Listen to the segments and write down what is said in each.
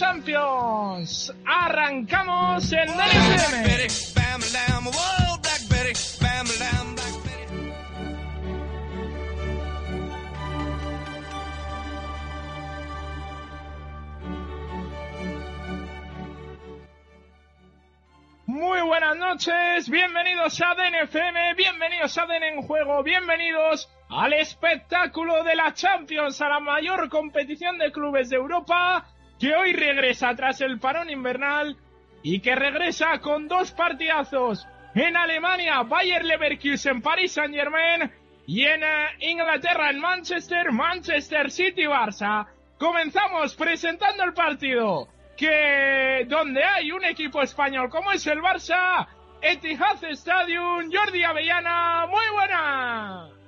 Champions. Arrancamos en DNFM. Muy buenas noches, bienvenidos a DNFM, bienvenidos a DN en Juego, bienvenidos al espectáculo de la Champions, a la mayor competición de clubes de Europa, que hoy regresa tras el parón invernal y que regresa con dos partidazos en Alemania, Bayer Leverkusen, Paris Saint Germain y en eh, Inglaterra, en Manchester, Manchester City, Barça. Comenzamos presentando el partido que donde hay un equipo español como es el Barça, Etihad Stadium, Jordi Avellana, muy buena.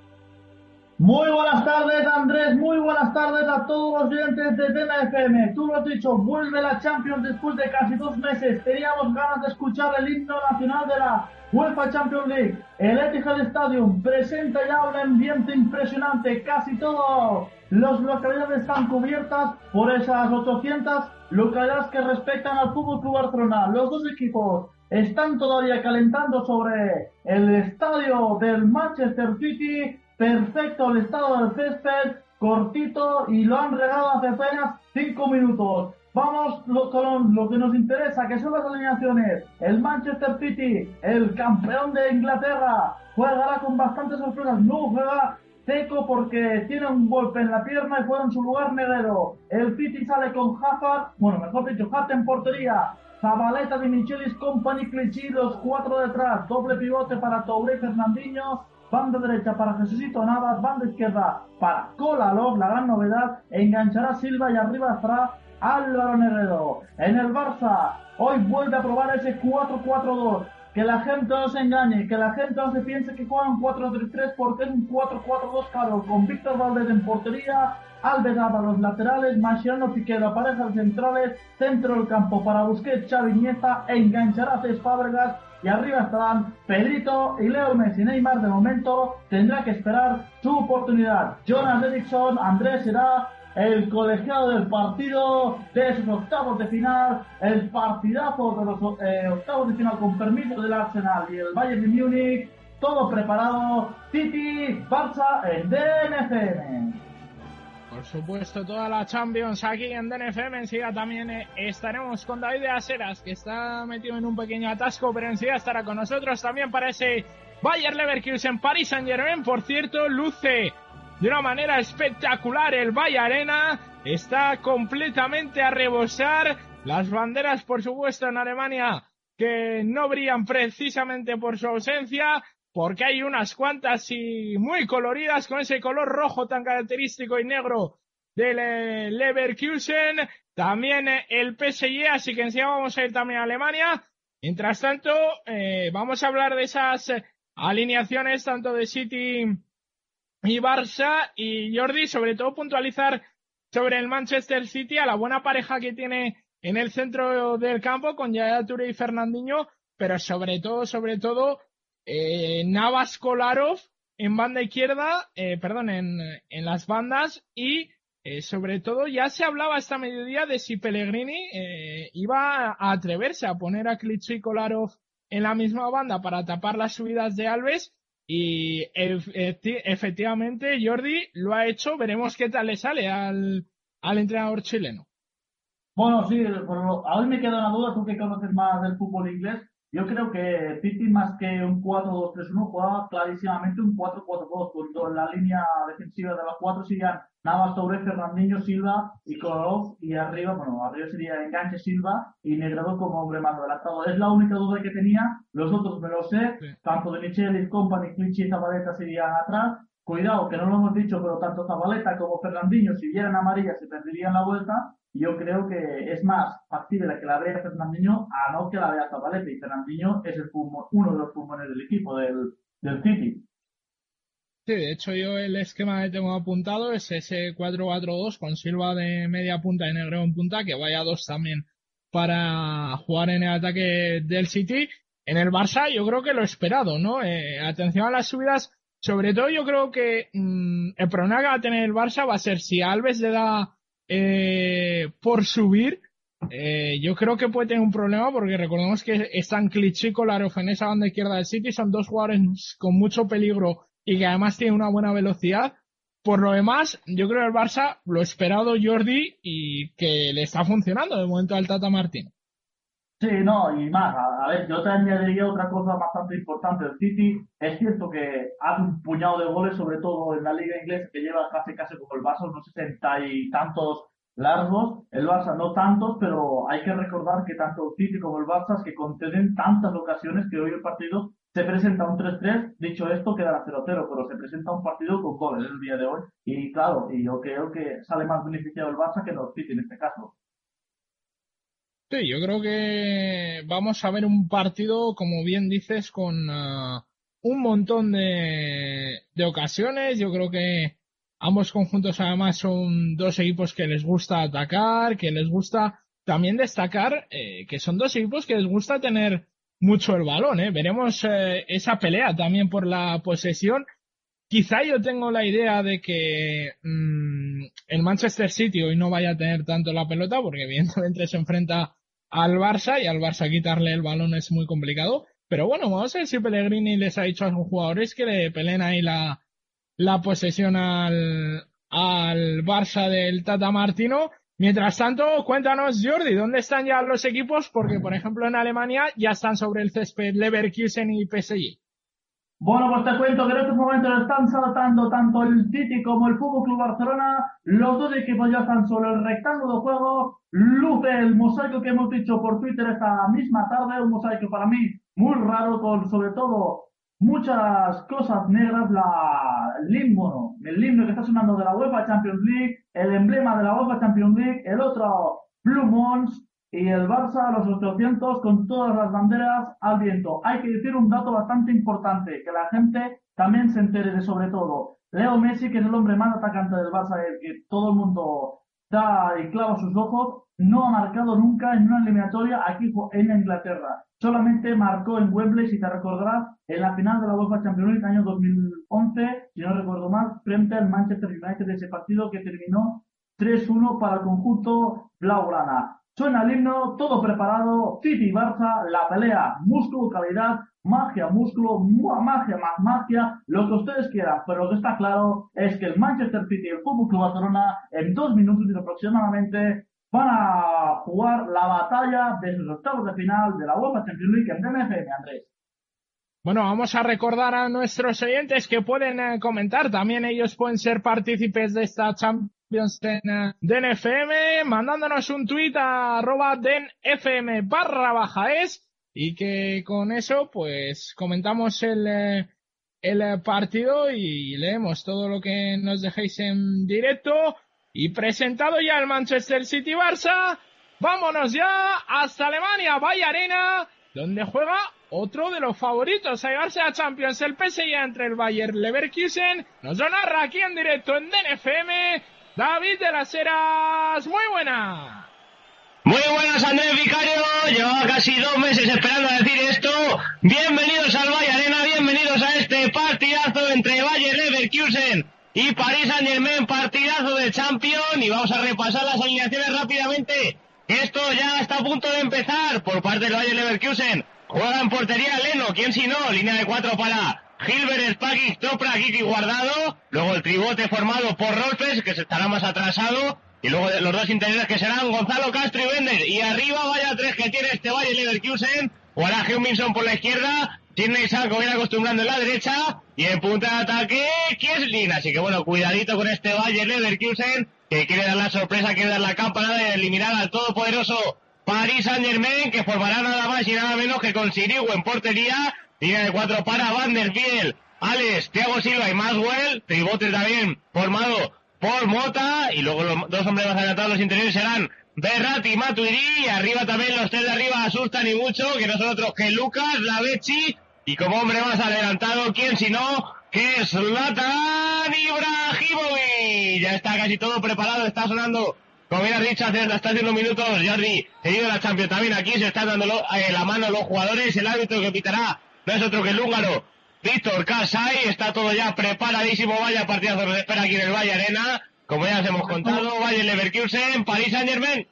Muy buenas tardes Andrés, muy buenas tardes a todos los oyentes de Tena FM. Tú lo has dicho, vuelve la Champions después de casi dos meses. Teníamos ganas de escuchar el himno nacional de la UEFA Champions League. El Etihad Stadium presenta ya un ambiente impresionante. Casi todas las localidades están cubiertas por esas 800 localidades que respetan al Fútbol Club Barcelona. Los dos equipos están todavía calentando sobre el estadio del Manchester City. Perfecto el estado del césped, cortito y lo han regado hace apenas 5 minutos. Vamos con lo que nos interesa, que son las alineaciones. El Manchester City, el campeón de Inglaterra, jugará con bastantes sorpresas. No juega seco porque tiene un golpe en la pierna y juega en su lugar Neguero. El City sale con Hazard, bueno, mejor dicho, Hazard en portería. Zabaleta de Michelis, Company, Clichy, los cuatro detrás. Doble pivote para Touré Fernandinho. Banda derecha para Jesucito Navas. Banda izquierda para Kolalov, la gran novedad. Enganchará Silva y arriba estará Álvaro Negredo. En el Barça, hoy vuelve a probar ese 4-4-2 que la gente no se engañe, que la gente no se piense que juegan 4-3-3 porque es un 4-4-2 claro, con Víctor Valdez en portería, Alves los laterales, Mascherano Piquero parejas centrales, centro del campo para Busquets, Xavi Nieta, enganchará a Cés Fábregas y arriba estarán Pedrito y Leo Messi. Neymar de momento tendrá que esperar su oportunidad. Jonas Eriksson, Andrés será el colegiado del partido de esos octavos de final, el partidazo de los eh, octavos de final con permiso del Arsenal y el Bayern de Múnich, todo preparado, City, Barça en DNFM. Por supuesto, toda la Champions aquí en DNFM. Enseguida también eh, estaremos con David de Aseras, que está metido en un pequeño atasco, pero enseguida estará con nosotros también para ese Bayern Leverkusen Paris Saint Germain. Por cierto, luce de una manera espectacular el Valle Arena. Está completamente a rebosar. Las banderas, por supuesto, en Alemania que no brillan precisamente por su ausencia, porque hay unas cuantas y muy coloridas con ese color rojo tan característico y negro del Leverkusen, también el PSG, así que encima vamos a ir también a Alemania. Mientras tanto, eh, vamos a hablar de esas alineaciones tanto de City y Barça y Jordi, sobre todo puntualizar sobre el Manchester City, a la buena pareja que tiene en el centro del campo con Yaya Touré y Fernandinho, pero sobre todo, sobre todo, eh, Navas Kolarov en banda izquierda, eh, perdón, en, las bandas y eh, sobre todo ya se hablaba esta mediodía de si Pellegrini eh, iba a atreverse a poner a Klitschko y Kolarov en la misma banda para tapar las subidas de Alves y efectivamente Jordi lo ha hecho, veremos qué tal le sale al, al entrenador chileno. Bueno, sí, pero a mí me queda una duda, tú que conoces más del fútbol inglés, yo creo que City más que un 4-2-3-1 jugaba clarísimamente un 4-4-2, con la línea defensiva de los cuatro serían Navas, Touré, Fernandinho, Silva y Kolarov, y arriba, bueno, arriba sería Enganche, Silva y Negredo como hombre más adelantado. Es la única duda que tenía, los otros me lo sé, tanto de Michel, Company, Clichy y Zabaleta serían atrás, Cuidado, que no lo hemos dicho, pero tanto Zabaleta como Fernandinho, si vieran amarilla, se perderían la vuelta. Yo creo que es más factible que la vea Fernandinho a no que la vea Zabaleta. Y Fernandinho es el uno de los pulmones del equipo, del, del City. Sí, de hecho yo el esquema que tengo apuntado es ese 4-4-2 con Silva de media punta y Negro en punta, que vaya dos también para jugar en el ataque del City. En el Barça yo creo que lo esperado, ¿no? Eh, atención a las subidas sobre todo yo creo que mmm, el problema que va a tener el Barça va a ser si Alves le da eh, por subir, eh, yo creo que puede tener un problema porque recordemos que están Kolarov en esa banda izquierda del City, son dos jugadores con mucho peligro y que además tienen una buena velocidad. Por lo demás, yo creo que el Barça lo esperado Jordi y que le está funcionando de momento al Tata Martín. Sí, no, y más, a, ver, yo te añadiría otra cosa bastante importante. El City es cierto que hace un puñado de goles, sobre todo en la liga inglesa, que lleva casi casi como el Barça, unos sesenta y tantos largos, el Barça no tantos, pero hay que recordar que tanto el City como el Barça es que conceden tantas ocasiones que hoy el partido se presenta un 3-3, dicho esto quedará 0-0, pero se presenta un partido con goles el día de hoy y claro, y yo creo que sale más beneficiado el Barça que el City en este caso. Sí, yo creo que vamos a ver un partido, como bien dices, con ah, un montón de, de ocasiones. Yo creo que Ambos conjuntos además son dos equipos que les gusta atacar, que les gusta también destacar eh, que son dos equipos que les gusta tener mucho el balón. ¿eh? Veremos eh, esa pelea también por la posesión. Quizá yo tengo la idea de que mm, el Manchester City hoy no vaya a tener tanto la pelota porque evidentemente se enfrenta al Barça y al Barça quitarle el balón es muy complicado. Pero bueno, vamos a ver si Pellegrini les ha dicho a sus jugadores que le peleen ahí la, la posesión al, al Barça del Tata Martino. Mientras tanto, cuéntanos, Jordi, ¿dónde están ya los equipos? Porque, por ejemplo, en Alemania ya están sobre el césped Leverkusen y PSG. Bueno, pues te cuento que en estos momentos están saltando tanto el City como el Fútbol Club Barcelona. Los dos equipos ya están sobre el rectángulo de juego. Luce el mosaico que hemos dicho por Twitter esta misma tarde, un mosaico para mí muy raro, con sobre todo muchas cosas negras, la, el himno, el himno que está sonando de la UEFA Champions League, el emblema de la UEFA Champions League, el otro Blue Mons y el Barça los 800 con todas las banderas al viento. Hay que decir un dato bastante importante, que la gente también se entere de sobre todo. Leo Messi, que es el hombre más atacante del Barça, el que todo el mundo da y clava sus ojos, no ha marcado nunca en una eliminatoria aquí en Inglaterra solamente marcó en Wembley, si te recordarás, en la final de la UEFA Champions League año 2011, si no recuerdo mal, frente al Manchester United de ese partido que terminó 3-1 para el conjunto blaugrana. Suena el himno, todo preparado, City y Barça, la pelea, músculo, calidad, magia, músculo, magia, más magia, lo que ustedes quieran, pero lo que está claro es que el Manchester City y el Fútbol Club Barcelona en dos minutos aproximadamente van a jugar la batalla de sus octavos de final de la UEFA Champions League en DNFM, Andrés. Bueno, vamos a recordar a nuestros oyentes que pueden eh, comentar, también ellos pueden ser partícipes de esta Champions en uh, DNFM, mandándonos un tuit a arroba DNFM barra baja es, y que con eso pues comentamos el, eh, el partido y leemos todo lo que nos dejéis en directo. Y presentado ya el Manchester City Barça, vámonos ya hasta Alemania, Valle Arena, donde juega otro de los favoritos a llevarse a Champions, el PSG entre el Bayern Leverkusen. Nos lo narra aquí en directo en DNFM, David de las Heras. Muy buena. Muy buenas, Andrés Vicario. Llevaba casi dos meses esperando a decir esto. Bienvenidos al Valle Arena, bienvenidos a este partidazo entre Bayern Leverkusen y París Saint Germain, partidazo de Champions y vamos a repasar las alineaciones rápidamente. Esto ya está a punto de empezar por parte del Bayern Leverkusen. Juega en portería Leno, ¿quién si no? Línea de cuatro para Gilbert, Spagic, Topra, Kiki Guardado. Luego el tribote formado por Rolfes, que se estará más atrasado. Y luego los dos interiores que serán Gonzalo Castro y Bender. Y arriba vaya tres que tiene este Bayern Leverkusen. Jugará Minson por la izquierda. Tiene Sanko viene acostumbrando en la derecha. Y en punta de ataque, Kieslin. Así que bueno, cuidadito con este Bayern Leverkusen, que quiere dar la sorpresa, quiere dar la campanada de eliminar al todopoderoso Paris Saint Germain, que formará nada más y nada menos que con Sirigu en portería. Línea de cuatro para Van der Biel, Alex, Thiago Silva y Maswell. Tribote también formado por Mota. Y luego los dos hombres más adelantados, los interiores serán Berratti, Matuidi. Y arriba también los tres de arriba asustan y mucho, que no son otros que Lucas, Lavechi y como hombre más adelantado, ¿quién si no? Que es Zlatan Ibrahimovic. Ya está casi todo preparado, está sonando, como bien has dicho, hace hasta hace unos minutos, Jordi, seguido la Champions también aquí, se están dando eh, la mano los jugadores, el árbitro que pitará no es otro que el húngaro Víctor Casay, está todo ya preparadísimo, vaya partidazo nos espera aquí en el Valle Arena. como ya os hemos contado, Bayern Leverkusen, París Saint Germain.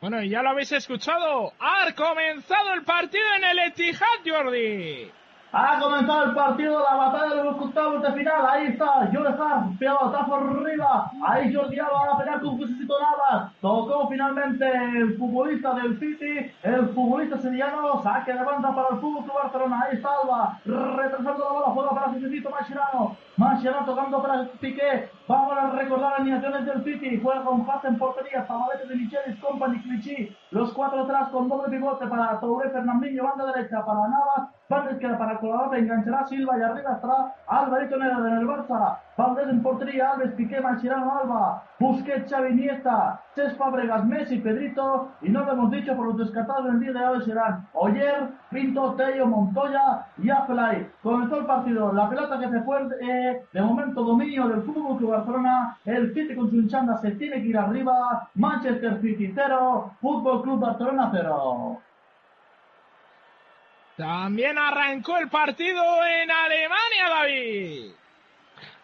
Bueno, y ya lo habéis escuchado. Ha comenzado el partido en el Etihad, Jordi. Ha comenzado el partido, la batalla de los octavos de final. Ahí está Jordi Hart, pelotazo arriba. Ahí Jordi Alba va a pelear con Jesucito Navas. Tocó finalmente el futbolista del City, el futbolista sevillano. Saque de para el fútbol Barcelona. Ahí está Alba, retrasando la bola, juega para Jesucito Mascherano. Mascherano tocando para Piqué. Vamos a recordar alineaciones del City. Juega con pase en portería, Zabalete de Michelis, Company, Clichy. Los cuatro atrás con doble pivote para Touré, Fernandinho, banda derecha para Navas. Banda izquierda para Colorado, enganchará Silva y arriba estará Alvarito Nero del Barça. Valdés en portería, Alves, Piqué, Machirano, Alba, Busquets, Xavi, Iniesta, Cés Fábregas, Messi, Pedrito. Y no lo hemos dicho por los descartados del día de hoy serán Oyer, Pinto, Tello, Montoya y Afelay. Comenzó el partido, la pelota que se fue eh, de momento dominio del Fútbol Club Barcelona. El City con su hinchanda se tiene que ir arriba. Manchester City 0, Fútbol Club Barcelona 0. También arrancó el partido en Alemania, David.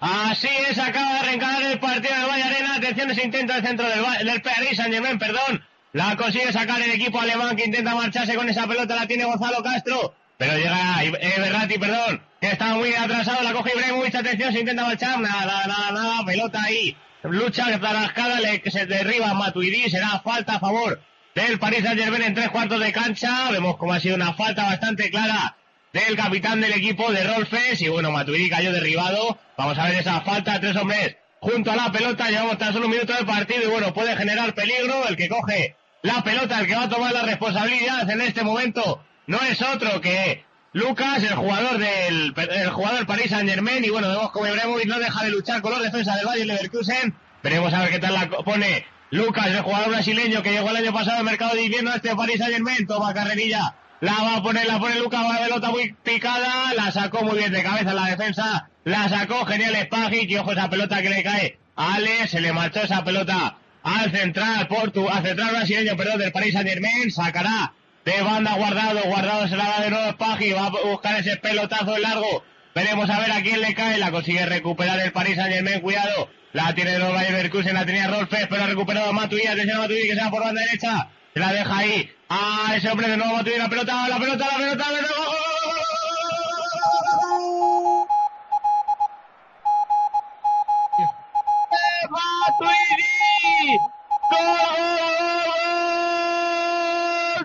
Así es, acaba de arrancar el partido de Valle Arena. Atención, ese intento del centro del, del Paris Saint Germain, perdón. La consigue sacar el equipo alemán que intenta marcharse con esa pelota. La tiene Gonzalo Castro. Pero llega eh, perdón, que está muy atrasado. La coge Ibrahimovic. Atención, se intenta marchar. Nada, nada, nada. Pelota ahí. Lucha tarascada, le, que se derriba Matuidi. Será falta a favor del Paris Saint Germain en tres cuartos de cancha. Vemos como ha sido una falta bastante clara del capitán del equipo de Rolfes. Y bueno, Matuidi cayó derribado. Vamos a ver esa falta. Tres hombres junto a la pelota. Llevamos tan solo un minuto del partido y bueno, puede generar peligro. El que coge la pelota, el que va a tomar la responsabilidad en este momento no es otro que Lucas, el jugador del el jugador Paris Saint Germain. Y bueno, vemos como Ibrahimovic no deja de luchar con los defensas del Bayern Leverkusen. Veremos a ver qué tal la pone Lucas, el jugador brasileño que llegó el año pasado al mercado de invierno este Paris Saint Germain, toma carrerilla, la va a poner, la pone Lucas, va pelota muy picada, la sacó muy bien de cabeza la defensa, la sacó genial Spagic y ojo esa pelota que le cae a Ale, se le marchó esa pelota al central Portu, al central brasileño, perdón, del Paris Saint Germain, sacará de banda guardado, guardado se la va de nuevo Spagic, va a buscar ese pelotazo largo, veremos a ver a quién le cae, la consigue recuperar el Paris Saint Germain, cuidado, la tiene el Bayern Leverkusen, la tenía Rolfes, pero ha recuperado a Matuidi. Atención a Matuidi que se va por banda derecha. Se la deja ahí. A ese hombre de nuevo Matuidi. La pelota, la pelota, la pelota. De nuevo. Matuidi. ¡Gol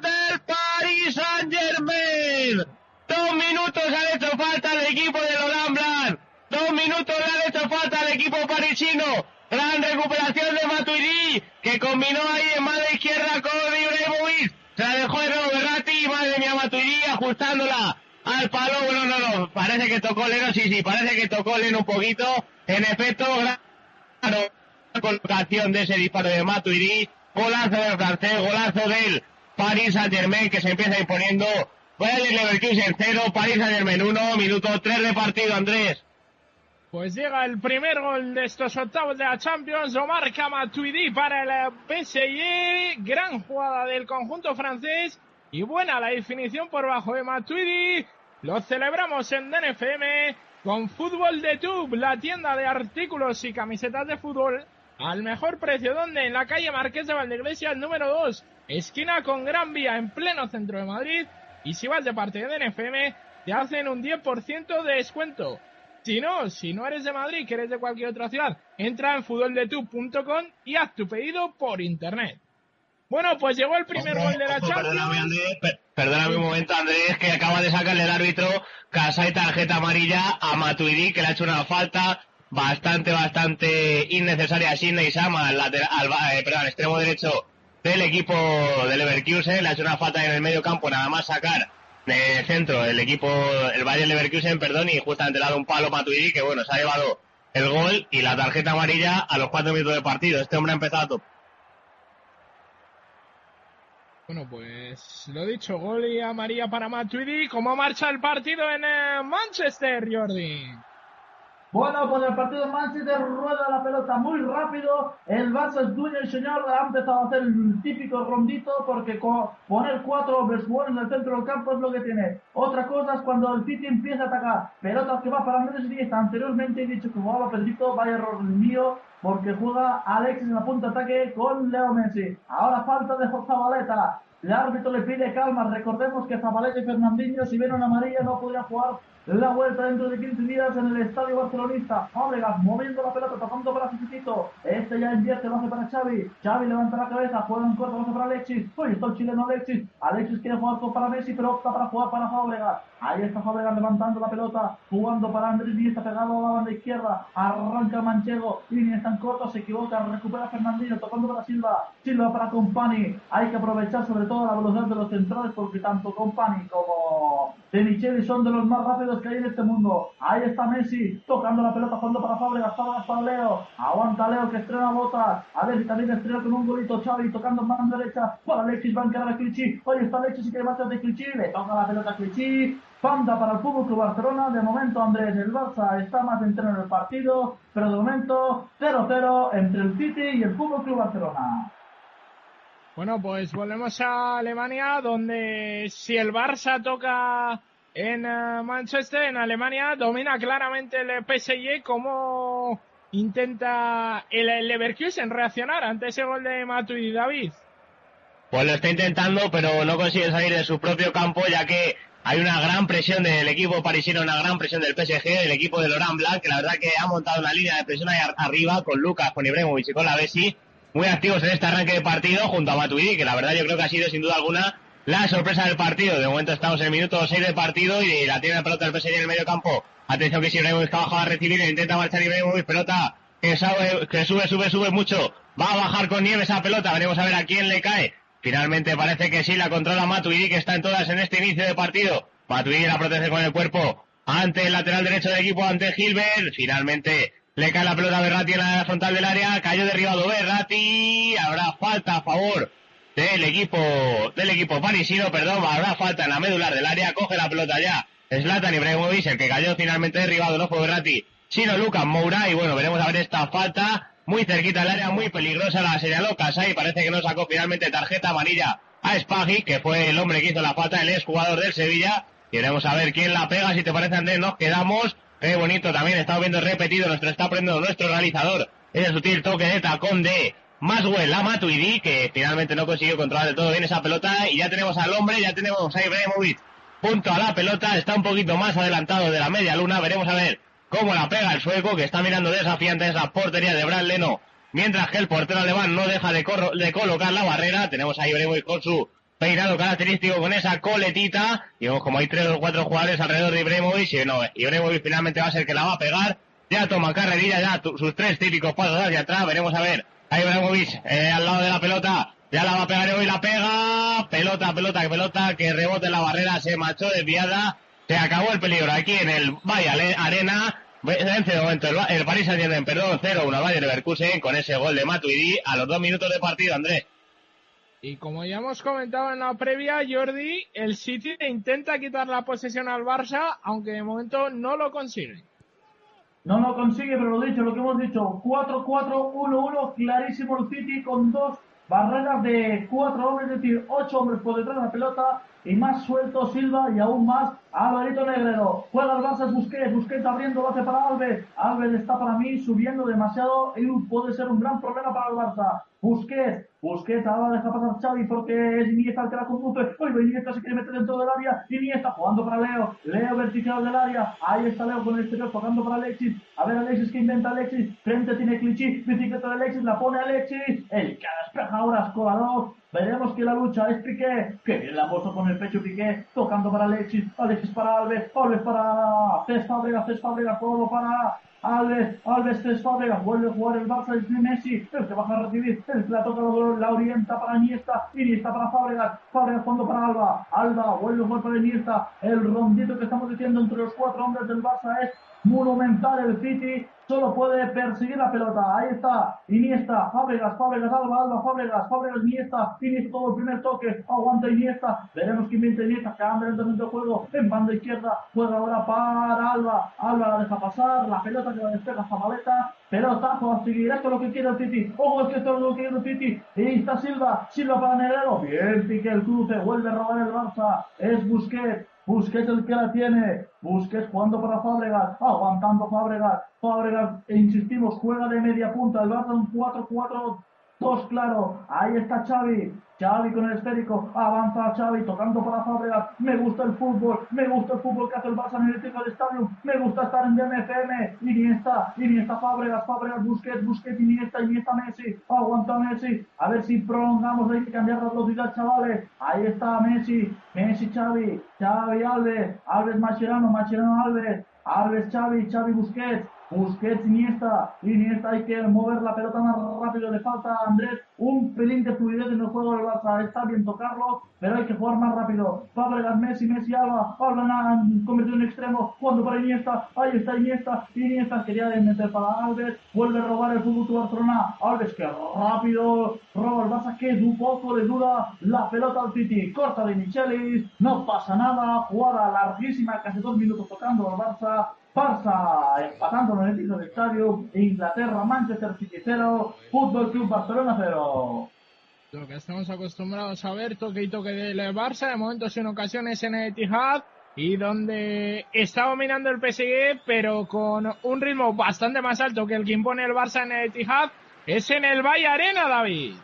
del Paris Saint Germain! Dos minutos han hecho falta al equipo de Lolan Dos minutos le han hecho falta al equipo parisino. Gran recuperación de Matuidi, que combinó ahí en mano izquierda con Ibrahimovic. Se la dejó de nuevo Berratti, Matuidi, ajustándola al palo. Bueno, no, no, parece que tocó Leno, sí, sí, parece que tocó Leno un poquito. En efecto, gran colocación de ese disparo de Matuidi. Golazo del francés, golazo del Paris Saint Germain que se empieza imponiendo. Bayern Leverkusen 0, Paris Saint Germain 1, minuto 3 de partido, Andrés. Pues llega el primer gol de estos octavos de la Champions, lo marca Matuidi para el PSG, gran jugada del conjunto francés y buena la definición por bajo de Matuidi. Lo celebramos en DNFM con Fútbol de Tube, la tienda de artículos y camisetas de fútbol al mejor precio, donde en la calle Marqués de Valdeglesia, número 2, esquina con Gran Vía en pleno centro de Madrid. Y si vas de parte de DNFM, te hacen un 10% de descuento. Si no, si no eres de Madrid, que eres de cualquier otra ciudad, entra en futboldetube.com y haz tu pedido por internet. Bueno, pues llegó el primer gol de la Champions. Perdóname, Andrés, perdóname un momento, Andrés, que acaba de sacarle el árbitro casa y tarjeta amarilla a Matuidi, que le ha hecho una falta bastante, bastante innecesaria a Sidney Sama, al, lateral, al, eh, perdón, extremo derecho del equipo del Leverkusen, le ha hecho una falta en el medio campo, nada más sacar de centro el equipo, el Bayern Leverkusen, perdón, y justamente le ha dado un palo Matuidi, que bueno, se ha llevado el gol y la tarjeta amarilla a los cuatro minutos de partido. Este hombre ha empezado Bueno, pues lo dicho, gol y amarilla para Matuidi. ¿Cómo marcha el partido en eh, Manchester, Jordi? Bueno, pues el partido Manchester rueda la pelota muy rápido. El Barça es dueño y señor. Ha empezado a hacer el típico rondito porque poner cuatro hombres en el centro del campo es lo que tiene. Otra cosa es cuando el City empieza a atacar. Pelota que va para Andrés Díaz. Anteriormente he dicho que jugaba Pedrito. Vaya error mío porque juega Alexis en la punta de ataque con Leo Messi. Ahora falta de Zabaleta. El árbitro le pide calma. Recordemos que Zabaleta y Fernandinho, si ven una amarilla, no podrían jugar la vuelta dentro de 15 días en el estadio barcelonista. Fábregas moviendo la pelota, tocando para Cicito. Este ya invierte, lo hace para Xavi. Xavi levanta la cabeza, juega en corto, lo hace para Alexis. Uy, está el chileno Alexis. Alexis quiere jugar para Messi, pero opta para jugar para Fábregas. Ahí está Fábregas levantando la pelota, jugando para Andrés y está pegado a la banda izquierda. Arranca Manchego, línea está en corto, se equivoca, recupera Fernandino, tocando para Silva. Silva para Compani. Hay que aprovechar sobre todo la velocidad de los centrales porque tanto Compani como De Micheli son de los más rápidos que hay en este mundo. Ahí está Messi, tocando la pelota, jugando para Fábregas, Fábregas para Leo. Aguanta Leo que estrena botas. A ver si también estrena con un golito Xavi, tocando mano derecha. Para Alexis, va a encarar a Clichy. Oye, está Alexis y que va de Clichy. Le toca la pelota a Clichy. Fanta para el Fútbol Club Barcelona. De momento, Andrés, el Barça está más entero en el partido, pero de momento 0-0 entre el City y el Fútbol Club Barcelona. Bueno, pues volvemos a Alemania, donde si el Barça toca en eh, Manchester, en Alemania, domina claramente el PSG. ¿Cómo intenta el, Leverkusen reaccionar ante ese gol de y David? Pues lo está intentando, pero no consigue salir de su propio campo, ya que hay una gran presión del equipo parisino, una gran presión del PSG, el equipo de Laurent Blanc, que la verdad que ha montado una línea de presión ahí arriba con Lucas, con Ibrahimovic y con la Bessi, muy activos en este arranque de partido junto a Matuidi, que la verdad yo creo que ha sido sin duda alguna la sorpresa del partido. De momento estamos en el minuto 6 del partido y la tiene la pelota del PSG en el medio campo. Atención que si Ibrahimovic está bajado a recibir, intenta marchar Ibrahimovic, pelota que, sabe, que sube, sube, sube mucho. Va a bajar con nieve esa pelota, veremos a ver a quién le cae. Finalmente parece que sí, la controla Matuidi, que está en todas en este inicio de partido. Matuidi la protege con el cuerpo ante el lateral derecho del equipo, ante Gilbert. Finalmente le cae la pelota a Berratti en la frontal del área, cayó derribado Berratti. Habrá falta a favor del equipo del equipo parisino, perdón, habrá falta en la medular del área, coge la pelota ya Zlatan Ibrahimovic, el que cayó finalmente derribado, no fue Berratti, sino Lucas Moura, y bueno, veremos a ver esta falta, muy cerquita del área, muy peligrosa, la señaló y parece que no sacó finalmente tarjeta amarilla a Spaghi, que fue el hombre que hizo la falta, el ex jugador del Sevilla, y veremos a ver quién la pega, si te parece Andrés, nos quedamos, qué bonito también, estamos viendo repetido, nuestro está aprendiendo nuestro realizador, ese sutil toque de tacón de Maswell la Matuidi, que finalmente no consiguió controlar de todo bien esa pelota. Y ya tenemos al hombre, ya tenemos a Ibrahimovic junto a la pelota. Está un poquito más adelantado de la media luna. Veremos a ver cómo la pega el sueco, que está mirando desafiante esa portería de Brad Leno. Mientras que el portero alemán no deja de, de colocar la barrera. Tenemos a Ibrahimovic con su peinado característico con esa coletita. Y como hay tres o cuatro jugadores alrededor de Ibrahimovic. Y no, Ibrahimovic finalmente va a ser que la va a pegar. Ya toma carrerilla, ya sus tres típicos pasos hacia atrás. Veremos a ver Ahí Ibrahimovic, eh, al lado de la pelota. Ya la va a pegar hoy, la pega. Pelota, pelota, pelota, que rebote en la barrera, se marchó desviada. Se acabó el peligro aquí en el Valle Arena. Vence de momento el, el Paris Saint Germain, perdón, 0-1 Bayern Leverkusen con ese gol de Matuidi a los dos minutos de partido, Andrés. Y como ya hemos comentado en la previa, Jordi, el City intenta quitar la posesión al Barça, aunque de momento no lo consigue. No lo consigue, pero lo dicho, lo que hemos dicho, 4-4-1-1, clarísimo el City con dos barreras de cuatro hombres, es decir, ocho hombres por detrás de la pelota y más suelto Silva y aún más Alvarito Negrero. Juega el Barça Busquets, Busquets abriendo, hace para Alves. Alves está para mí subiendo demasiado y puede ser un gran problema para el Barça. Busquets, Busquets ahora deja pasar Xavi porque es Iniesta el que la conduce. Oye, Iniesta se quiere meter dentro del área. Iniesta jugando para Leo. Leo vertical del área. Ahí está Leo con el exterior jugando para Alexis. A ver Alexis que inventa Alexis. Frente tiene Clichy. Bicicleta de Alexis. La pone Alexis. El que despeja ahora es Kolarov. Veremos que la lucha es Piqué. Que bien la puso con el pecho Piqué. Tocando para Alexis. Alexis para Alves. Alves para Cés Fábregas. Cés Fábregas. Todo para Alves, Alves Cés Fábregas, vuelve a jugar el Barça, es Messi, el que baja a recibir, el que la toca, la orienta para Iniesta, Iniesta para Fábregas, Fábregas fondo para Alba, Alba vuelve a jugar para Iniesta, el rondito que estamos diciendo entre los cuatro hombres del Barça es monumental el City, solo puede perseguir la pelota. Ahí está, Iniesta, Fábregas, Fábregas, Alba, Alba, Fábregas, Fábregas, Iniesta, Iniesta todo el primer toque, aguanta Iniesta, veremos quién viene Iniesta, cambia el de juego, en banda izquierda, juega ahora para Alba, Alba la deja pasar, la pelota que la despega Zabaleta, pelotazo a seguir, esto es lo que quiere el Titi, ojo, es que esto es lo que quiere el Titi, y está Silva, Silva para Negrero, bien, pique el cruce, vuelve a robar el Barça, es Busquets, Busquets el que la tiene. Busquets jugando para Fábregas. Aguantando Fábregas. Fábregas, e insistimos, juega de media punta. El Barça un 4-4 Dos claro, ahí está Xavi, Xavi con el esférico, avanza Xavi tocando para Fábregas, me gusta el fútbol, me gusta el fútbol que hace el Barça en el del estadio, me gusta estar en DMFM, Iniesta, Iniesta Fábregas, Fábregas, Busquets, Busquets, Iniesta, Iniesta Messi, aguanta Messi, a ver si prolongamos, hay que cambiar la velocidad chavales, ahí está Messi, Messi Xavi, Xavi Alves, Alves Macherano, Macherano Alves, Alves Xavi, Xavi Busquets, Busquets, Iniesta, Iniesta hay que mover la pelota más rápido, le falta a Andrés un pelín de fluidez en el juego del Barça, está bien tocarlo, pero hay que jugar más rápido. Fabregas, Messi, Messi, Alba, Alba convertido en extremo, jugando para Iniesta, ahí está Iniesta, Iniesta quería meter para Alves, vuelve a robar el fútbol de Barcelona, Alves que rápido roba el Barça, que un poco de duda, la pelota al City, corta de Michelis, no pasa nada, jugada larguísima, casi dos minutos tocando al Barça, Barça empatando en el del estadio, Inglaterra, Manchester City 0, Fútbol Club Barcelona 0. Lo que estamos acostumbrados a ver, toque y toque del Barça, de momentos en ocasiones en el Etihad, y donde está dominando el PSG, pero con un ritmo bastante más alto que el que impone el Barça en el Etihad, es en el Valle Arena, David.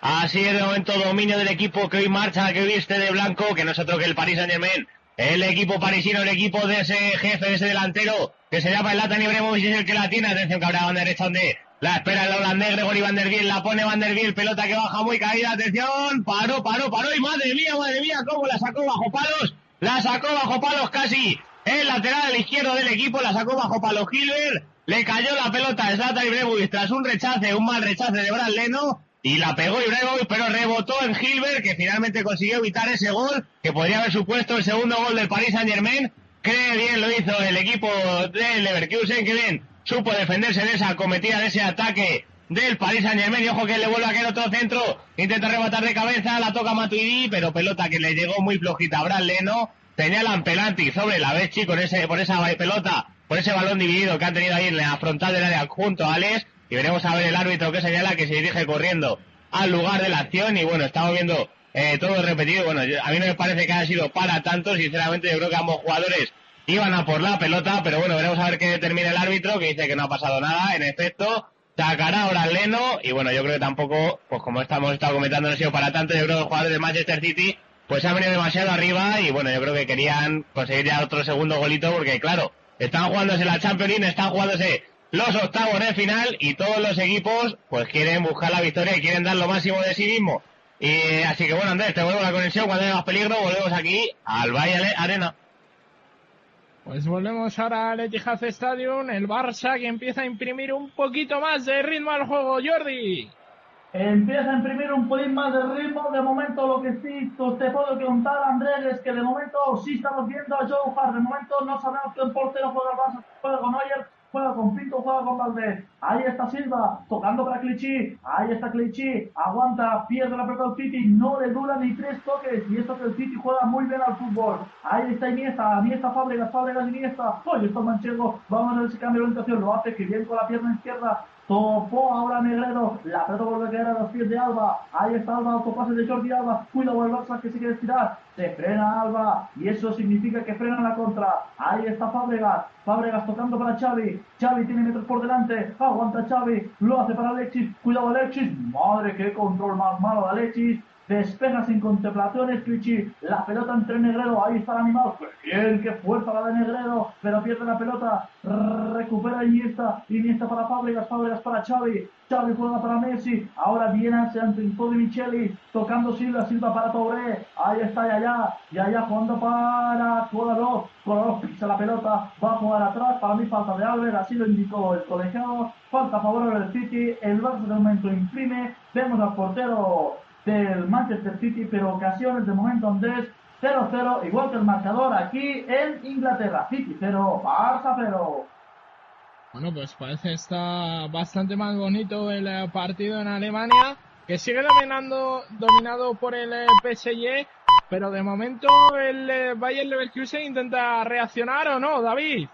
Así es, de momento dominio del equipo que hoy marcha, que viste de blanco, que no es otro que el Paris Saint Germain el equipo parisino, el equipo de ese jefe, de ese delantero, que se llama el Latan Ibrahimovic, es el que la tiene. Atención que habrá banda derecha donde la espera el holandés Gregory Van der Biel, la pone Van der Biel, pelota que baja muy caída, atención, paró, paró, paró, y madre mía, madre mía, cómo la sacó bajo palos, la sacó bajo palos casi el lateral al izquierdo del equipo, la sacó bajo palos Gilbert, le cayó la pelota a Zlatan Ibrahimovic tras un rechace, un mal rechace de Brad Leno, y la pegó Ibrahimovic, pero rebotó en Gilbert, que finalmente consiguió evitar ese gol, que podría haber supuesto el segundo gol del Paris Saint Germain. Qué bien lo hizo el equipo del Leverkusen, que bien supo defenderse de esa cometida, de ese ataque del Paris Saint Germain. Y ojo que le vuelve a caer otro centro, intenta rematar de cabeza, la toca Matuidi, pero pelota que le llegó muy flojita a Brad Leno. Señalan Pelanti sobre la Bechi con por esa pelota, por ese balón dividido que han tenido ahí en la frontal del área junto a Alex y veremos a ver el árbitro que señala que se dirige corriendo al lugar de la acción. Y bueno, estamos viendo eh, todo repetido. Bueno, a mí no me parece que haya sido para tanto, sinceramente yo creo que ambos jugadores iban a por la pelota, pero bueno, veremos a ver qué determina el árbitro, que dice que no ha pasado nada, en efecto, sacará ahora Leno, y bueno, yo creo que tampoco, pues como estamos estado comentando, no ha sido para tanto, yo creo que los jugadores de Manchester City, pues han venido demasiado arriba, y bueno, yo creo que querían conseguir ya otro segundo golito, porque claro, están jugándose la Champions están jugándose los octavos de final y todos los equipos pues quieren buscar la victoria y quieren dar lo máximo de sí mismo. Y así que bueno, Andrés, te vuelvo la conexión cuando haya más peligro, volvemos aquí al Valle Arena. Pues volvemos ahora al Etihad Stadium, el Barça que empieza a imprimir un poquito más de ritmo al juego, Jordi. Empieza a imprimir un poquito más de ritmo, de momento lo que sí te puedo contar, Andrés, es que de momento sí estamos viendo a Joe Hart, de momento no sabemos qué portero juega el Barça, juega con Neuer, juega con Pinto, juega con Valdés. Ahí está Silva, tocando para Clichy. Ahí está Clichy, aguanta, pierde la pelota del City, no le dura ni tres toques. Y esto que el City juega muy bien al fútbol. Ahí está Iniesta, Iniesta Fábregas, Fábregas Iniesta. Oye, esto Manchego, vamos a ver ese cambio de orientación. Lo hace que bien con la pierna izquierda. Topó ahora Negredo. La pelota vuelve a quedar a los pies de Alba. Ahí está Alba, autopase de Jordi Alba. Cuidado el Barça que se quiere tirar. Se frena Alba. Y eso significa que frena la contra. Ahí está Fábregas. Fábregas tocando para Xavi. Xavi tiene metros por delante. Aguanta Xavi. Lo hace para Alexis. Cuidado Alexis. Madre, qué control más malo de Alexis despeja sin contemplaciones, Clichy, la pelota entre Negredo, ahí está el animal, pues bien, qué fuerza la de Negredo, pero pierde la pelota, recupera Iniesta, Iniesta para Fábregas, Fábregas para Xavi, Xavi juega para Messi, ahora viene ante de Micheli, tocando Silva, Silva para Touré, ahí está Yaya, Yaya jugando para Kolarov, Kolarov pisa la pelota, va a jugar atrás, para mí falta de Albert, así lo indicó el colegiado, falta a favor del City, el Barça de momento imprime, vemos al portero del Manchester City, pero ocasiones de momento Andrés 0-0, igual que el marcador aquí en Inglaterra. City 0, Barça 0. Bueno, pues parece que está bastante más bonito el eh, partido en Alemania, que sigue dominando, dominado por el eh, PSG, pero de momento el eh, Bayern Leverkusen intenta reaccionar o no, David.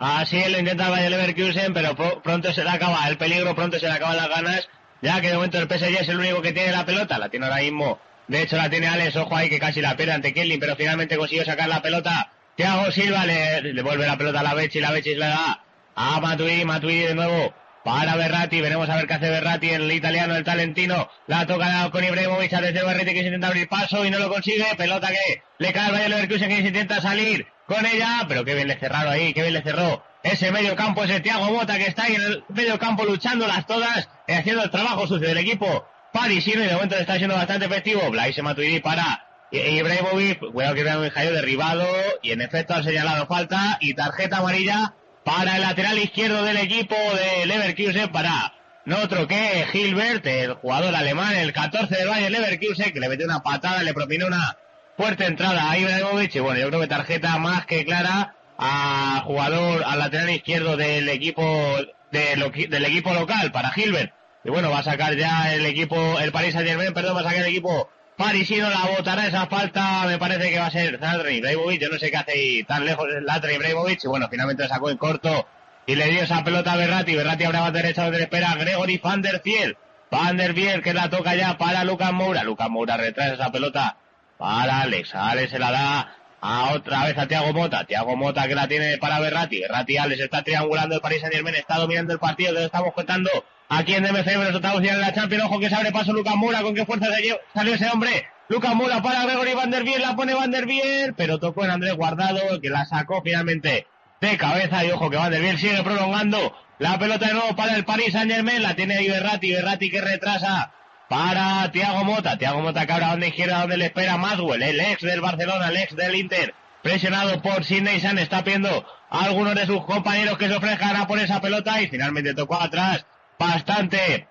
Así lo intenta el Bayern Leverkusen, pero pronto se le acaba el peligro, pronto se le acaban las ganas, ya que de momento el PSG es el único que tiene la pelota, la tiene ahora mismo. De hecho la tiene Alex, ojo ahí que casi la pierde ante Kelly, pero finalmente consiguió sacar la pelota. Thiago Silva le, devuelve la pelota a la Bechi, la Bechi le da a Matuidi, Matuidi de nuevo para Berratti, veremos a ver qué hace Berratti, el italiano, el talentino, la toca con Ibrahimovic desde Berratti que se intenta abrir paso y no lo consigue, pelota que le cae al Bayern Leverkusen que se intenta salir con ella, pero qué bien le cerraron ahí, qué bien le cerró ese medio campo, ese Thiago Mota que está ahí en el medio campo luchándolas todas, haciendo el trabajo sucio del equipo parisino y de momento está siendo bastante efectivo, Blaise Matuidi para Ibrahimovic, cuidado que un cayó derribado y en efecto ha señalado falta y tarjeta amarilla para el lateral izquierdo del equipo de Leverkusen para no otro que Gilbert, el jugador alemán, el 14 del Bayern Leverkusen, que le metió una patada, le propinó una fuerte entrada a Ibrahimovic y bueno, yo creo que tarjeta más que clara a jugador, al lateral izquierdo del equipo del equipo local para Gilbert. Y bueno, va a sacar ya el equipo, el Paris Saint Germain, perdón, va a sacar el equipo parisino la botará esa falta, me parece que va a ser Zlatan Ibrahimovic, yo no sé qué hace ahí tan lejos Zlatan Ibrahimovic, y bueno, finalmente lo sacó en corto y le dio esa pelota a Berratti, Berratti abre más derecha donde le espera Gregory Van der Fiel, Van der Fiel que la toca ya para Lucas Moura, Lucas Moura retrae esa pelota para Alex, Alex se la da a otra vez a Tiago Mota, Tiago Mota que la tiene para Berratti, Berratti Alex está triangulando el Paris Saint Germain, está dominando el partido, que estamos contando Aquí en DMC, los octavos en la Champions. Ojo que se abre paso Lucas Moura. ¿Con qué fuerza salió ese hombre? Lucas Moura para Gregory Van der Biel. La pone Van der Biel. Pero tocó en Andrés Guardado, que la sacó finalmente de cabeza. Y ojo que Van der Biel sigue prolongando la pelota de nuevo para el Paris Saint Germain. La tiene ahí Berratti. Berratti que retrasa para Tiago Mota. Tiago Mota que ahora banda izquierda donde le espera Maswell. El ex del Barcelona, el ex del Inter. Presionado por Sidney San. Está pidiendo a algunos de sus compañeros que se ofrezcan a por esa pelota. Y finalmente tocó atrás bastante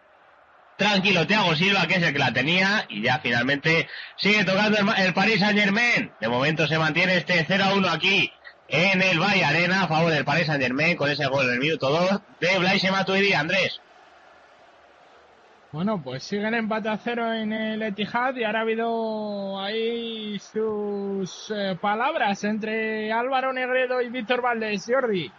tranquilo Thiago Silva, que es el que la tenía, y ya finalmente sigue tocando el, Paris Saint Germain. De momento se mantiene este 0-1 aquí en el Valle Arena a favor del Paris Saint Germain con ese gol en el minuto 2 de Blaise Matuidi, Andrés. Bueno, pues siguen empate a cero en el Etihad y ahora ha habido ahí sus eh, palabras entre Álvaro Negredo y Víctor Valdés, Jordi.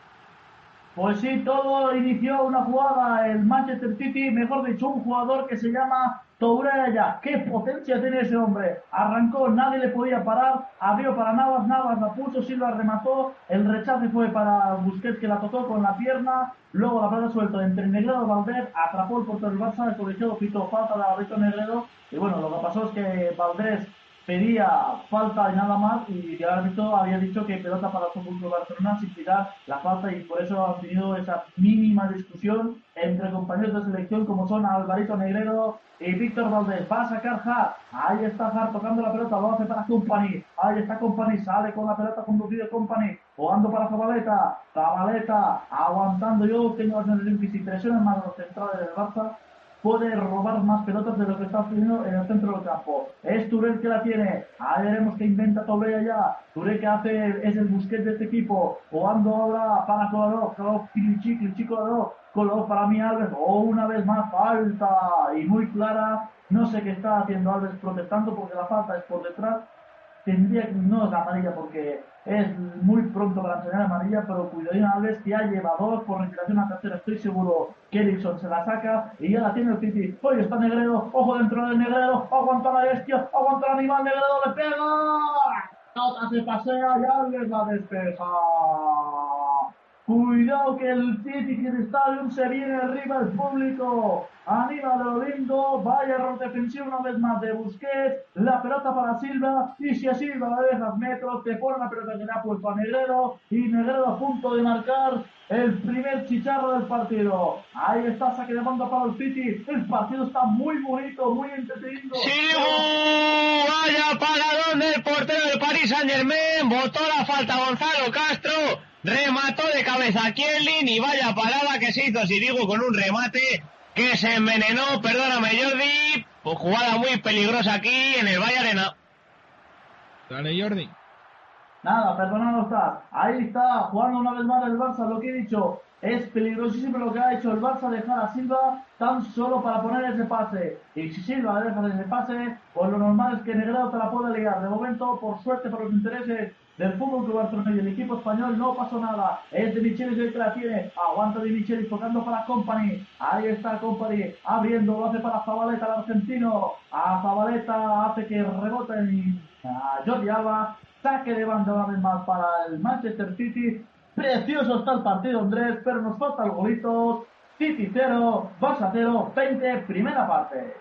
Pues sí, todo inició una jugada, el Manchester City, mejor dicho, un jugador que se llama Toureya. ¡Qué potencia tiene ese hombre! Arrancó, nadie le podía parar, abrió para Navas, Navas la puso, Silva remató, el rechace fue para Busquets que la tocó con la pierna, luego la plata suelta entre Negredo Valdés, atrapó el portero del Barça, el colegiado pitó falta de Alberto Negredo, y bueno, lo que pasó es que Valdés pedía falta y nada más y el árbitro había dicho que pelota para el Fútbol Barcelona sin tirar la falta y por eso han tenido esa mínima discusión entre compañeros de selección como son Alvarito Negrero y Víctor Valdés. Va a sacar Hart, ahí está Hart tocando la pelota, lo hace para Company, ahí está Company, sale con la pelota conducido Company, jugando para Zabaleta, Zabaleta aguantando. Yo tengo las sensación si presionan más los centrales del Barça puede robar más pelotas de lo que está haciendo en el centro del campo. Es Turel que la tiene. Ahí veremos que inventa Toblea ya. Turel que hace es el busquete de este equipo. Jugando ahora para Kolarov. Kolarov, Kilichi, para mí Alves. O una vez más falta. Y muy clara. No sé qué está haciendo Alves protestando porque la falta es por detrás tendría que, no es amarilla porque es muy pronto para enseñar amarilla, pero cuidadín Alves que ha llevado por retiración a tercera, estoy seguro que Erickson se la saca y ya la tiene el Piti. Oye, está Negredo, ojo dentro del Negredo, aguanta la bestia, aguanta el animal, Negredo le pega. Nota se pasea y Alves la despeja. Cuidado que el City Stadium se viene arriba el público. Aníbal lo lindo. Vaya error defensivo una vez más de Busquets. La pelota para Silva. Y si a Silva la dejas metros, te pone la pelota que ha puesto a Negredo. Y Negredo a punto de marcar el primer chicharro del partido. Ahí está, saque de mando para el City. El partido está muy bonito, muy entretenido. ¡Sí! Vaya paradón del portero del Paris Saint Germain. Botó la falta Gonzalo Castro remató de cabeza a Kielin y vaya parada que se hizo, si digo, con un remate que se envenenó, perdóname Jordi, jugada muy peligrosa aquí en el Valle Arena. Dale Jordi. Nada, perdonado está. Ahí está, jugando una vez más el Barça, lo que he dicho. Es peligrosísimo lo que ha hecho el Barça dejar a Silva tan solo para poner ese pase. Y si Silva deja ese pase, pues lo normal es que Negredo te la puede ligar. De momento, por suerte, por los intereses del fútbol que Barcelona y el equipo español no pasó nada. Es de Michelis el que la tiene. Aguanta de Michelis tocando para Company. Ahí está Company abriendo, lo hace para Zabaleta el argentino. A Zabaleta hace que reboten a Jordi Alba. Saque de banda una vez más para el Manchester City. Precioso está el partido, Andrés, pero nos falta el golito. City 0, Barça 0, 20, primera parte.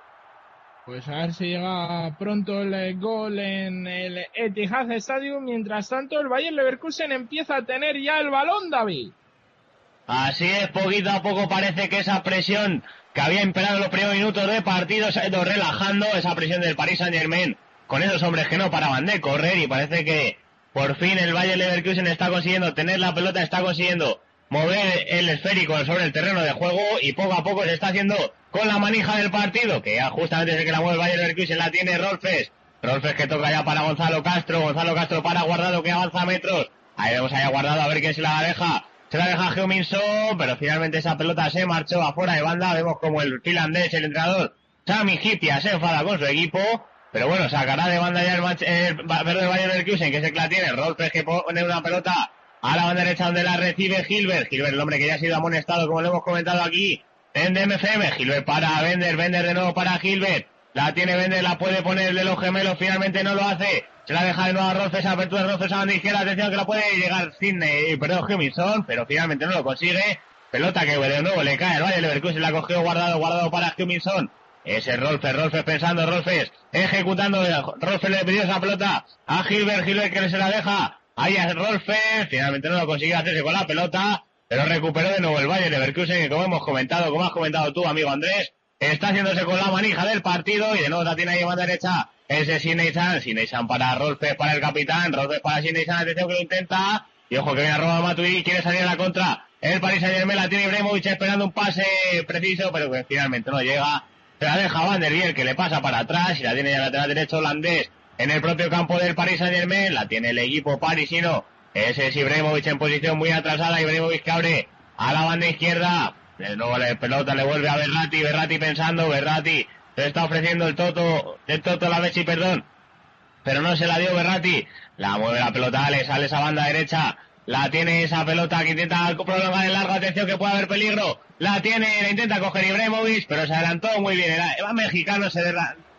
Pues a ver si llega pronto el gol en el Etihad Stadium. Mientras tanto, el Bayern Leverkusen empieza a tener ya el balón, David. Así es, poquito a poco parece que esa presión que había imperado en los primeros minutos de partido se ha ido relajando, esa presión del Paris Saint Germain con esos hombres que no paraban de correr y parece que por fin el Bayern Leverkusen está consiguiendo tener la pelota, está consiguiendo mover el esférico sobre el terreno de juego y poco a poco se está haciendo con la manija del partido, que ya justamente desde que la mueve el Bayern Leverkusen la tiene Rolfes. Rolfes que toca ya para Gonzalo Castro, Gonzalo Castro para Guardado que avanza metros. Ahí vemos ahí a Guardado a ver quién se la deja. Se la deja Geominson, pero finalmente esa pelota se marchó afuera de banda. Vemos como el finlandés, el entrenador, Sami Hipia, se enfada con su equipo. Pero bueno, sacará de banda ya el, match, el verde Bayern que es el que la tiene. Rolfes que pone una pelota a la banda derecha donde la recibe Gilbert. Gilbert, el hombre que ya ha sido amonestado, como lo hemos comentado aquí, en DMFM. Gilbert para Bender, Bender de nuevo para Gilbert. La tiene Bender, la puede poner de los gemelos, finalmente no lo hace. Se la deja de nuevo a Rolfes, apertura de Rolfes a banda izquierda. Atención que la puede llegar sin, eh, perdón, Huminson, pero finalmente no lo consigue. Pelota que de nuevo le cae al Valle Leverkusen, la cogió guardado, guardado para Huminson. Ese Rolfes, Rolfes pensando, Rolfes ejecutando. Rolfes le pidió esa pelota a Gilbert, Gilbert que se la deja. Ahí a Rolfes, finalmente no lo consiguió hacerse con la pelota, pero recuperó de nuevo el Bayern Leverkusen, que como hemos comentado, como has comentado tú, amigo Andrés, está haciéndose con la manija del partido y de nuevo la tiene ahí a mano derecha ese Sineisan, Sineisan para Rolfes, para el capitán, Rolfes para Sineisan, atención que lo intenta, y ojo que viene a robar Matuidi, quiere salir a la contra, el Paris Saint Germain tiene Ibrahimovic esperando un pase preciso, pero que finalmente no llega, se la deja Van der Biel que le pasa para atrás y la tiene ya lateral derecho holandés en el propio campo del Paris Saint Germain, la tiene el equipo parisino, ese es Ibrahimovic en posición muy atrasada, Ibrahimovic que abre a la banda izquierda, de nuevo la pelota le vuelve a Berrati, Berrati pensando, Berrati se está ofreciendo el Toto, el Toto la Messi, perdón, pero no se la dio Berrati, la mueve la pelota, le sale esa banda derecha, la tiene esa pelota que intenta prolongar en largo, atención que puede haber peligro, la tiene, la intenta coger Ibrahimovic, pero se adelantó muy bien, era, mexicano, se,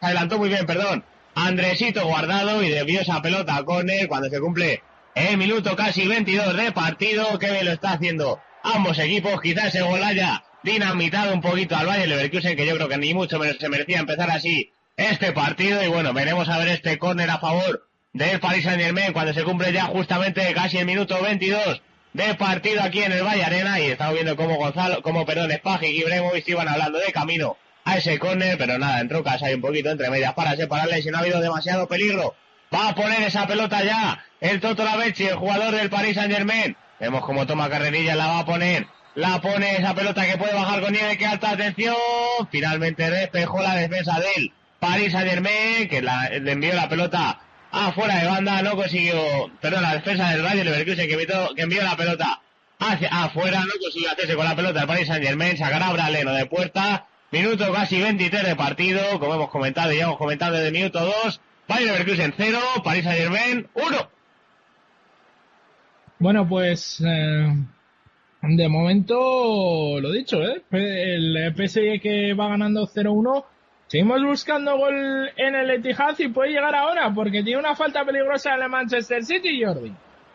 adelantó muy bien, perdón, Andresito guardado y debió esa pelota a córner cuando se cumple el minuto casi 22 de partido, que bien lo está haciendo ambos equipos, quizás ese gol haya dinamitado un poquito al Bayern Leverkusen, que yo creo que ni mucho menos se merecía empezar así este partido, y bueno, veremos a ver este córner a favor del Paris Saint Germain cuando se cumple ya justamente casi el minuto 22 de partido aquí en el Valle Arena, y estamos viendo cómo Gonzalo, como perdón, Spagi y Ibrahimovic iban hablando de camino a ese córner, pero nada, entró casa hay un poquito entre medias para separarle, si no ha habido demasiado peligro, va a poner esa pelota ya el Toto Lavechi, el jugador del Paris Saint Germain, Vemos cómo toma carrerilla, la va a poner. La pone esa pelota que puede bajar con nieve, que alta atención. Finalmente despejó la defensa del Paris Saint Germain, que le envió la pelota afuera de banda, no consiguió, perdón, la defensa del Rayo Leverkusen que, que envió la pelota hacia afuera, no consiguió hacerse con la pelota el Paris Saint Germain, sacará Braleno de puerta, minuto casi 23 de partido, como hemos comentado, ya hemos comentado desde minuto 2, Bayern Leverkusen 0, Paris Saint Germain 1. Bueno, pues eh, de momento lo dicho, ¿eh? El PSG que va ganando 0-1. Seguimos buscando gol en el Etihad y puede llegar ahora porque tiene una falta peligrosa en el Manchester City, Jordi.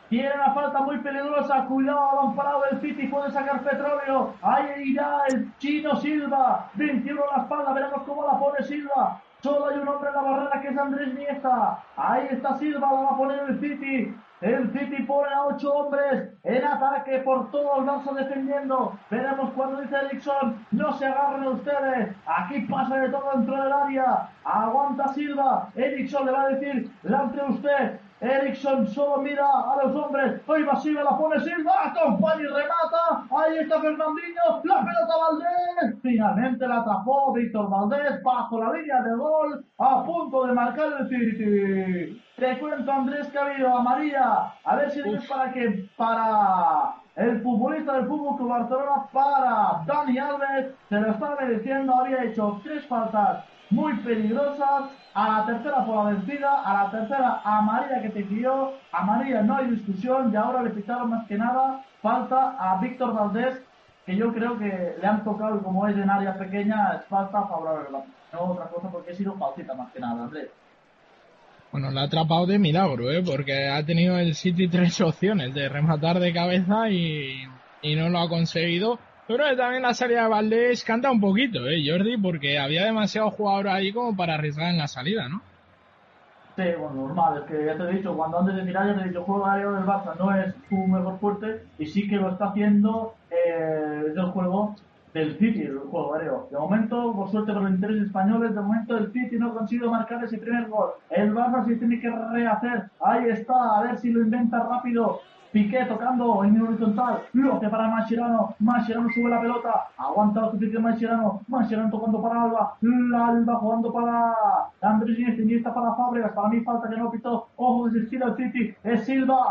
Tiene una falta muy peligrosa, cuidado, balón parado del City, puede sacar petróleo. Ahí irá el chino Silva, 21 a la espalda, veremos cómo la pone Silva. Solo hay un hombre en la barrera que es Andrés Niesta. Ahí está Silva, la va a poner el City. El City pone a ocho hombres en ataque por todo el defendiendo. Veremos cuando dice Erickson, no se agarren ustedes. Aquí pasa de todo dentro del área. Aguanta Silva. Erickson le va a decir, lance usted. Ericsson solo mira a los hombres. Hoy va Silva, la pone Silva. Company remata. Ahí está Fernandinho. La pelota Valdés. Finalmente la atrapó Víctor Valdés bajo la línea de gol. A punto de marcar el City. Te cuento, Andrés, que ha habido a María. A ver si es para que para el futbolista del Fútbol Club Barcelona para Dani Alves. Se lo estaba diciendo, había hecho tres faltas muy peligrosas. A la tercera por la vencida, a la tercera a María que te guió. A María no hay discusión y ahora le pitaron más que nada falta a Víctor Valdés, que yo creo que le han tocado como es en área pequeña, es falta favorable. No otra cosa porque ha sido faltita más que nada, Andrés. Bueno, la ha atrapado de milagro, ¿eh? porque ha tenido el City tres opciones de rematar de cabeza y, y no lo ha conseguido. Pero también la salida de Valdés canta un poquito, ¿eh, Jordi? Porque había demasiados jugadores ahí como para arriesgar en la salida, ¿no? Sí, bueno, normal, es que ya te he dicho, cuando antes de mirar ya te he dicho, el juego aéreo del Barça no es su mejor fuerte y sí que lo está haciendo eh, el juego del City, el juego aéreo. De momento, por suerte por los intereses españoles, de momento el City no ha conseguido marcar ese primer gol. El Barça sí tiene que rehacer, ahí está, a ver si lo inventa rápido. Piqué tocando en horizontal, lo que para Mascherano, Mascherano sube la pelota, aguanta lo que Mascherano, Mascherano tocando para Alba, Alba jugando para Andrés Iniesta, para Fábregas, para mí falta que no pitó, ojo que se estira el City, es Silva,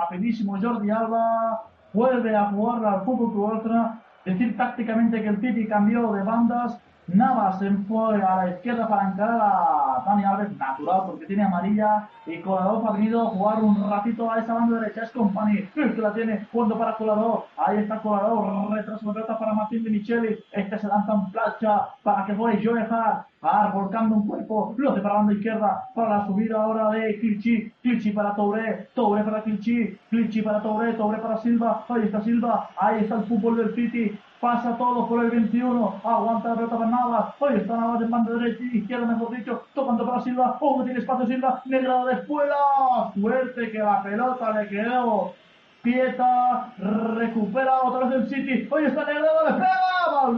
rapidísimo Jordi Alba, vuelve a jugar al fútbol club decir tácticamente que el City cambió de bandas, Navas se fue a la izquierda para encarar a Dani Alves, natural, porque tiene amarilla. Y Colador a jugar un ratito a esa banda derecha. Es Company, que la tiene jugando para Colador. Ahí está Colador, retraso de para Martín de Micheli. Este se lanza en plancha para que fue Joe Hart. Hart volcando un cuerpo, lo de para la izquierda, para la subida ahora de Kilchi. Kilchi para Touré, Touré para Kilchi, Kilchi para Touré, Touré para Silva. Ahí está Silva, ahí está el fútbol del City. Pasa todo por el 21, aguanta la pelota para Navas, hoy está Navas en banda derecha izquierda, mejor dicho, tocando para Silva, oh, tiene espacio Silva, negrado de espuela, suerte que la pelota le quedó, Pieta, recupera otra vez el City, hoy está negrado de espuela,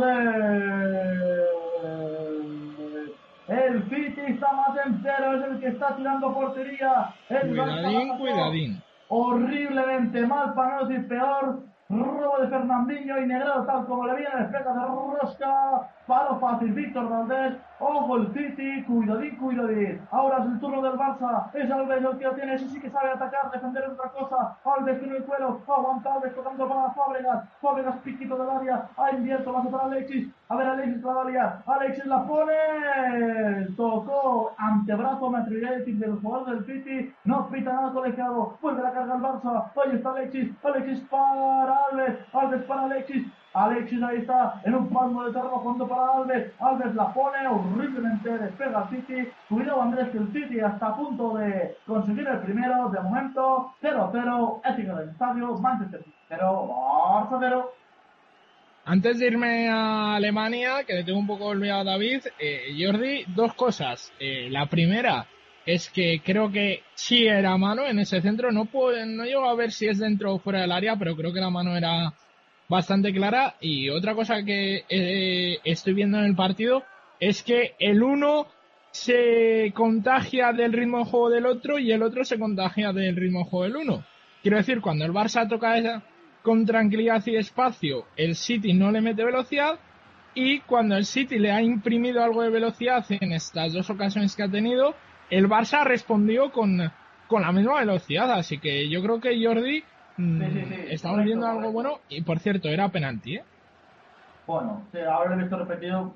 El más entero, es el que está tirando portería. El cuidadín, cuidadín. Horriblemente mal, para no decir peor. Robo de Fernandinho y Negrado tal como le viene, despega de Rosca, palo fácil, Víctor Valdés, ojo el City, cuidadín, cuidadín. Ahora es el turno del Barça, es Alves el que lo tiene, ese sí que sabe atacar, defender otra cosa. Alves tiene el cuero, aguanta Alves tocando para Fábregas, Fábregas piquito del área, ha invierto, va para Alexis, a ver Alexis la va Alexis la pone, tocó antebrazo, decir, del jugador del City, no pita nada colegiado, vuelve la carga al Barça, ahí está Alexis, Alexis para Alves, Alves para Alexis, Alexis ahí está en un palmo de terreno jugando para Alves. Alves la pone horriblemente, despega el City. Cuidado Andrés que el City está a punto de conseguir el primero. De momento 0-0, ética del estadio, Manchester 0, Barça 0. Antes de irme a Alemania, que le tengo un poco olvidado a David, eh, Jordi, dos cosas. Eh, la primera es que creo que sí era mano en ese centro. No puedo, no llego a ver si es dentro o fuera del área, pero creo que la mano era bastante clara. Y otra cosa que eh, estoy viendo en el partido es que el uno se contagia del ritmo de juego del otro y el otro se contagia del ritmo de juego del uno. Quiero decir, cuando el Barça toca esa, con tranquilidad y espacio, el City no le mete velocidad y cuando el City le ha imprimido algo de velocidad en estas dos ocasiones que ha tenido, el Barça respondió con, con la misma velocidad. Así que yo creo que Jordi Mm, estamos viendo algo bueno y por cierto, era penalti, ¿eh? Bueno, ahora lo he visto repetido.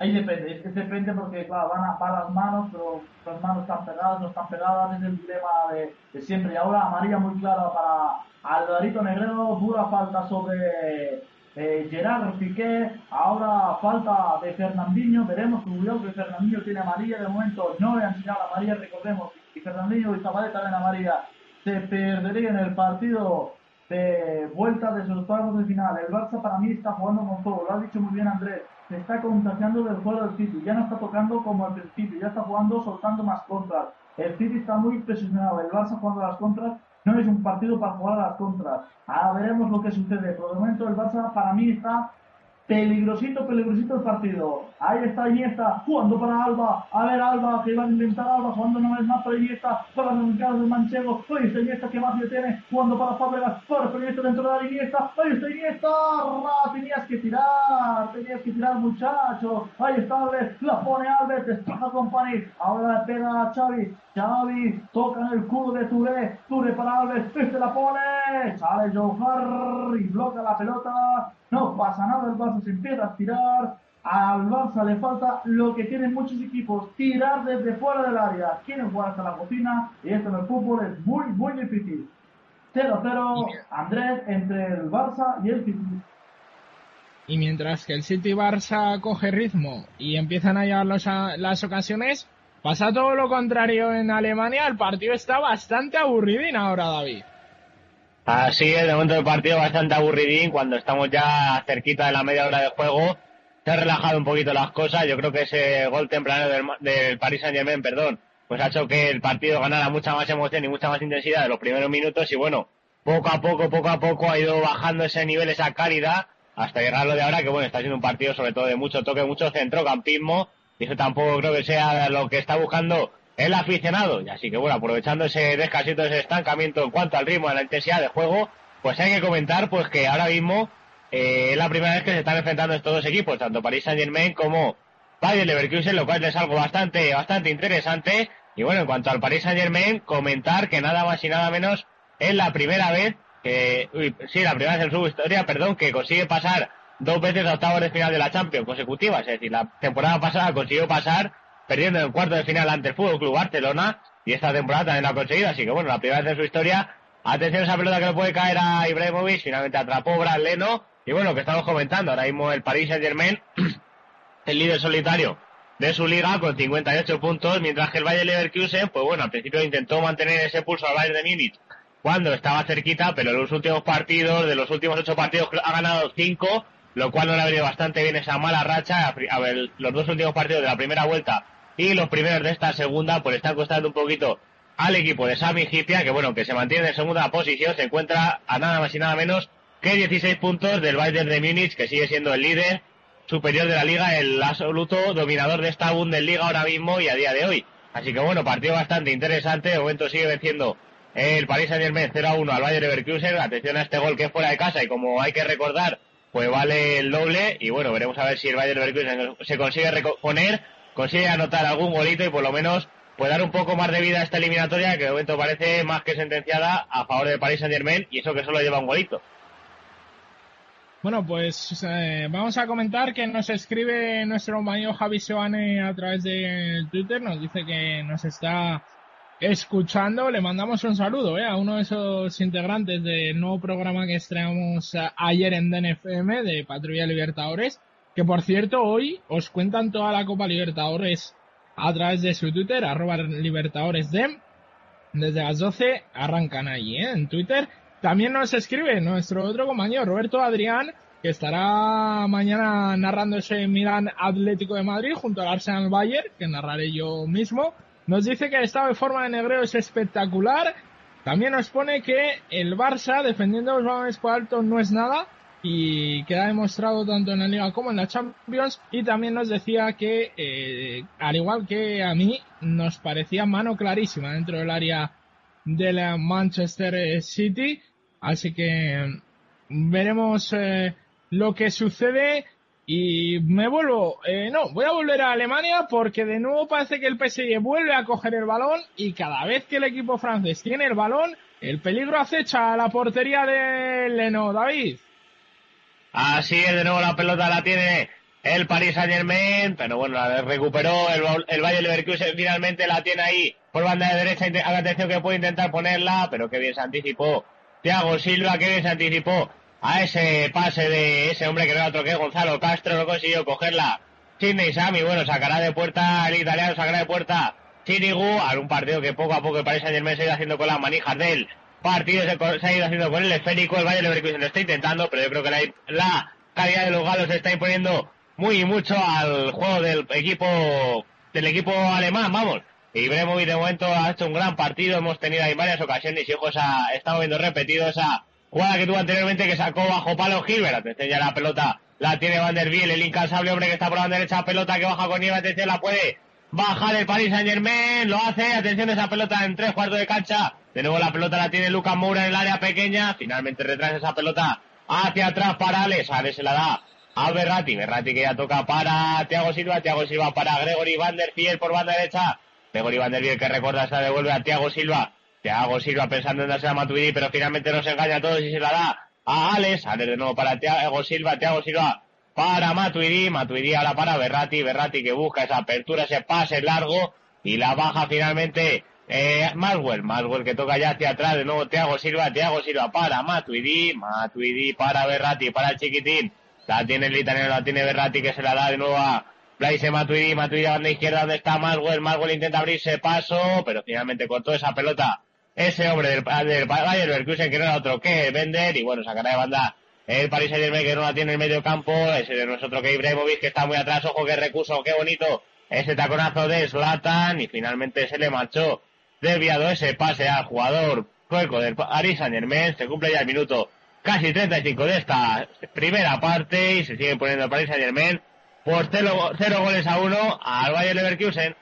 Ahí depende, es que depende porque claro, van a, para las manos, pero las manos están pegadas, no están pegadas, es el dilema de, siempre. Y ahora amarilla muy clara para Alvarito Negrero, dura falta sobre eh, Gerard Piqué, ahora falta de Fernandinho, veremos cuidado que Fernandinho tiene amarilla, de momento no le han enseñado amarilla, recordemos, y Fernandinho y Zabaleta en amarilla se perdería en el partido de vuelta de sus octavos de final. El Barça para mí está jugando con todo, lo ha dicho muy bien Andrés, se está contagiando del juego del City, ya no está tocando como al principio, ya está jugando soltando más contras. El City está muy presionado, el Barça jugando a las contras no es un partido para jugar a las contras. Ahora veremos lo que sucede. Por el momento el Barça para mí está Peligrosito, peligrosito el partido. Ahí está Iniesta, jugando para Alba. A ver, Alba, que iba a inventar Alba, jugando una vez más para Iniesta, para mercados del Manchego. Ahí está Iniesta, que más tiene, jugando para Fábregas, para Iniesta dentro de la Iniesta. Ahí está Iniesta, tenías que tirar, tenías que tirar, muchacho. Ahí está Alves, la pone Alves, despeja Company. Ahora le pega a Xavi. Xavi toca en el culo de Touré, Touré para Alves, este la pone, sale Johar y bloquea la pelota, no pasa nada, el Barça se empieza a tirar, al Barça le falta lo que tienen muchos equipos, tirar desde fuera del área, quieren jugar hasta la cocina y esto en el fútbol es muy, muy difícil. 0-0, Andrés, entre el Barça y el City. Y mientras que el City Barça coge ritmo y empiezan a llevar las ocasiones, Pasa todo lo contrario en Alemania, el partido está bastante aburridín ahora, David. Así es, de momento el partido bastante aburridín, cuando estamos ya cerquita de la media hora de juego, se ha relajado un poquito las cosas, yo creo que ese gol temprano del, del Paris Saint Germain, perdón, pues ha hecho que el partido ganara mucha más emoción y mucha más intensidad de los primeros minutos y bueno, poco a poco, poco a poco ha ido bajando ese nivel, esa calidad, hasta llegar a lo de ahora, que bueno, está siendo un partido sobre todo de mucho toque, mucho centrocampismo, eso tampoco creo que sea lo que está buscando el aficionado. Y así que bueno, aprovechando ese descansito, ese estancamiento en cuanto al ritmo, a la intensidad de juego, pues hay que comentar pues que ahora mismo eh, es la primera vez que se están enfrentando estos dos equipos, tanto Paris Saint Germain como Bayern Leverkusen, lo cual es algo bastante, bastante interesante. Y bueno, en cuanto al Paris Saint Germain, comentar que nada más y nada menos es la primera vez que, uy, sí, la primera vez en su historia, perdón, que consigue pasar dos veces a octavos de final de la Champions consecutivas. Es decir, la temporada pasada consiguió pasar perdiendo en el cuarto de final ante el Fútbol Club Barcelona y esta temporada también lo ha conseguido. Así que bueno, la primera vez en su historia. Atención a esa pelota que le puede caer a Ibrahimovic. Finalmente atrapó Brad Leno. Y bueno, que estamos comentando. Ahora mismo el Paris Saint Germain, el líder solitario de su liga con 58 puntos, mientras que el Bayern Leverkusen, pues bueno, al principio intentó mantener ese pulso al Bayern de Múnich cuando estaba cerquita, pero en los últimos partidos, de los últimos ocho partidos, ha ganado cinco lo cual no le ha venido bastante bien esa mala racha. A ver, los dos últimos partidos de la primera vuelta y los primeros de esta segunda, pues están costando un poquito al equipo de Sami Hipia, que bueno, que se mantiene en segunda posición, se encuentra a nada más y nada menos que 16 puntos del Bayern de Múnich, que sigue siendo el líder superior de la liga, el absoluto dominador de esta Bundesliga ahora mismo y a día de hoy. Así que bueno, partido bastante interesante, de momento sigue venciendo el Paris Saint Germain 0 a 1 al Bayern Leverkusen, atención a este gol que es fuera de casa y como hay que recordar, pues vale el doble y bueno, veremos a ver si el Bayern Leverkusen se consigue reponer, consigue anotar algún golito y por lo menos puede dar un poco más de vida a esta eliminatoria que de momento parece más que sentenciada a favor de Paris Saint Germain y eso que solo lleva un golito. Bueno, pues eh, vamos a comentar que nos escribe nuestro compañero Javi Sebane a través de Twitter, nos dice que nos está escuchando, le mandamos un saludo ¿eh? a uno de esos integrantes del nuevo programa que estrenamos ayer en DNFM de Patrulla Libertadores, que por cierto hoy os cuentan toda la Copa Libertadores a través de su Twitter, arroba libertadoresdem. Desde las 12 arrancan allí ¿eh? en Twitter. También nos escribe nuestro otro compañero Roberto Adrián, que estará mañana narrando ese Milan Atlético de Madrid junto al Arsenal Bayer, que narraré yo mismo. Nos dice que el estado de forma de Negreo es espectacular. También nos pone que el Barça, defendiendo los balones por alto, no es nada. Y queda demostrado tanto en la Liga como en la Champions. Y también nos decía que, eh, al igual que a mí, nos parecía mano clarísima dentro del área de la Manchester City. Así que mm, veremos eh, lo que sucede. Y me vuelvo, eh, no, voy a volver a Alemania porque de nuevo parece que el PSG vuelve a coger el balón y cada vez que el equipo francés tiene el balón, el peligro acecha a la portería de Leno, David. Así es, de nuevo la pelota la tiene el Paris Saint Germain, pero bueno, la recuperó el, el Bayern Leverkusen, finalmente la tiene ahí por banda de derecha, haga atención que puede intentar ponerla, pero qué bien se anticipó Thiago Silva, qué bien se anticipó a ese pase de ese hombre que no era otro que Gonzalo Castro, no consiguió cogerla. Sidney Sami, bueno, sacará de puerta el italiano, sacará de puerta Chirigu, a un partido que poco a poco parece ayer me se ha ido haciendo con las manijas del partido, se, ha ido haciendo con el esférico, el Valle Leverkusen lo está intentando, pero yo creo que la, la calidad de los galos se está imponiendo muy mucho al juego del equipo del equipo alemán, vamos. Y Bremovic de momento ha hecho un gran partido, hemos tenido ahí varias ocasiones y ojos a, estamos viendo repetido esa jugada que tuvo anteriormente que sacó bajo palo Gilbert. Atención ya la pelota la tiene Van der Biel, el incansable hombre que está por la derecha, pelota que baja con nieve, atención, la puede bajar el Paris Saint Germain, lo hace, atención esa pelota en tres cuartos de cancha, de nuevo la pelota la tiene Lucas Moura en el área pequeña, finalmente retrasa esa pelota hacia atrás para Alex, Alex se la da a Berrati, Berrati que ya toca para Thiago Silva, Thiago Silva para Gregory Van der Biel por banda derecha, Gregory Van der Biel que recuerda se la devuelve a Thiago Silva, Thiago Silva pensando en darse a Matuidi, pero finalmente no se engaña a todos y se la da a Alex, Alex de nuevo para Thiago Silva, Thiago Silva para Matuidi, Matuidi ahora para Berrati, Berrati que busca esa apertura, ese pase largo y la baja finalmente eh, Maswell, Maswell que toca ya hacia atrás, de nuevo Thiago Silva, Thiago Silva para Matuidi, Matuidi para Berrati, para el chiquitín, la tiene el italiano, la tiene Berrati que se la da de nuevo a Blaise Matuidi, Matuidi a banda izquierda donde está Maswell, Maswell intenta abrirse paso, pero finalmente cortó esa pelota ese hombre del, del Bayern Leverkusen que no era otro que Bender y bueno, sacará de banda el Paris Saint Germain que no la tiene en el medio campo, ese de nosotros que Ibrahimovic que está muy atrás, ojo qué recurso, qué bonito, ese taconazo de Zlatan. Y finalmente se le marchó desviado ese pase al jugador sueco del Paris Saint Germain, se cumple ya el minuto casi 35 de esta primera parte y se sigue poniendo el Paris Saint Germain por cero, cero goles a uno al Bayern Leverkusen.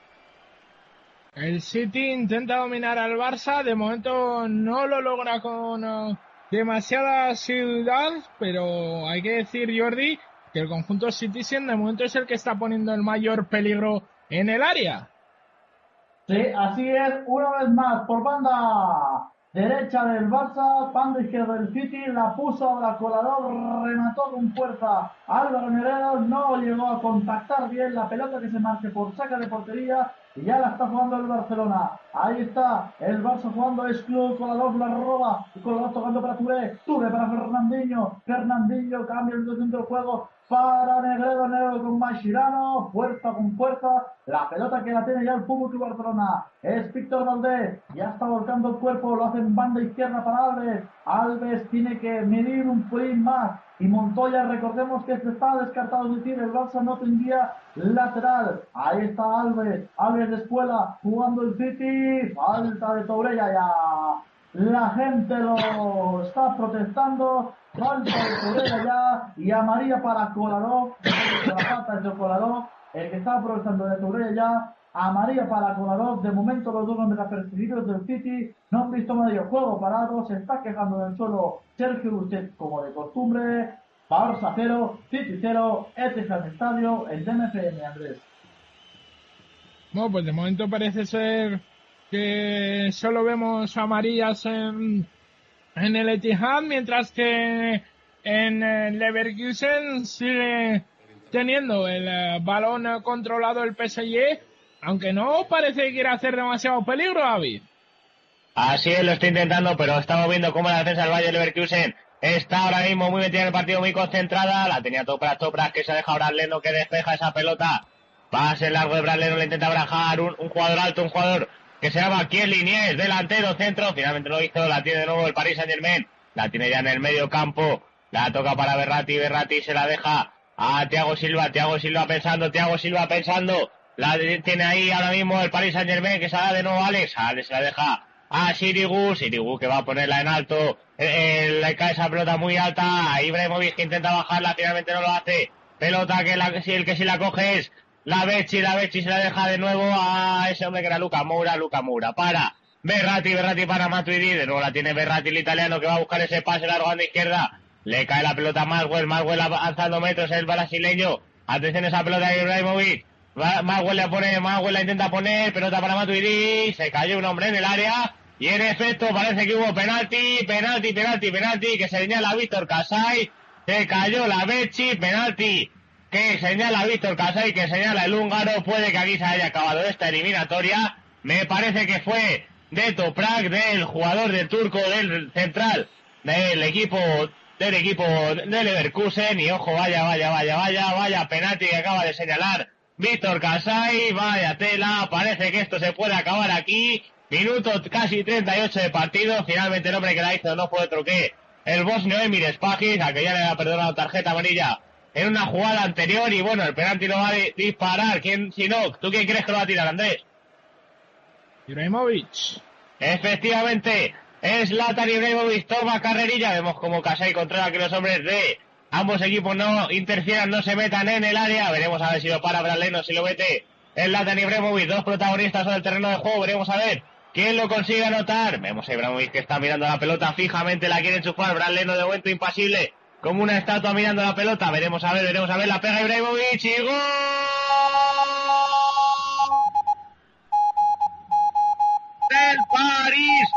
El City intenta dominar al Barça, de momento no lo logra con uh, demasiada ciudad, pero hay que decir, Jordi, que el conjunto Citizen de momento es el que está poniendo el mayor peligro en el área. Sí, así es, una vez más, por banda derecha del Barça, banda izquierda del City, la puso la colador, remató con fuerza Álvaro Neredo, no llegó a contactar bien la pelota que se marche por saca de portería y ya la está jugando el Barcelona. Ahí está el Barça jugando exclusivo con la dos la roba. Con la dos tocando para Touré. Touré para Fernandinho. Fernandinho cambia el centro del juego para Negredo, Negredo con Machirano. Fuerza con fuerza. La pelota que la tiene ya el Fútbol Club Barcelona. Es Víctor Valdés. Ya está volcando el cuerpo. Lo hace en banda izquierda para Alves. Alves tiene que medir un pelín más y Montoya, recordemos que está descartado, es decir, el Barça no tendría lateral. Ahí está Alves, Alves de escuela, jugando el City, falta de Tourella ya. La gente lo está protestando, falta de Tourella ya, y a María para Colaró, la pata de Colaró, el que está protestando de Tourella ya, a María para Colaró, de momento los dos hombres apercibidos del City no han visto medio juego parado, se está quejando del suelo Sergio Busquets como de costumbre, Barça 0, City 0, Etihad Estadio, el DMFM, Andrés. Bueno, pues de momento parece ser que solo vemos amarillas en, en el Etihad, mientras que en Leverkusen sigue teniendo el eh, balón controlado el PSG, aunque no parece que quiera hacer demasiado peligro, David. Así es, lo está intentando, pero estamos viendo cómo la defensa del Valle Leverkusen está ahora mismo muy metida en el partido, muy concentrada. La tenía Topras, Topras que se deja ahora Leno que despeja esa pelota. Pase largo de Brad le intenta brajar un, un, jugador alto, un jugador que se llama Kiel Liniers, delantero, centro. Finalmente lo hizo, la tiene de nuevo el Paris Saint Germain. La tiene ya en el medio campo. La toca para Berrati, Berrati se la deja a Thiago Silva, Thiago Silva pensando, Thiago Silva pensando. La tiene ahí ahora mismo el Paris Saint Germain que se da de nuevo a Alex. Alex la deja a Sirigu, Sirigu que va a ponerla en alto, eh, le cae esa pelota muy alta, a Ibrahimovic que intenta bajarla, finalmente no lo hace, pelota que la, el que si la coge es la Becci, la Becci se la deja de nuevo a ese hombre que era Luca Moura, Luca Moura, para Berratti, Berratti para Matuidi, de nuevo la tiene Berratti el italiano que va a buscar ese pase largo a la izquierda, le cae la pelota a Maswell, Maswell avanzando metros, el brasileño, atención esa pelota de Ibrahimovic, Maswell le pone, Maswell la intenta poner, pelota para Matuidi, se cayó un hombre en el área, y en efecto parece que hubo penalti, penalti, penalti, penalti, que señala Víctor Casay, se cayó la Bechi, penalti que señala Víctor Casay, que señala el húngaro, puede que aquí se haya acabado esta eliminatoria, me parece que fue de Toprak, del jugador del turco, del central, del equipo, del equipo de Leverkusen, y ojo, vaya, vaya, vaya, vaya, vaya penalti que acaba de señalar Víctor Casay, vaya tela, parece que esto se puede acabar aquí, Minuto casi 38 de partido. Finalmente el hombre que la hizo no fue otro que el bosnio Emir Spagis, a que ya le ha perdonado tarjeta amarilla en una jugada anterior. Y bueno, el penalti lo va a disparar. ¿Quién, si no, ¿tú quién crees que lo va a tirar, Andrés? Ibrahimovic. Efectivamente, es Latan Ibrahimovic toma carrerilla. Vemos como Casay controla que los hombres de ambos equipos no interfieran, no se metan en el área. Veremos a ver si lo para Braleno, si lo mete el Latan Ibrahimovic, dos protagonistas sobre el terreno de juego. Veremos a ver quién lo consigue anotar. Vemos a Ibrahimovic que está mirando la pelota fijamente, la quiere enchufar. Braleno de momento impasible, como una estatua mirando la pelota. Veremos a ver, veremos a ver, la pega Ibrahimovic y gol. Del París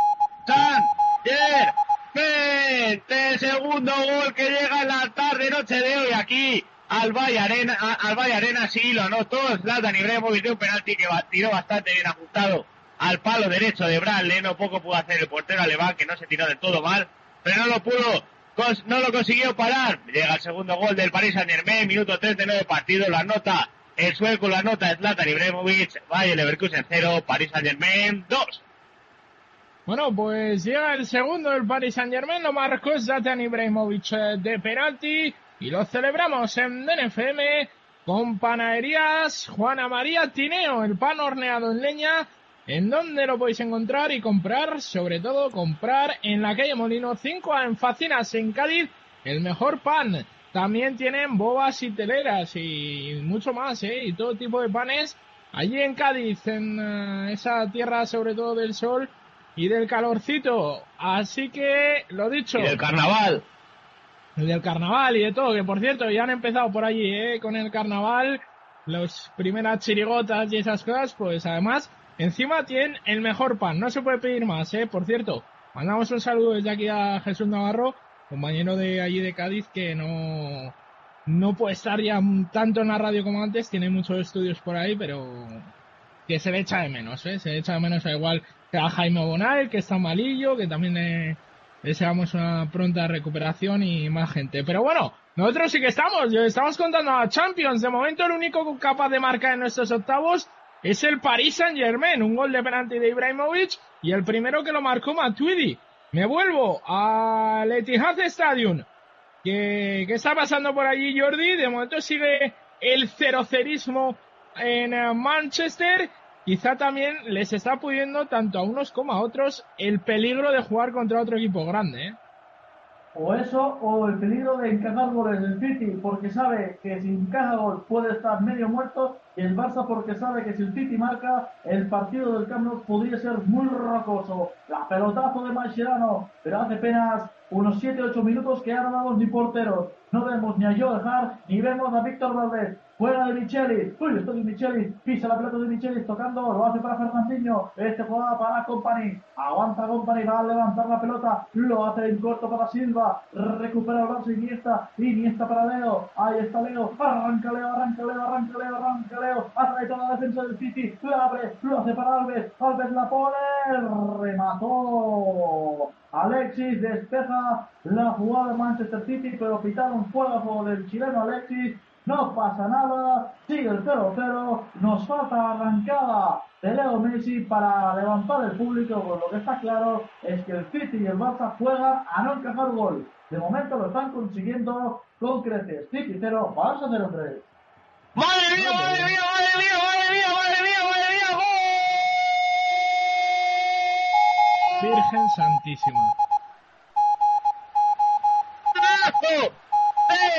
Saint-Germain. El segundo gol que llega en la tarde noche de hoy aquí al Valle Arena, al Arena sí lo anotó Zlatan Ibrahimovic de un penalti que tiró bastante bien ajustado al palo derecho de Brad Leno, poco pudo hacer el portero alemán que no se tiró del todo mal, pero no lo pudo, no lo consiguió parar. Llega el segundo gol del Paris Saint Germain, minuto 39 de partido, la anota el sueco, la anota Zlatan Ibrahimovic, Valle Leverkusen 0, Paris Saint Germain 2. Bueno, pues llega el segundo del Paris Saint Germain, lo marcó Zlatan Ibrahimovic eh, de penalti y lo celebramos en DNFM con panaderías Juana María Tineo, el pan horneado en leña, en donde lo podéis encontrar y comprar, sobre todo comprar en la calle Molino 5 en Facinas, en Cádiz, el mejor pan. También tienen bobas y teleras y mucho más, ¿eh? Y todo tipo de panes allí en Cádiz, en eh, esa tierra sobre todo del sol y del calorcito. Así que, lo dicho. Y del carnaval. Y del carnaval y de todo, que por cierto, ya han empezado por allí, ¿eh? Con el carnaval, las primeras chirigotas y esas cosas, pues además, encima tienen el mejor pan. No se puede pedir más, ¿eh? Por cierto, mandamos un saludo desde aquí a Jesús Navarro, compañero de allí de Cádiz, que no, no puede estar ya tanto en la radio como antes, tiene muchos estudios por ahí, pero que se le echa de menos, ¿eh? Se le echa de menos a igual a Jaime Bonal, que está malillo, que también deseamos una pronta recuperación y más gente. Pero bueno, nosotros sí que estamos, estamos contando a Champions. De momento el único capaz de marcar en nuestros octavos es el Paris Saint Germain, un gol de penalti de Ibrahimovic y el primero que lo marcó Matuidi. Me vuelvo al Etihad Stadium. ¿Qué, ¿Qué está pasando por allí, Jordi? De momento sigue el cerocerismo en Manchester quizá también les está pudiendo tanto a unos como a otros el peligro de jugar contra otro equipo grande. ¿eh? O eso, o el peligro de encajar goles del City, porque sabe que si encaja gol puede estar medio muerto, y el Barça porque sabe que si el City marca, el partido del Camp podría ser muy rocoso. La pelotazo de Mascherano, pero hace apenas unos 7-8 minutos que ahora vamos ni porteros. No vemos ni a Joe Hart, ni vemos a Víctor Valdés. Fuera de Micheli. Uy, esto de Micheli. Pisa la pelota de Micheli tocando. Lo hace para Fernandinho. Este juega para Company. Aguanta Company. Va a levantar la pelota. Lo hace en corto para Silva. Recupera el Barça Iniesta. Iniesta para Leo. Ahí está Leo. Arranca Leo, arranca Leo, arranca Leo, arranca Leo. Atrae toda la defensa del City. Lo abre. Lo hace para Alves. Alves la pone. Remató. Alexis despeja la jugada de Manchester City, pero pitaron fuego juego del chileno Alexis no pasa nada, sigue el 0-0, nos falta arrancada de Leo Messi para levantar el público, pues lo que está claro es que el City y el Barça juegan a no encajar gol. De momento lo están consiguiendo con creces. City 0, Barça 0-3. ¡Madre mía, madre mía, madre mía, madre mía, madre mía, madre mía! ¡Gol! Virgen Santísima.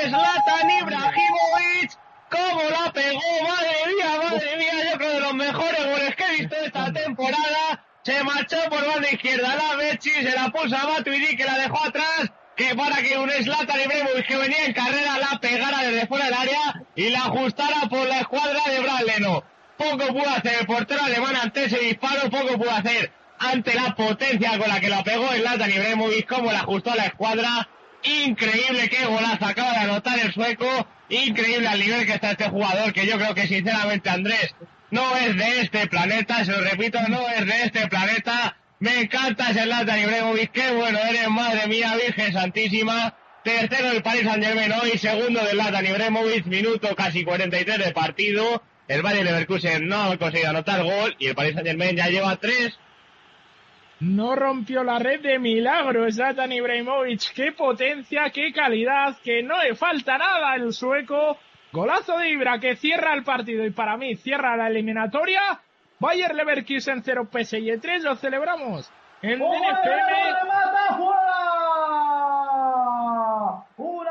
Zlatan Ibrahimovic, cómo la pegó, madre mía, madre mía, yo creo de los mejores goles que he visto esta temporada. Se marchó por banda izquierda. La Bechi, se la puso a Matuidi que la dejó atrás, que para que un Zlatan Ibrahimovic que venía en carrera la pegara desde fuera del área y la ajustara por la escuadra de Brad Poco pudo hacer el portero alemán ante ese disparo, poco pudo hacer ante la potencia con la que la pegó Zlatan Ibrahimovic, como la ajustó a la escuadra. Increíble qué golazo acaba de anotar el sueco. Increíble al nivel que está este jugador, que yo creo que sinceramente Andrés no es de este planeta, se lo repito, no es de este planeta. Me encanta Lata Ibrahimovic, qué bueno eres, madre mía, Virgen Santísima. Tercero del Paris Saint Germain hoy, segundo del Latan Ibrahimovic, minuto casi 43 de partido. El Bayern Leverkusen no ha conseguido anotar gol y el Paris Saint Germain ya lleva tres no rompió la red de milagro Zlatan Ibrahimovic. Qué potencia, qué calidad, que no le falta nada el sueco. Golazo de Ibra que cierra el partido y para mí cierra la eliminatoria. Bayer Leverkusen 0 PSG 3 lo celebramos en. ¡Una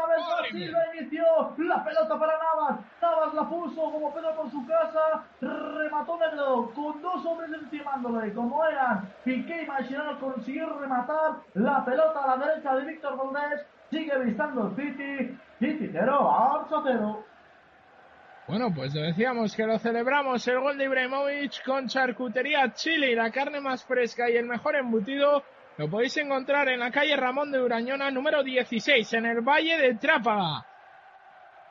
vez Silva inició la pelota para Navas. Navas la puso como Pedro por su casa. Remató Negro con dos hombres encimándole. Como eran Piqué y Machinano consiguió rematar la pelota a la derecha de Víctor Valdés. Sigue visitando el City. City 0, Barça 0. Bueno, pues decíamos que lo celebramos el gol de Ibrahimovic con charcutería chile, la carne más fresca y el mejor embutido. Lo podéis encontrar en la calle Ramón de Urañona, número 16, en el Valle de Trápaga.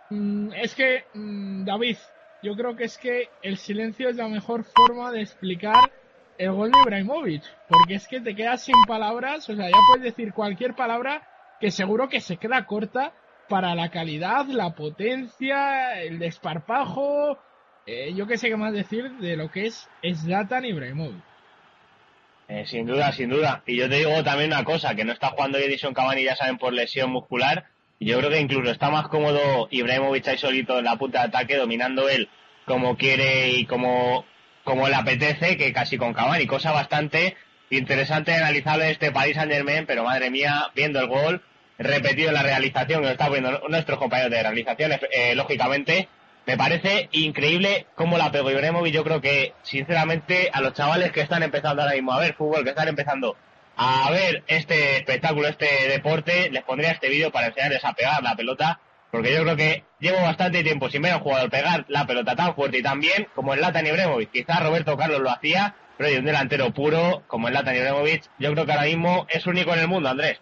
Mm, es que, mm, David, yo creo que es que el silencio es la mejor forma de explicar el gol de Ibrahimovic, porque es que te quedas sin palabras, o sea, ya puedes decir cualquier palabra que seguro que se queda corta para la calidad, la potencia, el desparpajo, eh, yo qué sé qué más decir de lo que es Zlatan Ibrahimovic. Eh, sin duda, sin duda. Y yo te digo también una cosa, que no está jugando Edison Cavani, ya saben, por lesión muscular. Yo creo que incluso está más cómodo Ibrahimovic ahí solito en la punta de ataque, dominando él como quiere y como, como le apetece, que casi con Cavani. Cosa bastante interesante de este Paris Saint Germain, pero madre mía, viendo el gol, repetido la realización, que lo está viendo nuestros compañeros de realización, eh, lógicamente, me parece increíble cómo la pegó Ibrahimovic. Yo creo que, sinceramente, a los chavales que están empezando ahora mismo a ver fútbol, que están empezando a ver este espectáculo, este deporte, les pondría este vídeo para enseñarles a pegar la pelota, porque yo creo que llevo bastante tiempo sin ver a un jugador pegar la pelota tan fuerte y tan bien como el Latan Ibrahimovic. Quizás Roberto Carlos lo hacía, pero hay un delantero puro como el Latan Ibrahimovic, yo creo que ahora mismo es único en el mundo, Andrés.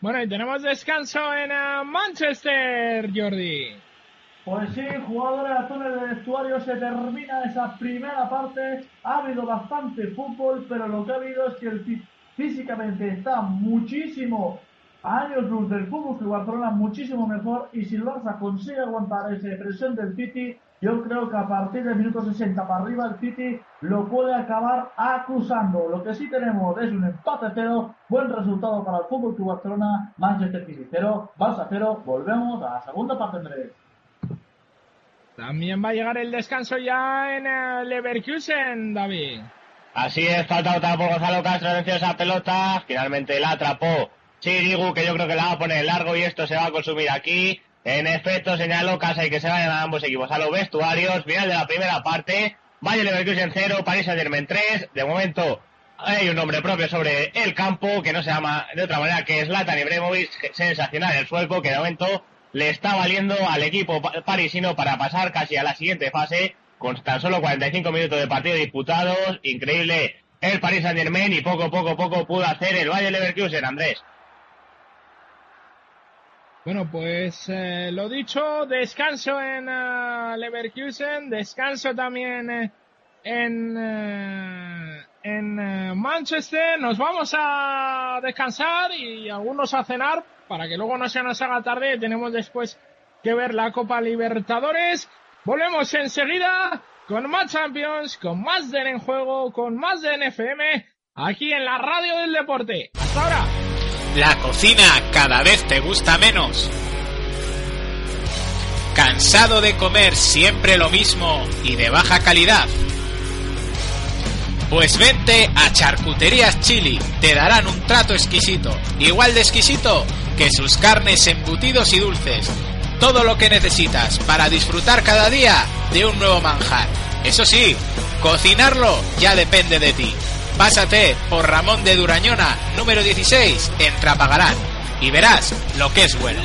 Bueno, y tenemos descanso en eh, Manchester, Jordi. Pues sí, jugadores de túnel de vestuario, se termina esa primera parte. Ha habido bastante fútbol, pero lo que ha habido es que el físicamente está muchísimo años luz del fútbol que Barcelona muchísimo mejor y si el Barça consigue aguantar esa presión del City yo creo que a partir del minuto 60 para arriba el City lo puede acabar acusando. Lo que sí tenemos es un empate cero, buen resultado para el Fútbol Club Barcelona, Manchester City cero, Barça cero. Volvemos a la segunda parte, Andrés. También va a llegar el descanso ya en el Leverkusen, David. Así es, falta otra por Gonzalo Castro, venció esa pelota, finalmente la atrapó Chirigu, que yo creo que la va a poner largo y esto se va a consumir aquí. En efecto, señaló y que se vayan a ambos equipos a los vestuarios. Final de la primera parte. Valle Leverkusen 0, París Saint Germain 3. De momento hay un nombre propio sobre el campo que no se llama de otra manera que es Latan Ibrahimovic. Sensacional el suelco que de momento le está valiendo al equipo parisino para pasar casi a la siguiente fase con tan solo 45 minutos de partido disputados. Increíble el Paris Saint Germain y poco, poco, poco pudo hacer el Valle Leverkusen, Andrés. Bueno, pues eh, lo dicho, descanso en uh, Leverkusen, descanso también eh, en, uh, en Manchester. Nos vamos a descansar y algunos a cenar para que luego no se nos haga tarde. Tenemos después que ver la Copa Libertadores. Volvemos enseguida con más Champions, con más de En Juego, con más de NFM, aquí en la Radio del Deporte. Hasta ahora. La cocina cada vez te gusta menos. ¿Cansado de comer siempre lo mismo y de baja calidad? Pues vente a Charcuterías Chili, te darán un trato exquisito, igual de exquisito que sus carnes, embutidos y dulces. Todo lo que necesitas para disfrutar cada día de un nuevo manjar. Eso sí, cocinarlo ya depende de ti. Pásate por Ramón de Durañona, número 16, en Trapagarán, y verás lo que es bueno.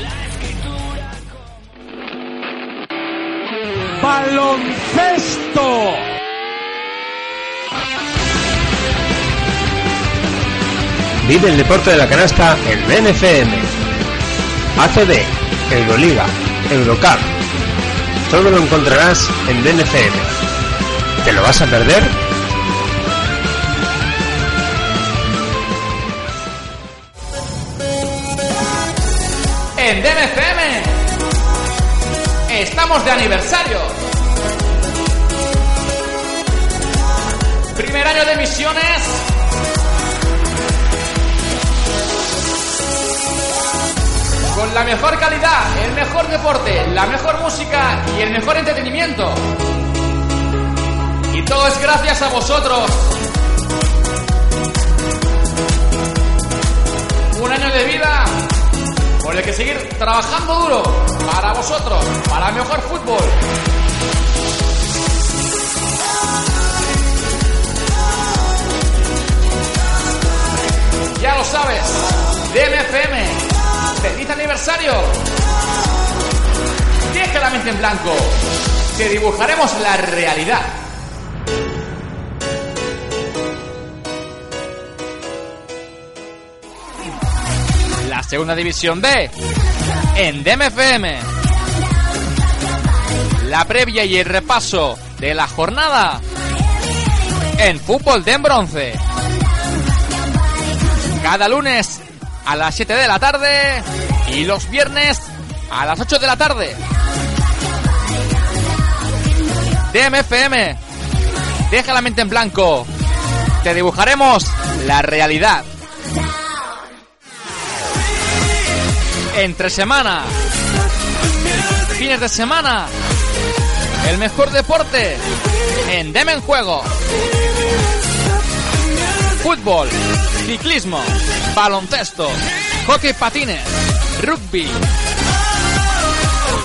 Baloncesto. Vive el deporte de la canasta en BNFM. ACD, Euroliga, Eurocup. Todo lo encontrarás en DNFM. ¿Te lo vas a perder? Estamos de aniversario. Primer año de misiones. Con la mejor calidad, el mejor deporte, la mejor música y el mejor entretenimiento. Y todo es gracias a vosotros. Un año de vida el que seguir trabajando duro para vosotros, para mejor fútbol. Ya lo sabes, DMFM, feliz aniversario. Deja la mente en blanco, que dibujaremos la realidad. Segunda división B en DMFM. La previa y el repaso de la jornada en fútbol de bronce. Cada lunes a las 7 de la tarde y los viernes a las 8 de la tarde. DMFM, deja la mente en blanco. Te dibujaremos la realidad. Entre semana, fines de semana, el mejor deporte en Dem en Juego. Fútbol, ciclismo, baloncesto, hockey patines, rugby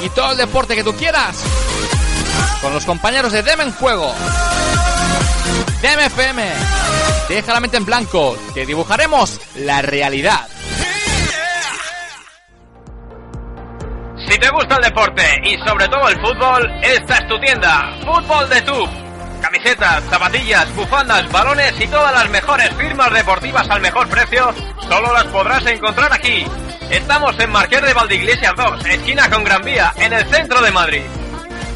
y todo el deporte que tú quieras con los compañeros de Dem en Juego. FM, deja la mente en blanco, te dibujaremos la realidad. Te gusta el deporte y sobre todo el fútbol, esta es tu tienda, Fútbol de Tub. Camisetas, zapatillas, bufandas, balones y todas las mejores firmas deportivas al mejor precio, solo las podrás encontrar aquí. Estamos en Marqués de Valdeiglesias 2, esquina con Gran Vía, en el centro de Madrid.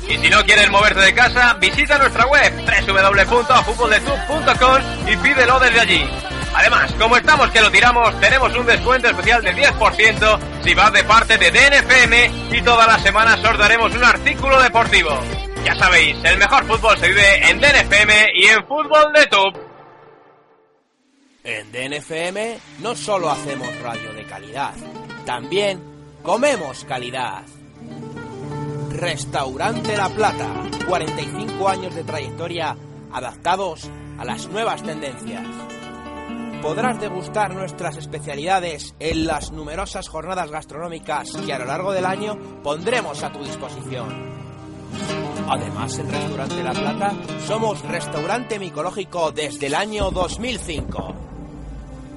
Y si no quieres moverte de casa, visita nuestra web www.futboldetub.com y pídelo desde allí. Además, como estamos que lo tiramos, tenemos un descuento especial del 10% si vas de parte de DNFM y todas las semanas os daremos un artículo deportivo. Ya sabéis, el mejor fútbol se vive en DNFM y en Fútbol de Tub. En DNFM no solo hacemos radio de calidad, también comemos calidad. Restaurante La Plata, 45 años de trayectoria adaptados a las nuevas tendencias. Podrás degustar nuestras especialidades en las numerosas jornadas gastronómicas que a lo largo del año pondremos a tu disposición. Además, en Restaurante La Plata somos restaurante micológico desde el año 2005.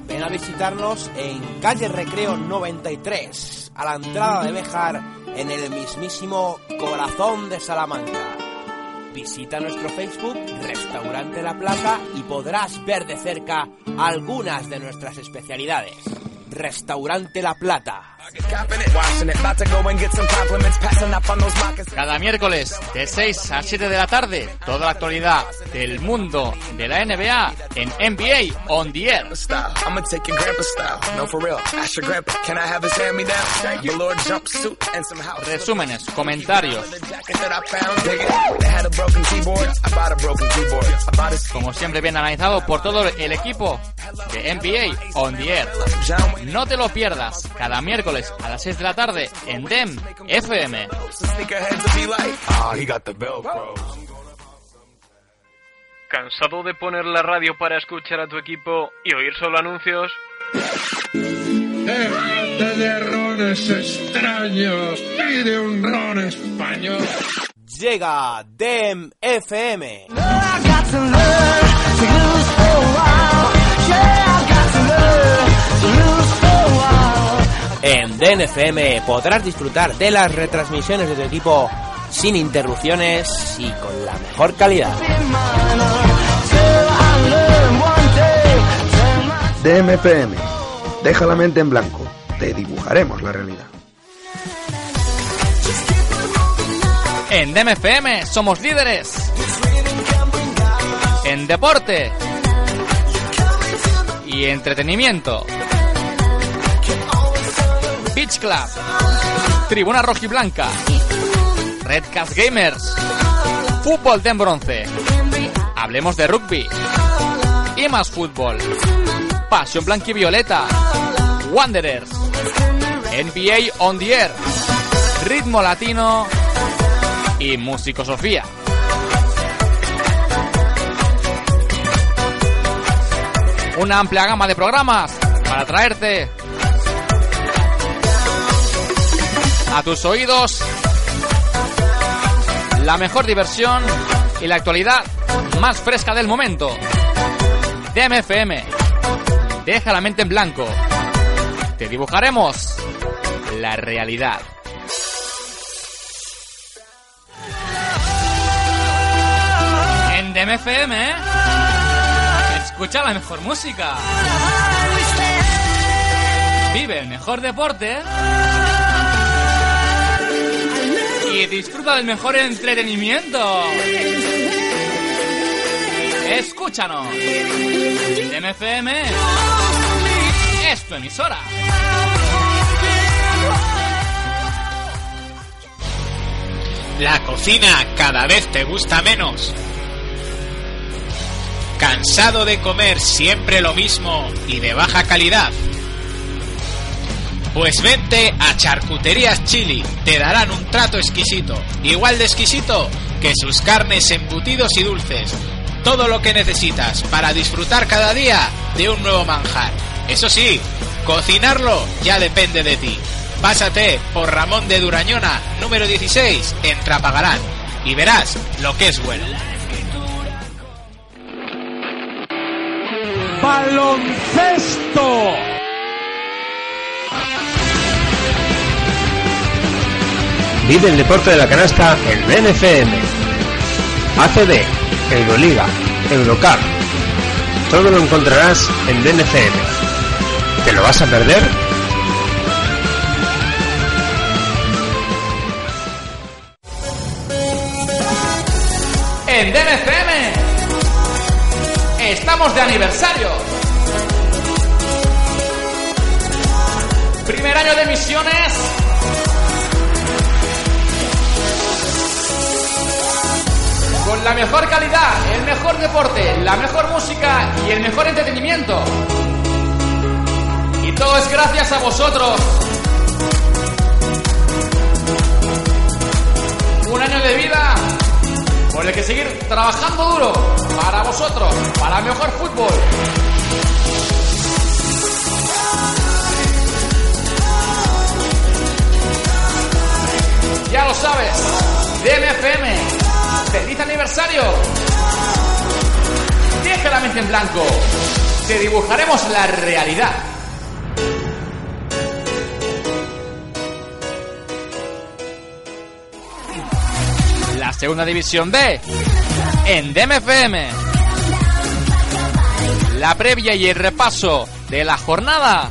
Ven a visitarnos en calle Recreo 93, a la entrada de Bejar, en el mismísimo corazón de Salamanca. Visita nuestro Facebook, Restaurante La Plata, y podrás ver de cerca algunas de nuestras especialidades. Restaurante La Plata. Cada miércoles de 6 a 7 de la tarde, toda la actualidad del mundo de la NBA en NBA On The Air. Resúmenes, comentarios. Como siempre bien analizado por todo el equipo de NBA On The Air. No te lo pierdas cada miércoles a las 6 de la tarde en DEM FM. ¿Cansado de poner la radio para escuchar a tu equipo y oír solo anuncios? Déjate de rones extraños, pide un ron español. Llega DEM FM. En DNFM podrás disfrutar de las retransmisiones de tu equipo sin interrupciones y con la mejor calidad. DMFM. Deja la mente en blanco. Te dibujaremos la realidad. En DMFM somos líderes. En deporte. Y entretenimiento. Beach Club. Tribuna Rojiblanca. Redcast Gamers. Fútbol de bronce. Hablemos de rugby. Y más fútbol. Pasión Blanquivioleta. Wanderers. NBA On The Air. Ritmo Latino. Y Músico Sofía. Una amplia gama de programas para traerte A tus oídos, la mejor diversión y la actualidad más fresca del momento. DMFM. Deja la mente en blanco. Te dibujaremos la realidad. En DMFM, ¿eh? escucha la mejor música. Vive el mejor deporte. Disfruta del mejor entretenimiento. Escúchanos. DMFM es tu emisora. La cocina cada vez te gusta menos. ¿Cansado de comer siempre lo mismo y de baja calidad? Pues vente a Charcuterías Chili, te darán un trato exquisito, igual de exquisito que sus carnes embutidos y dulces. Todo lo que necesitas para disfrutar cada día de un nuevo manjar. Eso sí, cocinarlo ya depende de ti. Pásate por Ramón de Durañona, número 16, en Trapagarán, y verás lo que es bueno. baloncesto. Vive el deporte de la canasta en BNFM. ACD, Euroliga, Eurocup. Todo lo encontrarás en DNFM. ¿Te lo vas a perder? En DMFM estamos de aniversario. Primer año de misiones. Con la mejor calidad, el mejor deporte, la mejor música y el mejor entretenimiento. Y todo es gracias a vosotros. Un año de vida por el que seguir trabajando duro para vosotros, para mejor fútbol. Ya lo sabes, DMFM, feliz aniversario. Deja la mente en blanco, te dibujaremos la realidad. La segunda división B en DMFM. La previa y el repaso de la jornada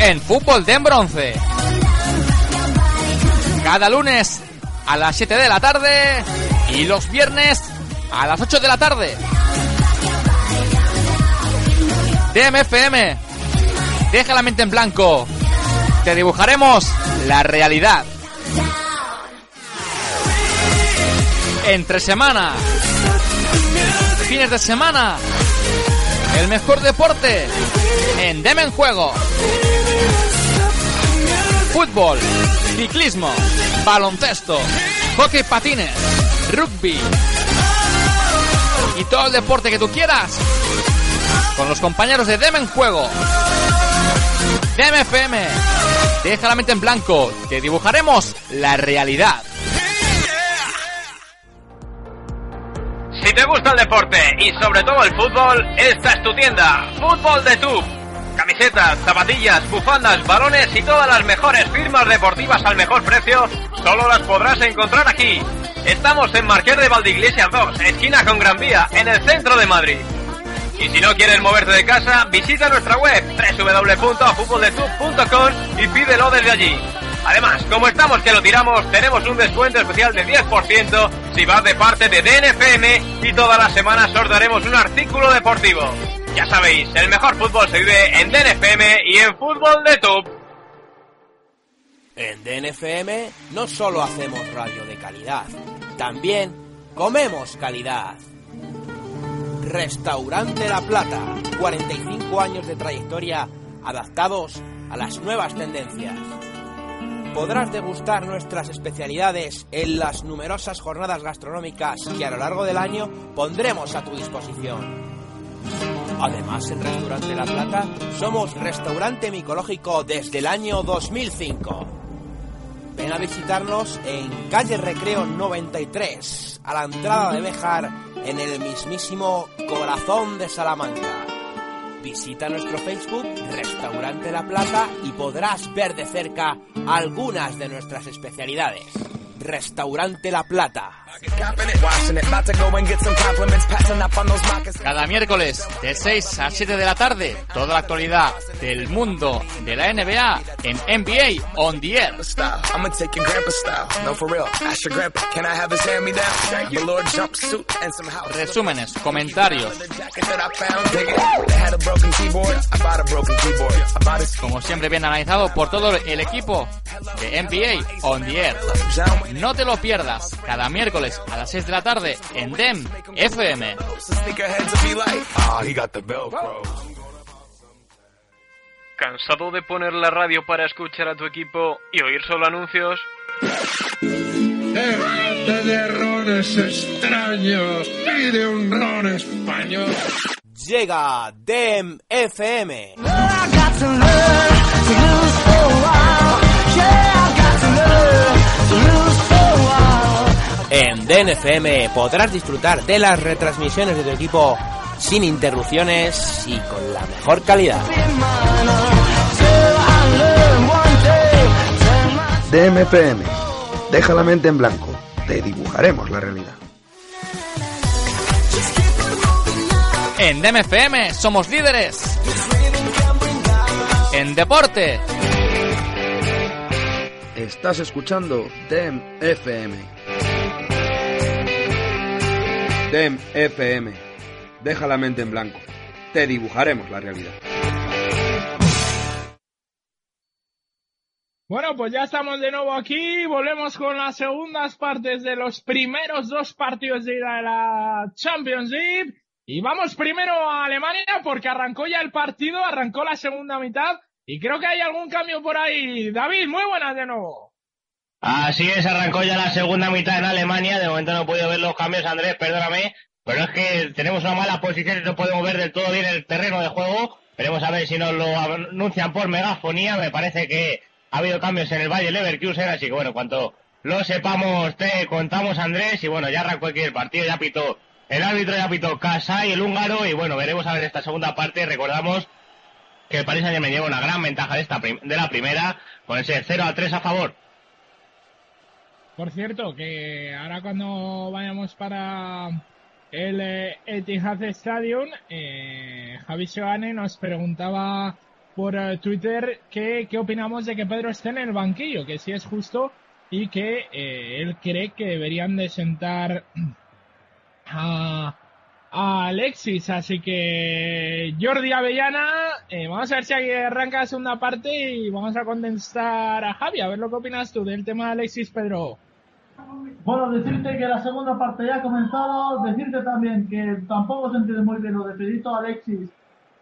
en fútbol de en bronce. Cada lunes a las 7 de la tarde y los viernes a las 8 de la tarde. DMFM, deja la mente en blanco. Te dibujaremos la realidad. Entre semana, fines de semana, el mejor deporte en Dem en Juego. Fútbol, ciclismo, baloncesto, hockey patines, rugby y todo el deporte que tú quieras con los compañeros de Dem en Juego. DMFM, deja la mente en blanco, te dibujaremos la realidad. Si te gusta el deporte y sobre todo el fútbol, esta es tu tienda, Fútbol de Tub. Camisetas, zapatillas, bufandas, balones y todas las mejores firmas deportivas al mejor precio, solo las podrás encontrar aquí. Estamos en Marqués de Valdeiglesias 2, esquina con Gran Vía, en el centro de Madrid. Y si no quieres moverte de casa, visita nuestra web www.futboldetub.com y pídelo desde allí. Además, como estamos que lo tiramos, tenemos un descuento especial de 10% si vas de parte de DNFM y todas las semanas os un artículo deportivo. Ya sabéis, el mejor fútbol se vive en DNFM y en Fútbol de Tub. En DNFM no solo hacemos radio de calidad, también comemos calidad. Restaurante La Plata, 45 años de trayectoria adaptados a las nuevas tendencias. Podrás degustar nuestras especialidades en las numerosas jornadas gastronómicas que a lo largo del año pondremos a tu disposición. Además, en Restaurante La Plata somos restaurante micológico desde el año 2005. Ven a visitarnos en calle Recreo 93, a la entrada de Bejar, en el mismísimo corazón de Salamanca. Visita nuestro Facebook, Restaurante La Plata, y podrás ver de cerca algunas de nuestras especialidades. Restaurante La Plata. Cada miércoles de 6 a 7 de la tarde, toda la actualidad del mundo de la NBA en NBA On The Air. Resúmenes, comentarios. Como siempre bien analizado por todo el equipo de NBA On The Air. No te lo pierdas, cada miércoles a las 6 de la tarde en DEM FM. ¿Cansado de poner la radio para escuchar a tu equipo y oír solo anuncios? Déjate de errores extraños, pide un ron español. Llega DEM FM. DNFM podrás disfrutar de las retransmisiones de tu equipo sin interrupciones y con la mejor calidad. DMFM. Deja la mente en blanco. Te dibujaremos la realidad. En DMFM somos líderes. En deporte. Estás escuchando DEM FM. DEM FM. Deja la mente en blanco. Te dibujaremos la realidad. Bueno, pues ya estamos de nuevo aquí. Volvemos con las segundas partes de los primeros dos partidos de de la Championship. Y vamos primero a Alemania porque arrancó ya el partido, arrancó la segunda mitad. Y creo que hay algún cambio por ahí. David, muy buenas de nuevo. Así es, arrancó ya la segunda mitad en Alemania. De momento no he podido ver los cambios, Andrés, perdóname. Pero es que tenemos una mala posición y no podemos ver del todo bien el terreno de juego. Veremos a ver si nos lo anuncian por megafonía. Me parece que ha habido cambios en el Valle Leverkusen, así que bueno, cuanto lo sepamos te contamos, Andrés. Y bueno, ya arrancó aquí el partido, ya pitó el árbitro, ya pitó Kasai, el húngaro. Y bueno, veremos a ver esta segunda parte. Recordamos que el Paris Saint-Germain lleva una gran ventaja de, esta de la primera, con ese 0 a 3 a favor. Por cierto, que ahora cuando vayamos para el eh, Etihad Stadium, eh, Javi Seoane nos preguntaba por eh, Twitter que, qué opinamos de que Pedro esté en el banquillo, que si es justo y que eh, él cree que deberían de sentar a, Alexis. Así que Jordi Avellana, vamos a ver si aquí arranca la segunda parte y vamos a condensar a Javi, a ver lo que opinas tú del tema de Alexis Pedro. Bueno, decirte que la segunda parte ya ha comenzado, decirte también que tampoco se entiende muy bien lo de Pedrito Alexis.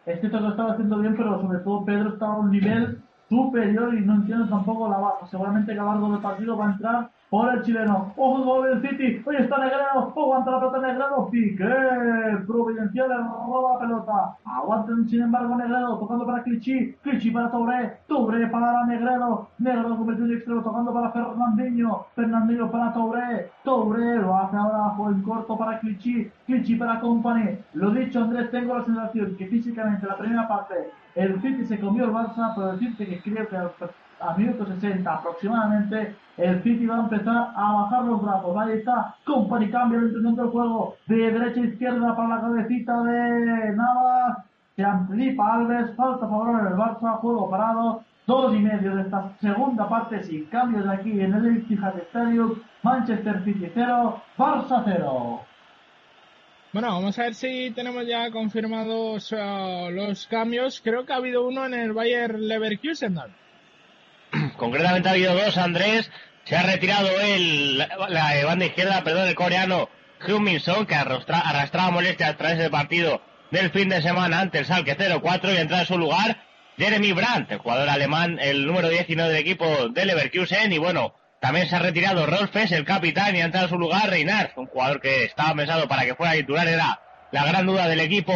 Es cierto que lo estaba haciendo bien, pero sobre todo Pedro estaba a un nivel superior y no entiendo tampoco la baja. Seguramente que a lo largo del partido va a entrar por el chileno. Ojo, gol del City. Oye, está Negrero. Aguanta la pelota Negrero. Piqué. Providencial roba la pelota. Aguanten, sin embargo, Negrero. Tocando para Clichy. Clichy para Touré. Touré para Negrero. Negrero convertido en extremo. Tocando para Fernandinho. Fernandinho para Touré. Touré lo hace ahora en corto para Clichy. Clichy para Company. Lo dicho, Andrés, tengo la sensación que físicamente la primera parte el City se comió el Barça, pero decirte que creo que a minuto 60 aproximadamente, el City va a empezar a bajar los brazos. Ahí está, Company cambia la intención del juego de derecha a izquierda para la cabecita de Navas. Se anticipa Alves, falta favorable del Barça, juego parado. Dos y medio de esta segunda parte sin cambios aquí en el Etihad Stadium. Manchester City 0, Barça 0. Bueno, vamos a ver si tenemos ya confirmados uh, los cambios. Creo que ha habido uno en el Bayer Leverkusen. ¿no? Concretamente ha habido dos, Andrés. Se ha retirado el, la, banda izquierda, perdón, el coreano Heung-Min-Son, que arrastra, arrastraba molestias a través del partido del fin de semana ante el Salque 0-4 y entra en su lugar Jeremy Brandt, el jugador alemán, el número 19 del equipo de Leverkusen. Y bueno, también se ha retirado Rolfes, el capitán, y ha entrado en su lugar Reinar, un jugador que estaba pensado para que fuera titular. Era la gran duda del equipo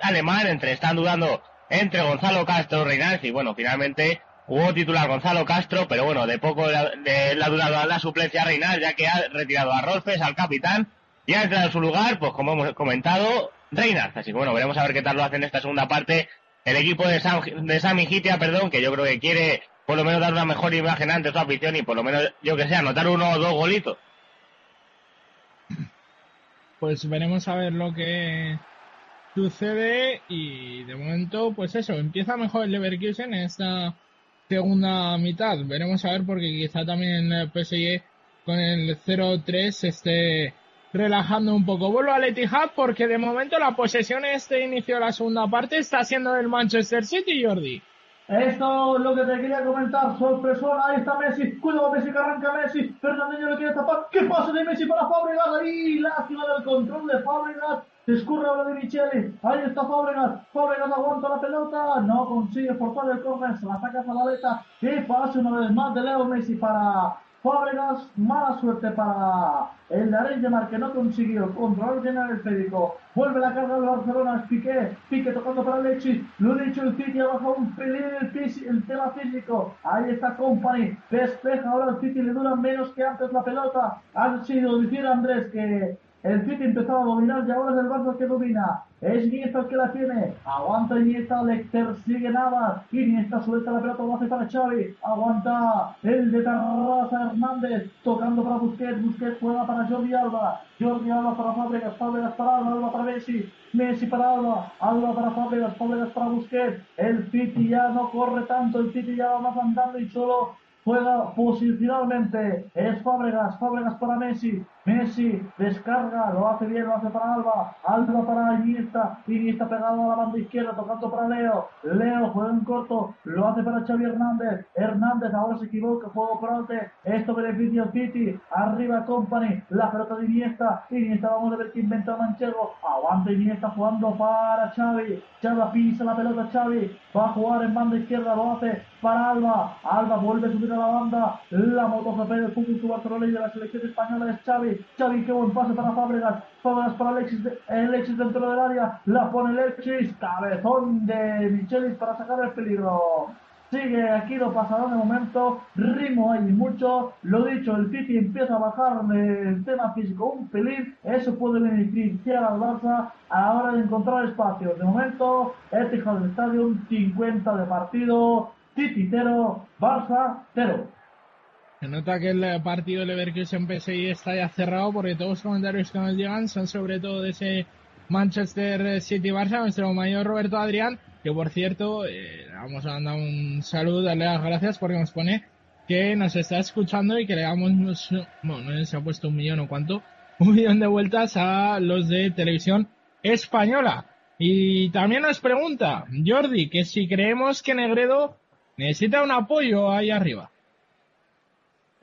alemán, entre están dudando entre Gonzalo Castro Reinar. Y bueno, finalmente Jugó titular Gonzalo Castro, pero bueno, de poco de, la durada la suplencia Reinal, ya que ha retirado a Rolfes, al capitán, y ha entrado en su lugar, pues como hemos comentado, Reinal. Así que bueno, veremos a ver qué tal lo hace en esta segunda parte el equipo de, Sam, de Sami Hitia, perdón, que yo creo que quiere por lo menos dar una mejor imagen ante su afición y por lo menos, yo que sé, anotar uno o dos golitos. Pues veremos a ver lo que sucede y de momento, pues eso, empieza mejor el Leverkusen en esta segunda mitad. Veremos a ver porque quizá también el PSG con el 0-3 esté relajando un poco. Vuelvo al Etihad porque de momento la posesión este inicio de la segunda parte está siendo del Manchester City, Jordi. Esto es lo que te quería comentar, sorpresón, ahí está Messi, cuidado Messi que arranca Messi, Fernandinho lo quiere tapar, ¿qué pasa de Messi para Fábregas? Ahí, lástima del control de Fábregas, escurre ahora de Michele, ahí está Fábregas, Fábregas aguanta la pelota, no consigue forzar el córner, se la saca a la ¿qué pasa una vez más de Leo Messi para Fábregas, mala suerte para el de Mar que no consiguió controlar bien el esférico. Vuelve la carga de Barcelona, Piqué, Piqué tocando para Alexis. Lo dicho, el City ha bajado un pelín el, el, tema físico. Ahí está Company, despeja ahora el City, le dura menos que antes la pelota. Ha sido decir Andrés que el City empezaba a dominar y ahora es el Barça que domina. Es Iniesta el que la tiene. Aguanta Iniesta, le sigue Navas. Iniesta suelta la pelota, lo hace para Xavi. Aguanta el de Tarrasa Hernández. Tocando para Busquets. Busquets juega para Jordi Alba. Jordi Alba para Fábregas. Fábregas para Alba. Alba para Messi. Messi para Alba. Alba para Fábregas. Fábregas para Busquets. El City ya no corre tanto. El City ya va más andando y solo juega posicionalmente, es Fábregas, Fábregas para Messi, Messi descarga, lo hace bien, lo hace para Alba, Alba para Iniesta, Iniesta pegado a la banda izquierda, tocando para Leo, Leo juega en corto, lo hace para Xavi Hernández, Hernández ahora se equivoca, juego alto, esto beneficia al City, arriba Company, la pelota de Iniesta, Iniesta vamos a ver qué inventa Manchego, aguanta Iniesta jugando para Xavi, Xavi pisa la pelota Xavi, va a jugar en banda izquierda, lo hace para Alba, Alba vuelve a subir a la banda, la MotoGP del Fútbol Barcelona y de la selección española es Xavi, Xavi qué buen pase para Fábregas, Fábregas para Alexis, Alexis dentro del área, la pone Alexis, cabezón de Michelis para sacar el peligro. Sigue aquí lo pasará de momento, ritmo hay mucho, lo dicho, el City empieza a bajar el tema físico un pelín, eso puede beneficiar al Barça a la hora de encontrar espacios. De momento, Etihad Stadium 50 de partido, City 0, Barça 0. Se nota que el partido de Leverkusen PSI está ya cerrado porque todos los comentarios que nos llegan son sobre todo de ese Manchester City Barça, nuestro mayor Roberto Adrián, que por cierto, eh, vamos a mandar un saludo, darle las gracias porque nos pone que nos está escuchando y que le damos, bueno, no se ha puesto un millón o cuánto, un millón de vueltas a los de televisión española. Y también nos pregunta Jordi que si creemos que Negredo necesita un apoyo ahí arriba.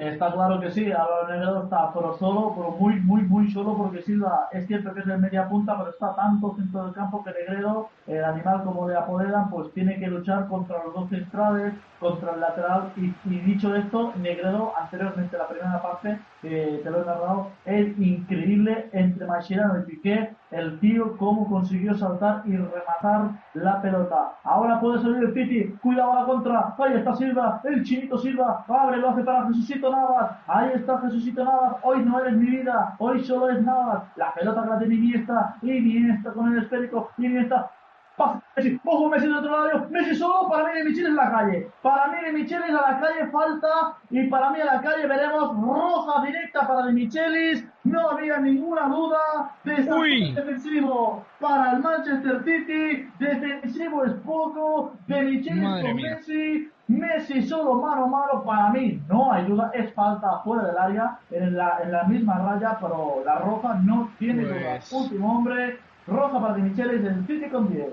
Está claro que sí, Álvaro Negredo está pero solo, pero muy, muy, muy solo porque Silva es cierto que es de media punta, pero está tanto centro del campo que Negredo, el animal como le apoderan, pues tiene que luchar contra los dos centrales, contra el lateral y, dicho esto, Negredo anteriormente la primera parte, te lo he narrado, es increíble entre Mascherano y Piqué, el tío cómo consiguió saltar y rematar la pelota. Ahora puede salir el Piti, cuidado a la contra, ahí está Silva, el chinito Silva, abre, lo hace para Jesucito Navas, ahí está Jesucito Navas, hoy no eres mi vida, hoy solo es Navas, la pelota que la tiene Iniesta, Iniesta con el esférico, Iniesta Messi, ojo Messi de otro lado, Messi solo, para mí de Michel es la calle. Para mí de Michelis a la calle falta y para mí a la calle veremos roja directa para de Michelis. No había ninguna duda. defensivo para el Manchester City. Defensivo es poco. De Michelis con Messi. Messi solo mano a mano para mí. No hay duda, es falta fuera del área en la, en la misma raya, pero la roja no tiene duda. Pues Último hombre, Roja para De Michelis el City con 10.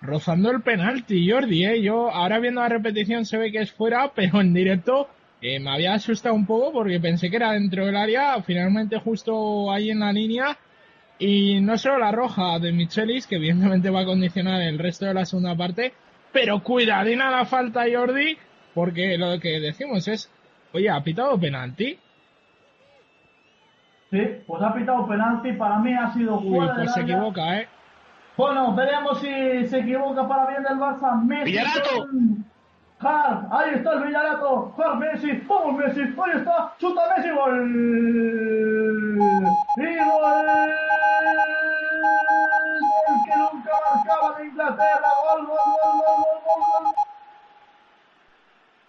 Rozando el penalti, Jordi, ¿eh? Yo ahora viendo la repetición se ve que es fuera, pero en directo eh, me había asustado un poco porque pensé que era dentro del área, finalmente justo ahí en la línea. Y no solo la roja de Michelis, que evidentemente va a condicionar el resto de la segunda parte, pero cuidadina la falta Jordi, porque lo que decimos es, oye, ¿ha pitado penalti? Sí, pues ha pitado penalti, para mí ha sido fuera Uy, pues se equivoca, ¿eh? Bueno, veremos si se equivoca para bien del Barça. Messi Hart, ahí está el Villarato, Hart Messi, vamos Messi, ahí está, chuta Messi, gol. Y gol. Marcaba de Inglaterra, gol, gol, gol, gol, gol, gol, gol.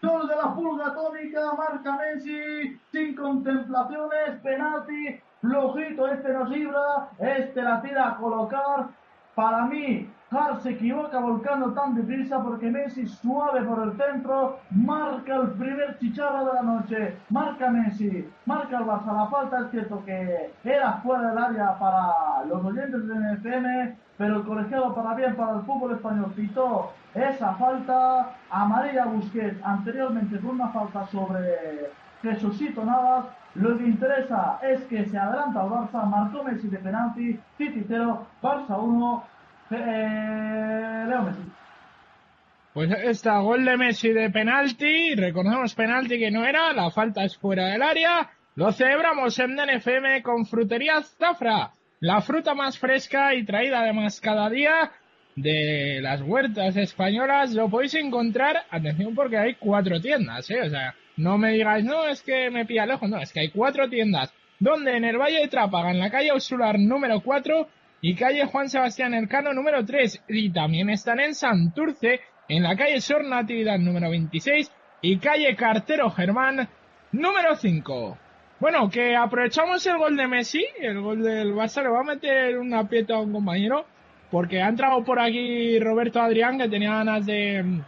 Gol de la pulga atómica, marca Messi, sin contemplaciones, penalti, flojito, este nos libra, este la tira a colocar. Para mí, Hart se equivoca volcando tan deprisa porque Messi suave por el centro, marca el primer chicharro de la noche, marca Messi, marca el Barça, la falta es cierto que era fuera del área para los oyentes del NFM, pero el colegiado para bien para el fútbol español pitó esa falta, amarilla Busquets, anteriormente fue una falta sobre Jesucito Navas, lo que interesa es que se adelanta el Barça, marcó Messi de penalti, 0, Barça 1, eh, Leo Messi. Pues está gol de Messi de penalti, recordamos penalti que no era, la falta es fuera del área, lo celebramos en DNFM con Frutería Zafra, la fruta más fresca y traída además cada día de las huertas españolas, lo podéis encontrar, atención porque hay cuatro tiendas, ¿eh? o sea, no me digáis, no, es que me pilla lejos, no, es que hay cuatro tiendas, donde en el Valle de Trápaga, en la calle Ausular número 4 y calle Juan Sebastián Elcano número 3, y también están en Santurce, en la calle Sor Natividad número 26 y calle Cartero Germán número 5. Bueno, que aprovechamos el gol de Messi, el gol del Barça, le va a meter una pieta a un compañero, porque ha entrado por aquí Roberto Adrián, que tenía ganas de,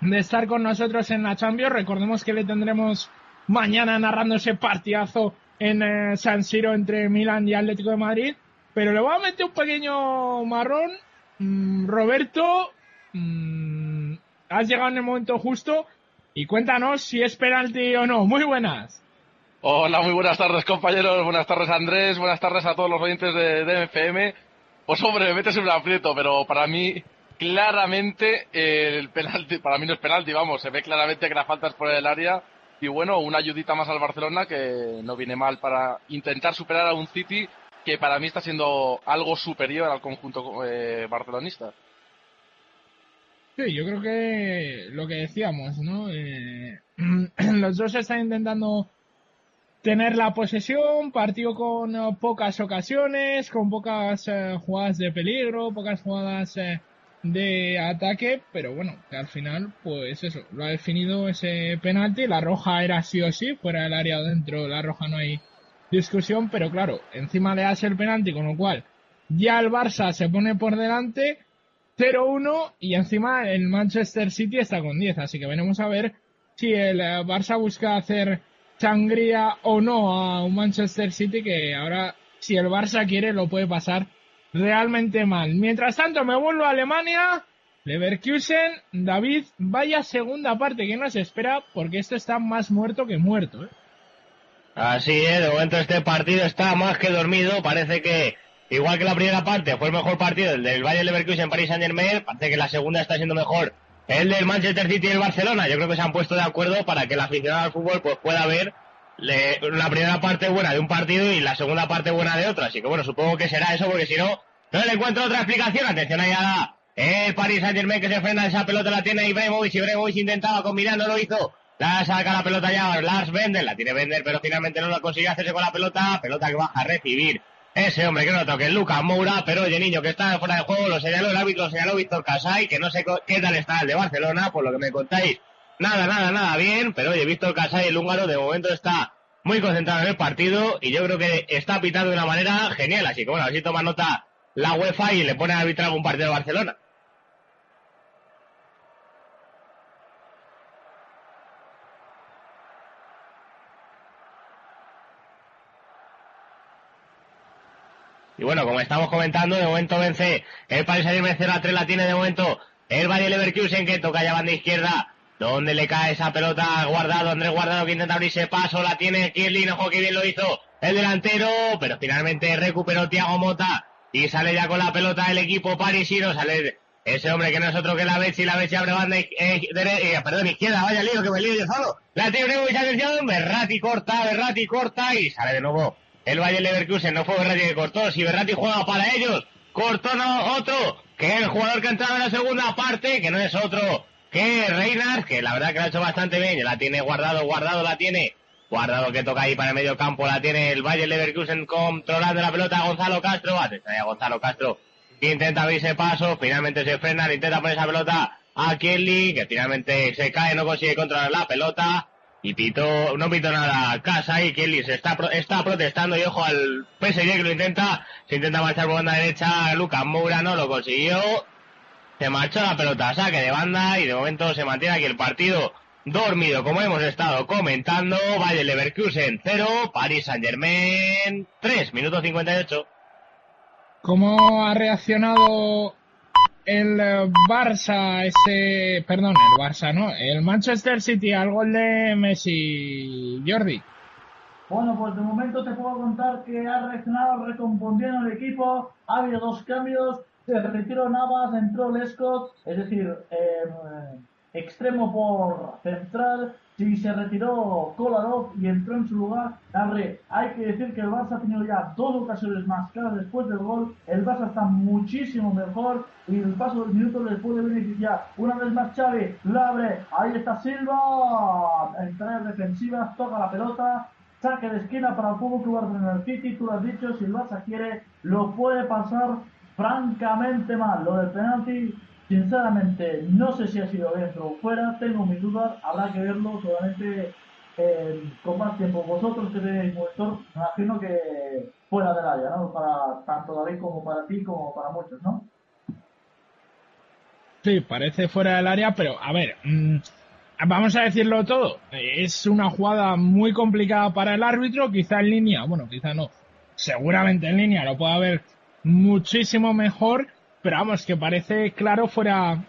de estar con nosotros en la Champions. Recordemos que le tendremos mañana narrando ese partidazo en eh, San Siro entre Milan y Atlético de Madrid. Pero le voy a meter un pequeño marrón. Mm, Roberto, mm, has llegado en el momento justo y cuéntanos si es penalti o no. Muy buenas. Hola, muy buenas tardes compañeros, buenas tardes Andrés, buenas tardes a todos los oyentes de, de MFM. Pues hombre, me metes en un aprieto, pero para mí claramente eh, el penalti, para mí no es penalti, vamos, se ve claramente que la falta es por el área y bueno, una ayudita más al Barcelona que no viene mal para intentar superar a un City que para mí está siendo algo superior al conjunto eh, barcelonista. Sí, yo creo que lo que decíamos, ¿no? Eh, los dos están intentando tener la posesión, partido con uh, pocas ocasiones, con pocas uh, jugadas de peligro, pocas jugadas uh, de ataque, pero bueno, que al final, pues eso, lo ha definido ese penalti, la roja era sí o sí, fuera del área dentro, la roja no hay discusión, pero claro, encima le hace el penalti, con lo cual ya el Barça se pone por delante 0-1 y encima el Manchester City está con 10, así que veremos a ver si el Barça busca hacer sangría o no a un Manchester City que ahora, si el Barça quiere, lo puede pasar realmente mal. Mientras tanto, me vuelvo a Alemania. Leverkusen, David, vaya segunda parte que nos espera, porque esto está más muerto que muerto. ¿eh? Así es, de momento este partido está más que dormido. Parece que, igual que la primera parte, fue el mejor partido el del Bayern Leverkusen Paris Saint Germain. Parece que la segunda está siendo mejor el del Manchester City y el Barcelona. Yo creo que se han puesto de acuerdo para que el aficionado al fútbol pues pueda ver le, la primera parte buena de un partido y la segunda parte buena de otro. Así que bueno, supongo que será eso porque si no, no le encuentro otra explicación. Atención ahí a el Paris Saint Germain que se frena esa pelota, la tiene Ibrahimovic. Ibrahimovic intentaba combinar, no lo hizo. La saca la pelota ya Lars Bender, la tiene Bender, pero finalmente no la consigue hacerse con la pelota. Pelota que baja a recibir ese hombre que no toque, Lucas Moura, pero oye niño que está fuera de juego, lo señaló el árbitro, lo señaló Víctor Casay, que no sé qué tal está el de Barcelona, por lo que me contáis. Nada, nada, nada bien, pero oye, Víctor Casay, el húngaro, de momento está muy concentrado en el partido y yo creo que está pitando de una manera genial, así que bueno, así toma nota la UEFA y le pone a arbitrar un partido de Barcelona. Bueno, como estamos comentando, de momento vence el Paris Saint-Germain 0 a 3 la tiene de momento el Bayer Leverkusen que toca ya banda izquierda. Donde le cae esa pelota guardado, Andrés Guardado que intenta abrirse paso, la tiene Kirlin, ojo que bien lo hizo el delantero, pero finalmente recuperó Thiago Mota y sale ya con la pelota el equipo parisino, sale ese hombre que no es otro que la Bechi, la Bechi abre banda eh, eh, perdón, izquierda, vaya lío que me lío yo solo. La tiene mucha atención, Berrati corta, Berrati corta y sale de nuevo el Bayern Leverkusen. No fue Berratti que cortó. Si Berratti juega para ellos, cortó no otro que el jugador que entraba en la segunda parte, que no es otro que Reynard, que la verdad que lo ha hecho bastante bien, la tiene guardado, guardado la tiene, guardado que toca ahí para el medio campo, la tiene el Valle Leverkusen controlando la pelota, Gonzalo Castro, atención a Gonzalo Castro, intenta abrirse paso, finalmente se frena, intenta poner esa pelota a Kelly, que finalmente se cae, no consigue controlar la pelota, y pito, no pito nada, casa y Kelly se está, está protestando y ojo al PSG que lo intenta, se intenta marchar por banda derecha, Lucas Moura no lo consiguió, se marchó la pelota, saque de banda y de momento se mantiene aquí el partido dormido, como hemos estado comentando, Valle Leverkusen 0, Paris Saint Germain 3, minuto 58. ¿Cómo ha reaccionado el eh, Barça, ese, perdón, el Barça, ¿no? El Manchester City al gol de Messi, Jordi. Bueno, pues de momento te puedo contar que ha reaccionado recomponiendo el equipo, ha habido dos cambios, se retiró Navas, entró Lescott, es decir, eh, extremo por central, si se retiró Kolarov y entró en su lugar Darre. Hay que decir que el Barça ha tenido ya dos ocasiones más claras después del gol. El Barça está muchísimo mejor y el paso del minuto les puede beneficiar. Una vez más Xavi lo abre. Ahí está Silva. Entra defensiva, toca la pelota. Saque de esquina para el Fútbol Club el City. Tú lo has dicho, si el Barça quiere, lo puede pasar francamente mal. Lo del penalti Sinceramente, no sé si ha sido dentro o fuera, tengo mis dudas, habrá que verlo solamente eh, con más tiempo. Vosotros que tenéis monitor, me imagino que fuera del área, ¿no? Para tanto David como para ti como para muchos, ¿no? Sí, parece fuera del área, pero a ver, mm, vamos a decirlo todo. Es una jugada muy complicada para el árbitro, quizá en línea, bueno, quizá no, seguramente en línea lo puede haber muchísimo mejor pero vamos, que parece claro fuera,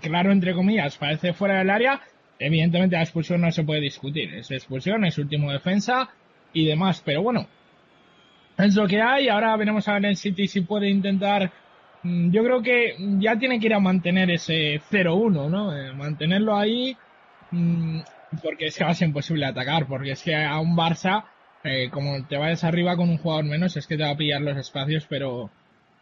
claro entre comillas, parece fuera del área. Evidentemente la expulsión no se puede discutir, es expulsión, es último defensa y demás, pero bueno, es lo que hay. Ahora veremos a ver en City si puede intentar. Mm, yo creo que ya tiene que ir a mantener ese 0-1, ¿no? Eh, mantenerlo ahí, mm, porque es que va a ser imposible atacar, porque es que a un Barça, eh, como te vayas arriba con un jugador menos, es que te va a pillar los espacios, pero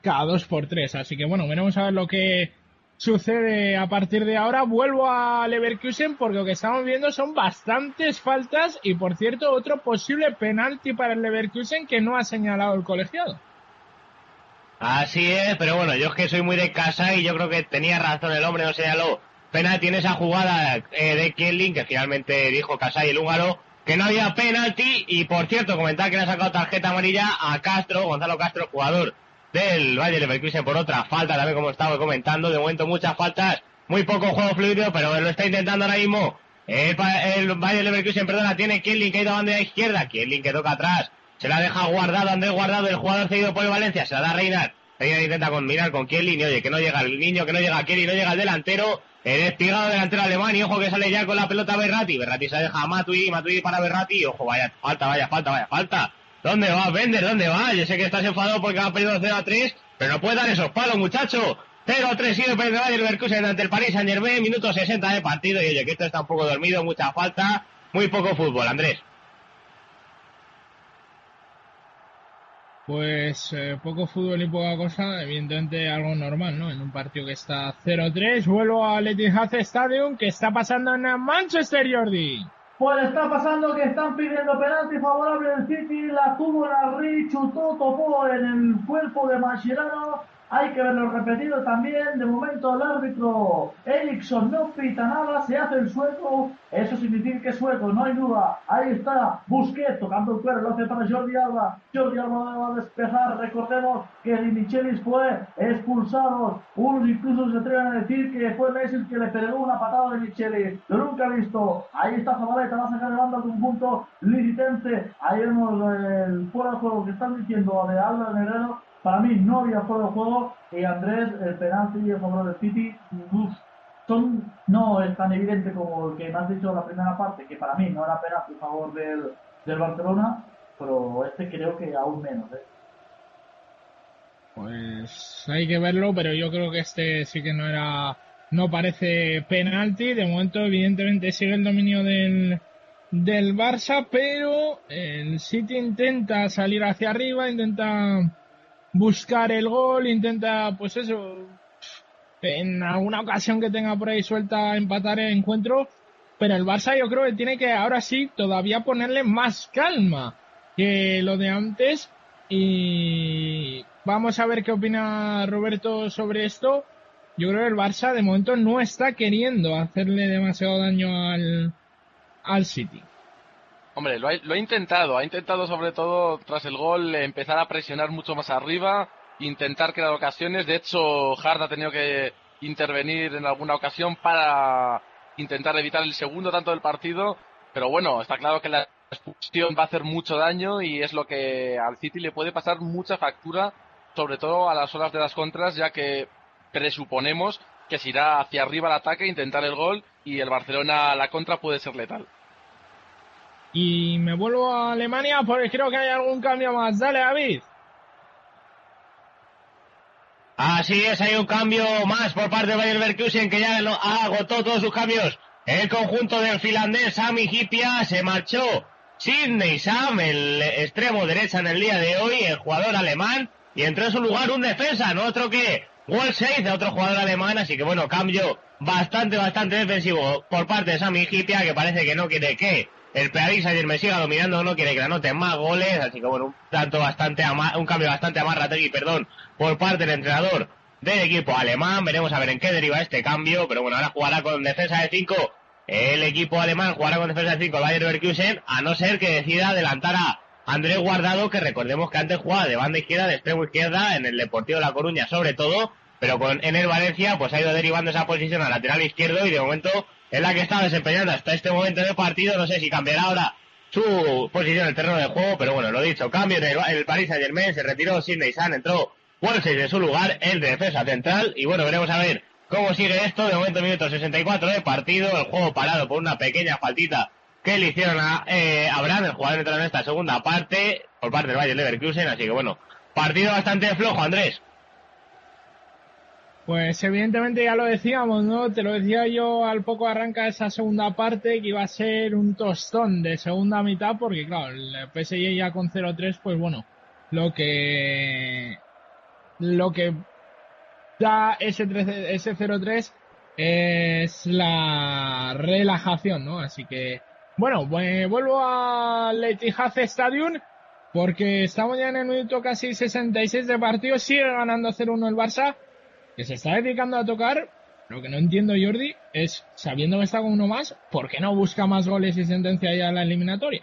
cada dos por tres. Así que bueno, veremos a ver lo que sucede a partir de ahora. Vuelvo a Leverkusen porque lo que estamos viendo son bastantes faltas y por cierto otro posible penalti para el Leverkusen que no ha señalado el colegiado. Así es, pero bueno, yo es que soy muy de casa y yo creo que tenía razón el hombre, no señaló penalti en esa jugada eh, de Kielin que finalmente dijo Casay el húngaro que no había penalti y por cierto comentar que le ha sacado tarjeta amarilla a Castro, Gonzalo Castro, jugador del Valle Leverkusen por otra falta, también como estaba comentando, de momento muchas faltas, muy poco juego fluido, pero lo está intentando ahora mismo. El, el Valle Leverkusen, perdona, tiene Kielin que ha ido a banda izquierda, Kielin que toca atrás, se la deja guardado, Andrés guardado, el jugador cedido por el Valencia, se la da Reinar, Reinar intenta combinar con Kielin y oye, que no llega el niño, que no llega Kielin, no llega el delantero, el despegado delantero alemán y ojo que sale ya con la pelota Berrati, Berrati se deja a Matui, Matui para Berrati, ojo, vaya falta, vaya falta, vaya falta. ¿Dónde va, Bender? ¿Dónde va? Yo sé que estás enfadado porque ha perdido 0 a 3, pero no puede dar esos palos, muchacho. 0 a 3 sigue el Bayern Leverkusen ante el Paris Saint Germain, minuto 60 de partido. Y oye, que esto está un poco dormido, mucha falta, muy poco fútbol, Andrés. Pues eh, poco fútbol y poca cosa, evidentemente algo normal, ¿no? En un partido que está 0-3, vuelvo al Etihad Stadium, que está pasando en Manchester, Jordi. Pues está pasando que están pidiendo penalti favorable del City, la tuvo Larry, chutó, topó en el cuerpo de Mascherano hay que verlo repetido también. De momento el árbitro Ericsson no pita nada, se hace el sueco. Eso significa que es sueco, no hay duda. Ahí está Busquets tocando el cuero, lo hace para Jordi Alba. Jordi Alba va a despejar. Recordemos que Di Michelis fue expulsado. Unos incluso se atreven a decir que fue Messi el que le pegó una patada de Michelis. Lo nunca he visto. Ahí está Zabaleta, va a sacar de banda un punto licitense. Ahí vemos el fuera de juego que están diciendo de Alba Guerrero para mí no había fuera de juego y Andrés, el penalti y el favor del City, son, no es tan evidente como el que me has dicho en la primera parte, que para mí no era penalti a favor del, del Barcelona, pero este creo que aún menos. ¿eh? Pues hay que verlo, pero yo creo que este sí que no era, no parece penalti. De momento, evidentemente, sigue el dominio del, del Barça, pero el City intenta salir hacia arriba, intenta buscar el gol, intenta, pues eso, en alguna ocasión que tenga por ahí suelta empatar el encuentro, pero el Barça yo creo que tiene que ahora sí todavía ponerle más calma que lo de antes y vamos a ver qué opina Roberto sobre esto. Yo creo que el Barça de momento no está queriendo hacerle demasiado daño al, al City. Hombre, lo ha, lo ha intentado, ha intentado sobre todo tras el gol empezar a presionar mucho más arriba, intentar crear ocasiones. De hecho, Hart ha tenido que intervenir en alguna ocasión para intentar evitar el segundo tanto del partido. Pero bueno, está claro que la expulsión va a hacer mucho daño y es lo que al City le puede pasar mucha factura, sobre todo a las horas de las contras, ya que presuponemos que se irá hacia arriba el ataque, intentar el gol y el Barcelona a la contra puede ser letal. Y me vuelvo a Alemania porque creo que hay algún cambio más. Dale, David. Así es, hay un cambio más por parte de Bayern Leverkusen que ya lo, agotó todos sus cambios. El conjunto del finlandés Sami Hipia se marchó. Sidney Sam, el extremo derecha en el día de hoy, el jugador alemán, y entró en su lugar un defensa, no otro que Wolseid, otro jugador alemán, así que bueno, cambio bastante, bastante defensivo por parte de Sami Hipia, que parece que no quiere que el Paris ayer me siga dominando, no quiere que anoten más goles, así que bueno, un tanto bastante un cambio bastante amarrategui, perdón, por parte del entrenador del equipo alemán. Veremos a ver en qué deriva este cambio, pero bueno, ahora jugará con defensa de 5. El equipo alemán jugará con defensa de 5 el Bayern Leverkusen, a no ser que decida adelantar a Andrés Guardado, que recordemos que antes jugaba de banda izquierda, de extremo izquierda, en el Deportivo de La Coruña sobre todo, pero con en el Valencia pues ha ido derivando esa posición al lateral izquierdo y de momento es la que está desempeñando hasta este momento del partido. No sé si cambiará ahora su posición en el terreno de juego, pero bueno, lo dicho, cambio en el, el Paris Saint Germain, se retiró Sidney San, entró Wolsey de su lugar, el de defensa central, y bueno, veremos a ver cómo sigue esto. De momento, minuto 64 de partido, el juego parado por una pequeña faltita que le hicieron a eh, Abraham, el jugador entró en esta segunda parte, por parte del Bayern Leverkusen, así que bueno, partido bastante flojo, Andrés. Pues evidentemente ya lo decíamos, ¿no? Te lo decía yo al poco arranca esa segunda parte que iba a ser un tostón de segunda mitad porque claro, el PSG ya con 0-3 pues bueno, lo que lo que da ese, ese 0-3 es la relajación, ¿no? Así que bueno, pues vuelvo al Etihad Stadium porque estamos ya en el minuto casi 66 de partido, sigue ganando 0-1 el Barça que se está dedicando a tocar, lo que no entiendo Jordi es, sabiendo que está con uno más, ¿por qué no busca más goles y sentencia ya a la eliminatoria?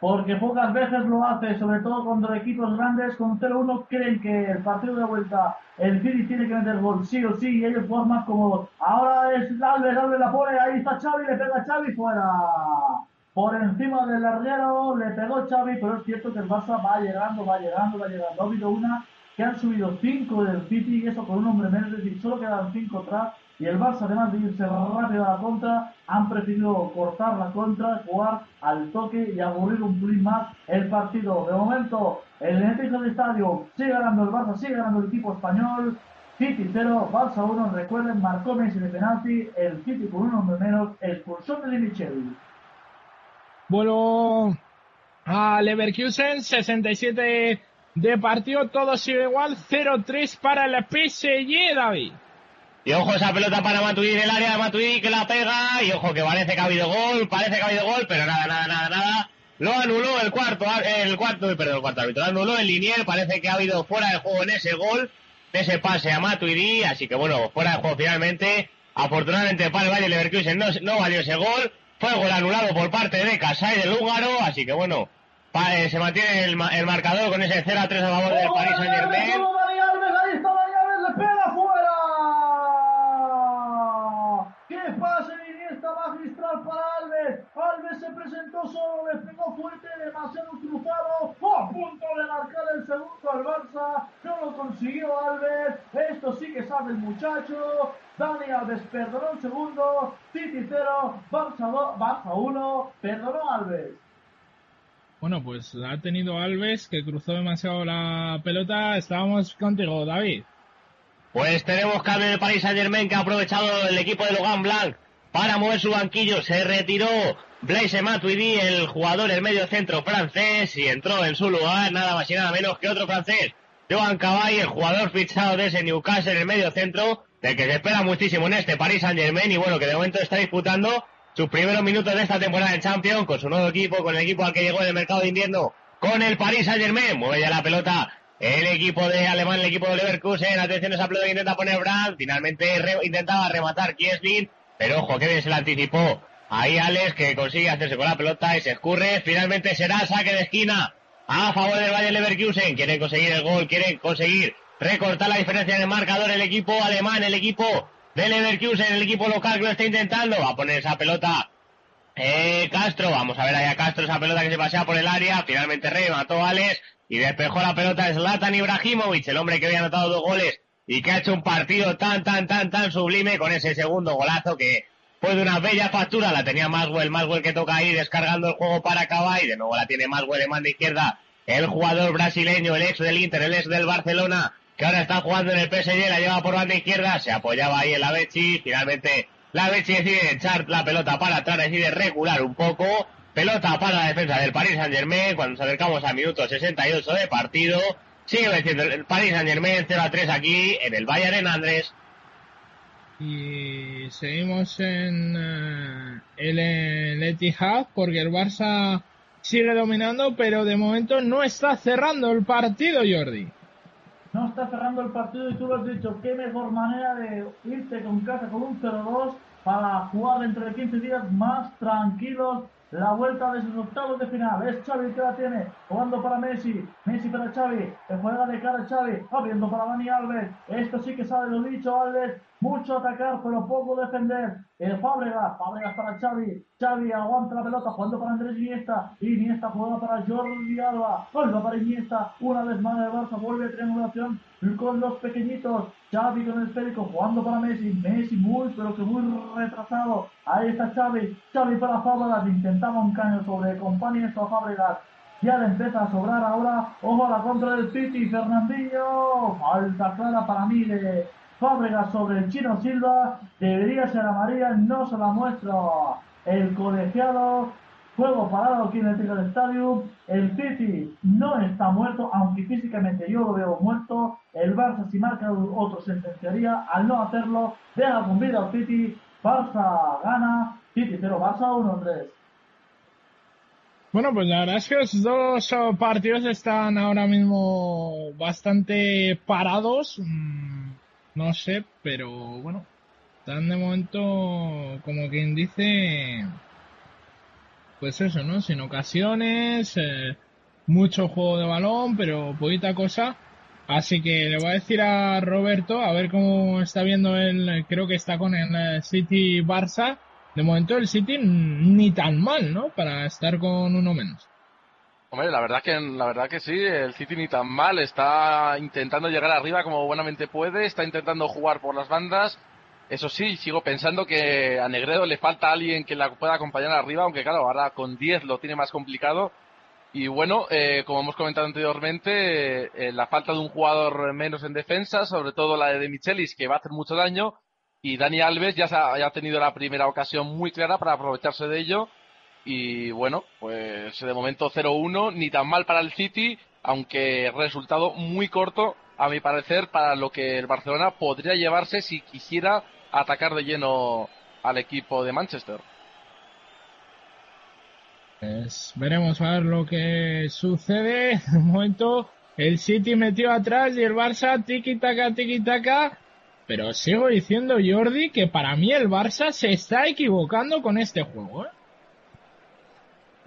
Porque pocas veces lo hace, sobre todo cuando equipos grandes con 0-1 creen que el partido de vuelta el City tiene que meter gol sí o sí y ellos juegan más cómodos. Ahora es Alves, Alves la pone, ahí está Xavi, le pega a Xavi fuera. Por encima del larguero le pegó Xavi, pero es cierto que el Barça va llegando, va llegando, va llegando. Ha habido una que han subido 5 del City y eso con un hombre menos, es decir, solo quedan 5 atrás y el Barça además de irse rápido a la contra, han preferido cortar la contra, jugar al toque y aburrir un plin más el partido. De momento, el Etihad de Estadio sigue ganando el Barça, sigue ganando el equipo español. City 0, Barça 1, recuerden, marcó Messi de penalti, el City con un hombre menos, expulsión de Michel. Vuelvo a Leverkusen, 67 de partido, todo sigue igual, 0-3 para el PSG, David. Y ojo esa pelota para Matuidi en el área de Matuidi que la pega. Y ojo que parece que ha habido gol, parece que ha habido gol, pero nada, nada, nada, nada. Lo anuló el cuarto, el cuarto, perdón, el cuarto árbitro. Lo anuló el Linier, parece que ha habido fuera de juego en ese gol, ese pase a Matuidi. Así que bueno, fuera de juego finalmente. Afortunadamente para el Valle Leverkusen no, no valió ese gol. Fue gol anulado por parte de Casay del húngaro. Así que bueno, eh, se mantiene el, el, marcador con ese 0 a 3 a favor del Paris Saint Germain. magistral para Alves. Alves se presentó solo, le pegó fuerte, demasiado cruzado. a punto de marcar el segundo al Barça. No lo consiguió Alves. Esto sí que sabe el muchacho. Dani Alves perdonó el segundo. City 0, Barça 2, Barça 1. Perdonó Alves. Bueno, pues ha tenido Alves que cruzó demasiado la pelota. Estábamos contigo, David. Pues tenemos cambio el Paris Saint Germain que ha aprovechado el equipo de Logan Blanc para mover su banquillo. Se retiró Blaise Matuidi, el jugador del medio centro francés, y entró en su lugar nada más y nada menos que otro francés. Joan Cabay, el jugador fichado de ese Newcastle en el medio centro, del que se espera muchísimo en este Paris Saint Germain y bueno, que de momento está disputando sus primeros minutos de esta temporada en Champions con su nuevo equipo, con el equipo al que llegó en el mercado de invierno, con el Paris Saint Germain. Mueve ya la pelota el equipo de Alemán, el equipo de Leverkusen. Atención, esa pelota que intenta poner Brandt. Finalmente intentaba rematar Kieslin, pero ojo, que bien se la anticipó. Ahí Alex que consigue hacerse con la pelota y se escurre. Finalmente será saque de esquina a favor del Bayern Leverkusen. Quieren conseguir el gol, quieren conseguir recortar la diferencia en el marcador el equipo alemán, el equipo de Leverkusen, el equipo local que lo está intentando. Va a poner esa pelota eh, Castro. Vamos a ver ahí a Castro esa pelota que se pasea por el área. Finalmente remató Alex y despejó la pelota Zlatan Ibrahimovic, el hombre que había anotado dos goles y que ha hecho un partido tan, tan, tan, tan sublime con ese segundo golazo que fue de una bella factura. La tenía Maswell, Maswell que toca ahí descargando el juego para acabar y de nuevo la tiene Maswell de mano izquierda. El jugador brasileño, el ex del Inter, el ex del Barcelona, que ahora está jugando en el PSG, la lleva por banda izquierda, se apoyaba ahí en la Bechi, finalmente la Bechi decide echar la pelota para atrás, decide regular un poco, pelota para la defensa del Paris Saint Germain, cuando nos acercamos al minuto 68 de partido, sigue venciendo el Paris Saint Germain 0 a 3 aquí en el Bayern en Andrés. Y seguimos en eh, el, el porque el Barça sigue dominando, pero de momento no está cerrando el partido, Jordi no está cerrando el partido y tú lo has dicho, qué mejor manera de irte con casa con un 0-2 para jugar dentro de 15 días más tranquilos la vuelta de sus octavos de final. Es Xavi que la tiene, jugando para Messi, Messi para Xavi, juega de cara a Xavi, abriendo para Dani Alves. Esto sí que sabe lo dicho Alves, mucho atacar pero poco defender. El Fábregas, Fábregas para Xavi, Xavi aguanta la pelota, jugando para Andrés Iniesta, Iniesta juega para Jordi Alba, vuelve para Iniesta, una vez más el Barça vuelve a triangulación con los pequeñitos, Xavi con el esférico, jugando para Messi, Messi muy pero que muy retrasado, ahí está Xavi, Xavi para Fábregas, intentaba un caño sobre compañía esto a Fábregas, ya le empieza a sobrar ahora, ojo a la contra del City, Fernandinho, falta clara para mí de Fábregas sobre el chino Silva, debería ser amarilla, no se la muestra el colegiado, juego parado aquí en el Tigre Stadium, el City no está muerto, aunque físicamente yo lo veo muerto, el Barça si marca otro sentenciaría, al no hacerlo, deja con vida al City, Barça gana, City 0, Barça 1, 3. Bueno, pues la verdad es que los dos partidos están ahora mismo bastante parados. No sé, pero bueno, están de momento, como quien dice, pues eso, ¿no? Sin ocasiones, eh, mucho juego de balón, pero poquita cosa. Así que le voy a decir a Roberto, a ver cómo está viendo él, creo que está con el City Barça. De momento el City ni tan mal, ¿no? Para estar con uno menos. Hombre, la verdad que la verdad que sí, el City ni tan mal, está intentando llegar arriba como buenamente puede, está intentando jugar por las bandas. Eso sí, sigo pensando que a Negredo le falta alguien que la pueda acompañar arriba, aunque claro, ahora con 10 lo tiene más complicado. Y bueno, eh, como hemos comentado anteriormente, eh, la falta de un jugador menos en defensa, sobre todo la de Michelis, que va a hacer mucho daño, y Dani Alves ya, ha, ya ha tenido la primera ocasión muy clara para aprovecharse de ello y bueno, pues de momento 0-1, ni tan mal para el City, aunque resultado muy corto, a mi parecer, para lo que el Barcelona podría llevarse si quisiera atacar de lleno al equipo de Manchester. Pues veremos a ver lo que sucede. De momento, el City metió atrás y el Barça tiki-taka, tiki-taka. Pero sigo diciendo, Jordi, que para mí el Barça se está equivocando con este juego. ¿eh?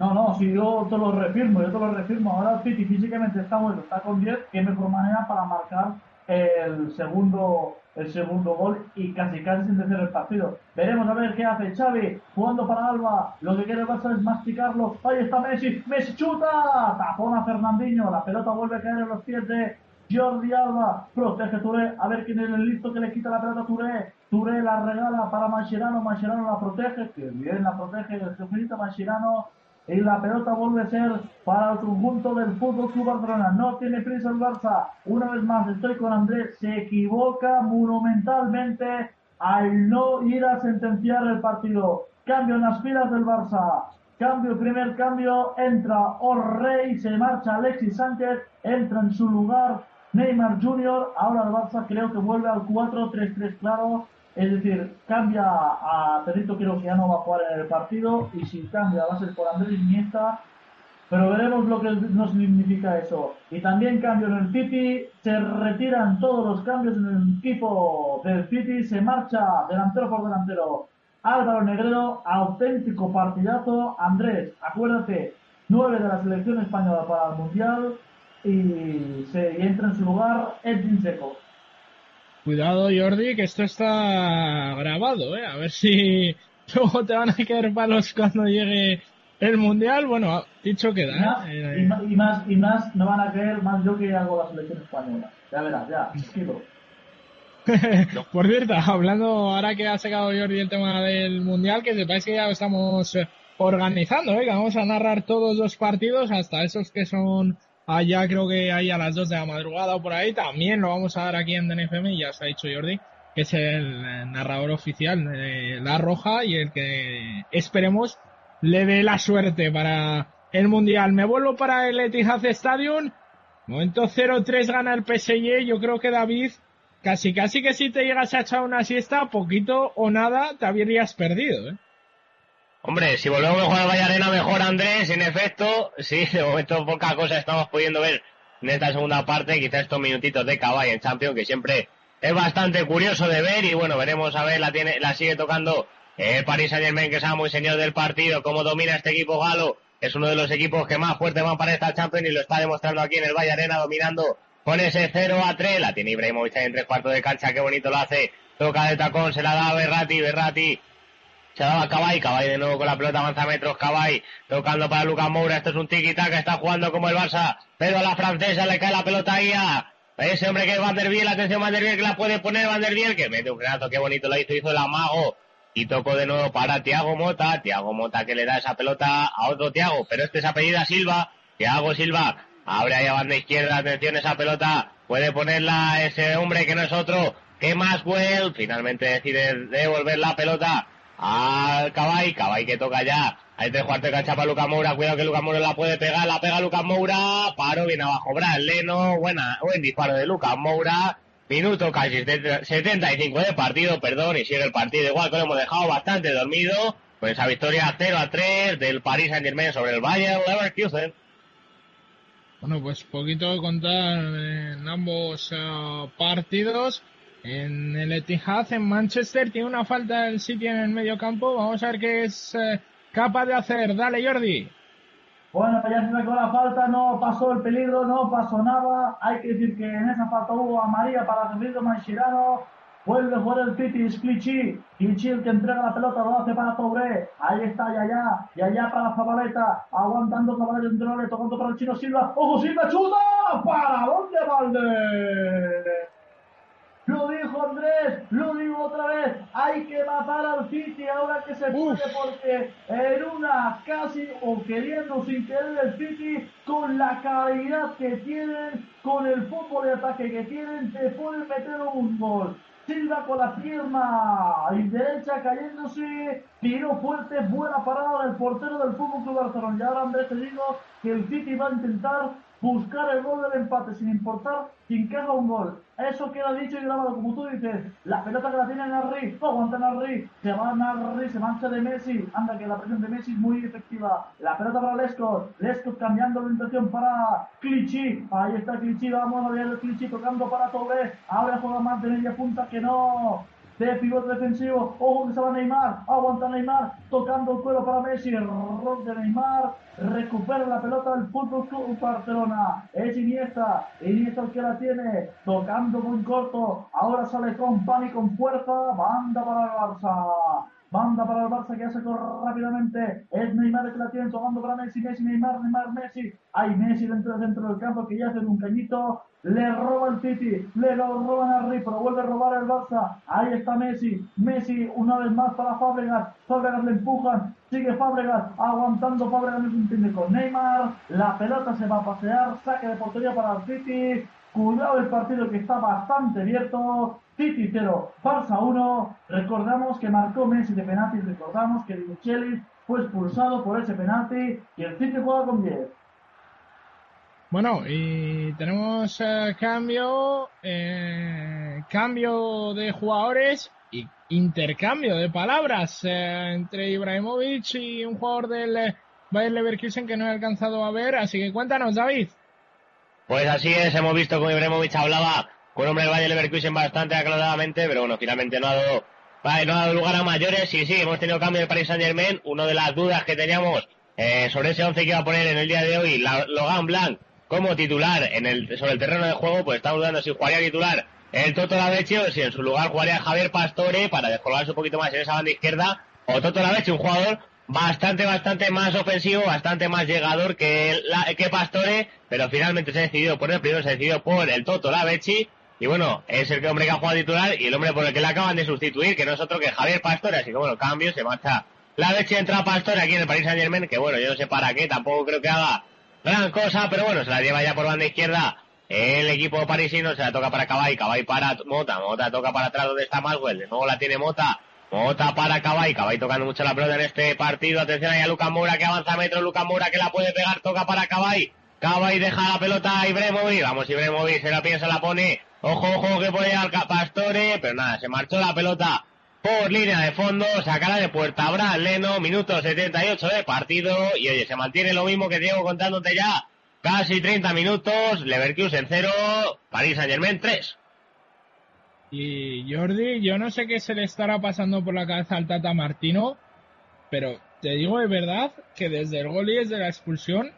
No, no, si yo te lo refirmo, yo te lo refirmo. Ahora City físicamente está bueno, está con 10, qué mejor manera para marcar el segundo el segundo gol y casi casi sin decir el partido. Veremos a ver qué hace Xavi jugando para Alba. Lo que quiere Barça es masticarlo. Ahí está Messi. Messi chuta. Tapón a Fernandinho. La pelota vuelve a caer en los pies de Jordi Alba. Protege Touré. A ver quién es el listo que le quita la pelota a Touré. Touré la regala para Mascherano. Mascherano la protege. Que bien la protege el sufrito Mascherano y la pelota vuelve a ser para el conjunto del Fútbol Club Barcelona. No tiene prisa el Barça. Una vez más estoy con Andrés. Se equivoca monumentalmente al no ir a sentenciar el partido. Cambio en las filas del Barça. Cambio, primer cambio, entra Orrey, se marcha Alexis Sánchez, entra en su lugar Neymar Jr., ahora el Barça creo que vuelve al 4-3-3 claro, es decir, cambia a Perrito, creo que ya no va a jugar en el partido, y si cambia va a ser por Andrés Iniesta, pero veremos lo que nos significa eso. Y también cambio en el City, se retiran todos los cambios en el equipo del City, se marcha delantero por delantero Álvaro Negredo, auténtico partidazo. Andrés, acuérdate, nueve de la selección española para el Mundial y se entra en su lugar Edwin Seco. Cuidado Jordi, que esto está grabado, ¿eh? A ver si luego te van a caer palos cuando llegue el Mundial. Bueno, dicho queda. Y más, ¿eh? y, más, y, más, y más me van a caer más yo que hago la selección española. Ya verás, ya, esquivo. Por cierto, hablando ahora que ha sacado Jordi el tema del Mundial, que sepáis que ya lo estamos eh, organizando, ¿eh? que vamos a narrar todos los partidos, hasta esos que son allá creo que hay a las 2 de la madrugada o por ahí, también lo vamos a dar aquí en DNFM, ya se ha dicho Jordi, que es el narrador oficial de La Roja y el que esperemos le dé la suerte para el Mundial. Me vuelvo para el Etihad Stadium, momento 0-3 gana el PSG, yo creo que David casi casi que si te llegas a echar una siesta, poquito o nada te habrías perdido, ¿eh? Hombre, si volvemos a jugar a Valle Arena mejor Andrés, en efecto, sí, de momento poca cosa estamos pudiendo ver en esta segunda parte, quizás estos minutitos de caballo en Champions, que siempre es bastante curioso de ver, y bueno, veremos a ver, la tiene, la sigue tocando el Paris Saint Germain, que sea muy señor del partido, cómo domina este equipo galo, es uno de los equipos que más fuerte van para esta Champions y lo está demostrando aquí en el Valle Arena, dominando con ese 0 a 3, la tiene Ibrahimovic en tres cuartos de cancha, qué bonito lo hace, toca de tacón, se la da a Berrati, Berrati se daba Cabay, Cabay de nuevo con la pelota, avanza metros, Cabay tocando para Lucas Moura, esto es un tiki-taka, está jugando como el Barça, pero a la francesa le cae la pelota ahí a ese hombre que es Van der Biel, atención Van der Biel que la puede poner Van der Biel, que mete un frenazo, qué bonito lo hizo, hizo el amago, y tocó de nuevo para Tiago Mota, Tiago Mota que le da esa pelota a otro Tiago, pero este es apellida Silva, Tiago Silva, abre ahí a banda izquierda, atención esa pelota, puede ponerla ese hombre que no es otro, que Maswell, finalmente decide devolver la pelota al Cabay, Cabay que toca ya, hay tres cuartos de cancha para Lucas Moura, cuidado que Lucas Moura la puede pegar, la pega Lucas Moura, paro, viene abajo Brad Leno, buena, buen disparo de Lucas Moura, minuto casi 75 de partido, perdón, y sigue el partido igual que lo hemos dejado bastante dormido, con esa victoria 0 a 3 del Paris Saint Germain sobre el Bayern Leverkusen. Bueno, pues poquito contar en ambos uh, partidos. En el Etihad, en Manchester, tiene una falta del City en el medio campo. Vamos a ver qué es eh, capaz de hacer. Dale, Jordi. Bueno, ya se sacó la falta, no pasó el peligro, no pasó nada. Hay que decir que en esa falta hubo a María para Rodrigo Manchirano. Vuelve a jugar el City, es Clichy. Clichy el que entrega la pelota, lo hace para Tobré. Ahí está Yaya. Yaya para Zabaleta. Aguantando Zabaleta entre tocando para el chino Silva. ¡Ojo Silva, chuta! ¿Para dónde Valde? Andrés, lo digo otra vez, hay que matar al City ahora que se puede porque en una casi o queriendo sin querer el City con la calidad que tienen, con el fútbol de ataque que tienen, te pueden meter un gol. Silva con la pierna y derecha cayéndose, tiro fuerte, buena parada del portero del Fútbol Club Barcelona. Y ahora Andrés te digo que el City va a intentar buscar el gol del empate sin importar quién caga un gol. Eso queda dicho y grabado, como tú dices. La pelota que la tiene Narri, aguanta Narri, se va Narri, se mancha de Messi. Anda, que la presión de Messi es muy efectiva. La pelota para Lescott, Lescott cambiando la orientación para Clichy. Ahí está Clichy, vamos a ver Clichy tocando para Tobe. Ahora juega más de media punta que no de pivote defensivo, ojo se va Neymar, aguanta Neymar, tocando el cuero para Messi, de Neymar, recupera la pelota del Fútbol Club Barcelona, es Iniesta, Iniesta que la tiene, tocando muy corto, ahora sale con pan y con fuerza, banda para el Barça. Banda para el Barça que ya se corre rápidamente. Es Neymar el que la tiene. Tocando para Messi, Messi, Neymar, Neymar, Messi. Hay Messi dentro, dentro del campo que ya hace un cañito. Le roba el City, le lo roban a pero vuelve a robar el Barça. Ahí está Messi, Messi una vez más para Fabregas. Fabregas le empujan, sigue Fabregas, aguantando Fabregas no se con Neymar. La pelota se va a pasear, saque de portería para el City. Cuidado el partido que está bastante abierto. City 0, Barça 1. Recordamos que marcó Messi de penalti. Recordamos que Michelis fue expulsado por ese penalti y el City juega con 10. Bueno, y tenemos eh, cambio, eh, cambio de jugadores y intercambio de palabras eh, entre Ibrahimovic y un jugador del eh, Bayer Leverkusen que no he alcanzado a ver. Así que cuéntanos, David. Pues así es, hemos visto como Ibrahimovic hablaba con hombre del Bayer Leverkusen bastante aclaradamente, pero bueno, finalmente no ha dado, no ha dado lugar a mayores. Sí, sí, hemos tenido cambio de Paris Saint Germain. Una de las dudas que teníamos sobre ese once que iba a poner en el día de hoy, la, Logan Blanc como titular en el, sobre el terreno de juego, pues estamos dudando si jugaría titular el Toto Laveche o si en su lugar jugaría Javier Pastore para descolgarse un poquito más en esa banda izquierda, o Toto Laveche, un jugador bastante, bastante más ofensivo, bastante más llegador que Pastore, pero finalmente se ha decidido por el primero, se ha decidido por el Toto Lavechi, y bueno, es el hombre que ha jugado titular y el hombre por el que le acaban de sustituir, que no es otro que Javier Pastore, así que bueno, cambio, se marcha Lavechi, entra Pastore aquí en el Paris Saint Germain, que bueno, yo no sé para qué, tampoco creo que haga gran cosa, pero bueno, se la lleva ya por banda izquierda el equipo parisino, se la toca para Cabay, Cabay para Mota, Mota toca para atrás donde está Maswell, de nuevo la tiene Mota, Mota para Cabay, Cabay tocando mucho la pelota en este partido, atención ahí a Lucas Moura que avanza metro, Lucas Moura que la puede pegar, toca para Cabay, Cabay deja la pelota a Ibremovic, vamos Ibremovic, se la piensa, la pone, ojo, ojo que puede al Pastore, pero nada, se marchó la pelota por línea de fondo, sacará de puerta Brad Leno, minuto 78 de partido, y oye, se mantiene lo mismo que llevo contándote ya Casi 30 minutos, Leverkusen 0, París Saint Germain 3. Y Jordi, yo no sé qué se le estará pasando por la cabeza al Tata Martino, pero te digo de verdad que desde el gol y desde la expulsión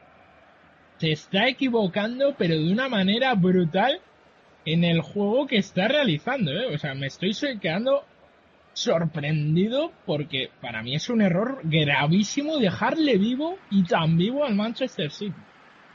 se está equivocando, pero de una manera brutal en el juego que está realizando. ¿eh? O sea, me estoy quedando sorprendido porque para mí es un error gravísimo dejarle vivo y tan vivo al Manchester City.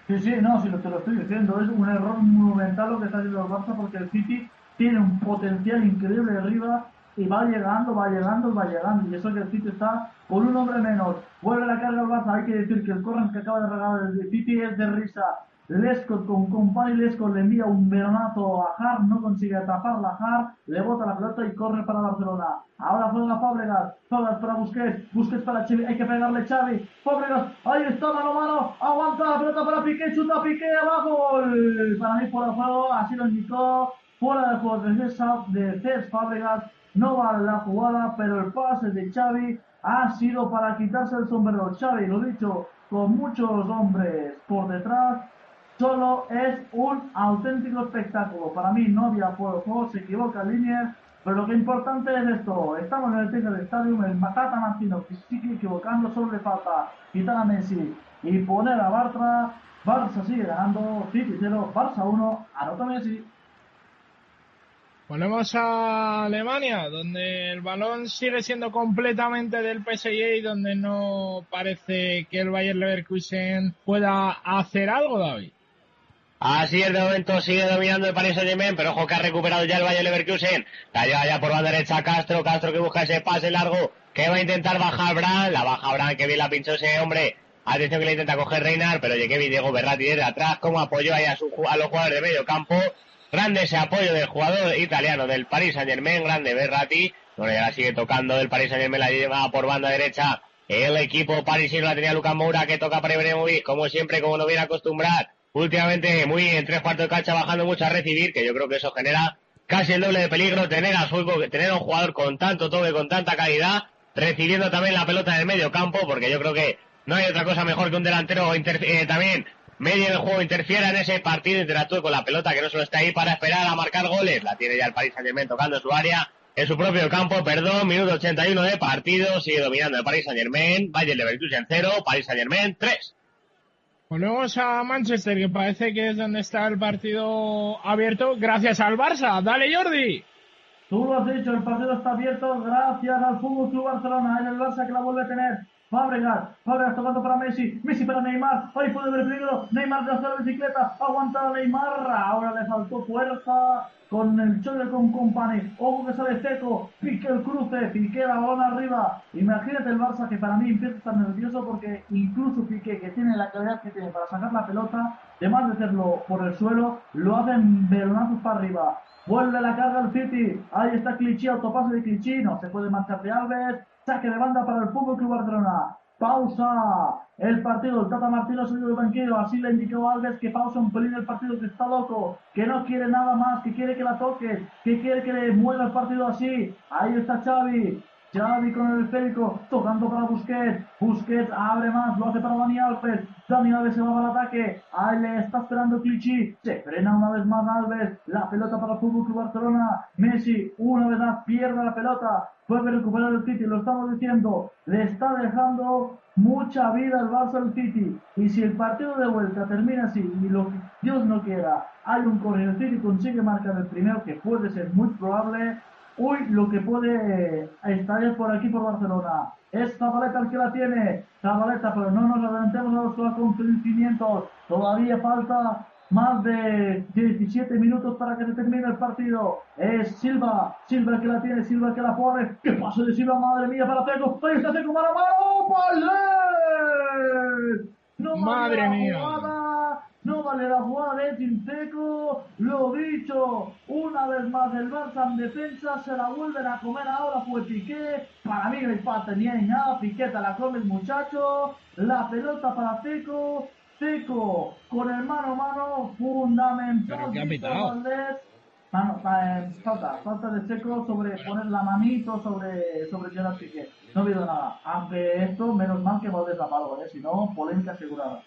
Sí, sí, no, si lo, te lo estoy diciendo, es un error monumental lo que está haciendo el Barça porque el City tiene un potencial increíble arriba y va llegando, va llegando, va llegando. Y eso que el City está con un hombre menos. Vuelve la carga al Barça, hay que decir que el corner que acaba de regalar el City es de risa. Lescott con Company Lescott le envía un velonazo a Hart, no consigue atraparla a Hart, le bota la pelota y corre para Barcelona. Ahora juega Fábregas, Fábregas para Busquets, Busquets para Xavi, hay que pegarle Xavi, Fábregas, ahí está mano mano, aguanta la pelota para Piqué, chuta Piqué, abajo, para mí fuera de juego, así lo indicó, fuera de juego de César, de Cés Fábregas, no vale la jugada, pero el pase de Xavi ha sido para quitarse el sombrero. Xavi, lo dicho, con muchos hombres por detrás, solo es un auténtico espectáculo. Para mí no había juego, se equivoca en línea, pero lo que importante es esto. Estamos en el techo del estadio, el Matata Martino que sigue equivocando, solo le falta quitar a Messi y poner a Bartra. Barça sigue ganando, City 0, Barça 1, anota Messi. Volvemos a Alemania, donde el balón sigue siendo completamente del PSG y donde no parece que el Bayer Leverkusen pueda hacer algo, David. Así es, de momento sigue dominando el Paris Saint-Germain, pero ojo que ha recuperado ya el Bayer Leverkusen. Lleva ya por la derecha Castro, Castro que busca ese pase largo, que va a intentar bajar Bran, la baja Bran, que bien la pinchó ese hombre. Atención que le intenta coger Reinar, pero llegué Diego Berratti desde atrás, como apoyo ahí a, su, a los jugadores de medio campo. Grande ese apoyo del jugador italiano del Paris Saint Germain, grande Berratti. Bueno, ya sigue tocando el Paris Saint Germain, la lleva por banda derecha. El equipo parisino la tenía Lucas Moura que toca para Ibrahimovic, como siempre, como lo viene a acostumbrar. Últimamente muy en tres cuartos de cancha bajando mucho a recibir, que yo creo que eso genera casi el doble de peligro, tener a tener a un jugador con tanto toque, con tanta calidad, recibiendo también la pelota en el medio campo, porque yo creo que no hay otra cosa mejor que un delantero eh, también medio del juego interfiera en ese partido, interactúe con la pelota que no solo está ahí para esperar a marcar goles, la tiene ya el Paris Saint Germain tocando su área, en su propio campo, perdón, minuto 81 de partido, sigue dominando el Paris Saint Germain, Bayern Leverkusen 0, Paris Saint Germain 3. Volvemos a Manchester, que parece que es donde está el partido abierto, gracias al Barça. Dale, Jordi. Tú lo has dicho, el partido está abierto gracias al Fútbol Club Barcelona. Es el Barça que la vuelve a tener. Fábregas, Fábregas tocando para Messi, Messi para Neymar, ahí puede haber peligro, Neymar de la bicicleta, aguanta Neymar, ahora le faltó fuerza con el choque con Company, ojo que sale seco, pique el cruce, pique la bola arriba, imagínate el Barça que para mí empieza a estar nervioso porque incluso Piqué que tiene la calidad que tiene para sacar la pelota, además de hacerlo por el suelo, lo hacen velonazos para arriba, vuelve la carga al City, ahí está Clichy, autopase de Clichy, no se puede marchar de Alves, saque de banda para el Fútbol Club Barcelona. pausa el partido. El Tata Martino salió del banquillo, así le indicó Alves que pausa un pelín el partido, que está loco, que no quiere nada más, que quiere que la toque, que quiere que le mueva el partido así. Ahí está Xavi, Xavi con el esférico, tocando para Busquets. Busquets abre más, lo hace para Dani Alves. Dani Alves se va para el ataque. Ahí le está esperando Clichy. Se frena una vez más Alves. La pelota para el Fútbol Club Barcelona. Messi una vez más pierde la pelota. Puede recuperar el City, lo estamos diciendo. Le está dejando mucha vida al Barça al City. Y si el partido de vuelta termina así y lo que Dios no quiera, hay un corner, el City consigue marcar el primero, que puede ser muy probable Uy, lo que puede estallar por aquí por Barcelona. Es Zabaleta el que la tiene. Zabaleta, pero no nos adelantemos a los acontecimientos. Todavía falta más de 17 minutos para que se termine el partido. Es Silva, Silva el que la tiene, Silva el que la pone. ¿Qué paso de Silva? Madre mía, para Teco. Ahí está para mano. ¡Vale! No Madre mía. No vale la jugada de Tinteco, lo dicho, una vez más el Barça en defensa, se la vuelven a comer ahora fue Piqué, para mí no hay falta ni hay nada, Piqueta la come el muchacho, la pelota para Teco, Teco con el mano a mano, fundamental. Mano, eh, falta, falta de Seco sobre poner la manito sobre, sobre Gerard Piqué. No ha habido nada. Aunque esto, menos mal que Valdés la paró, ¿eh? si no, polémica asegurada.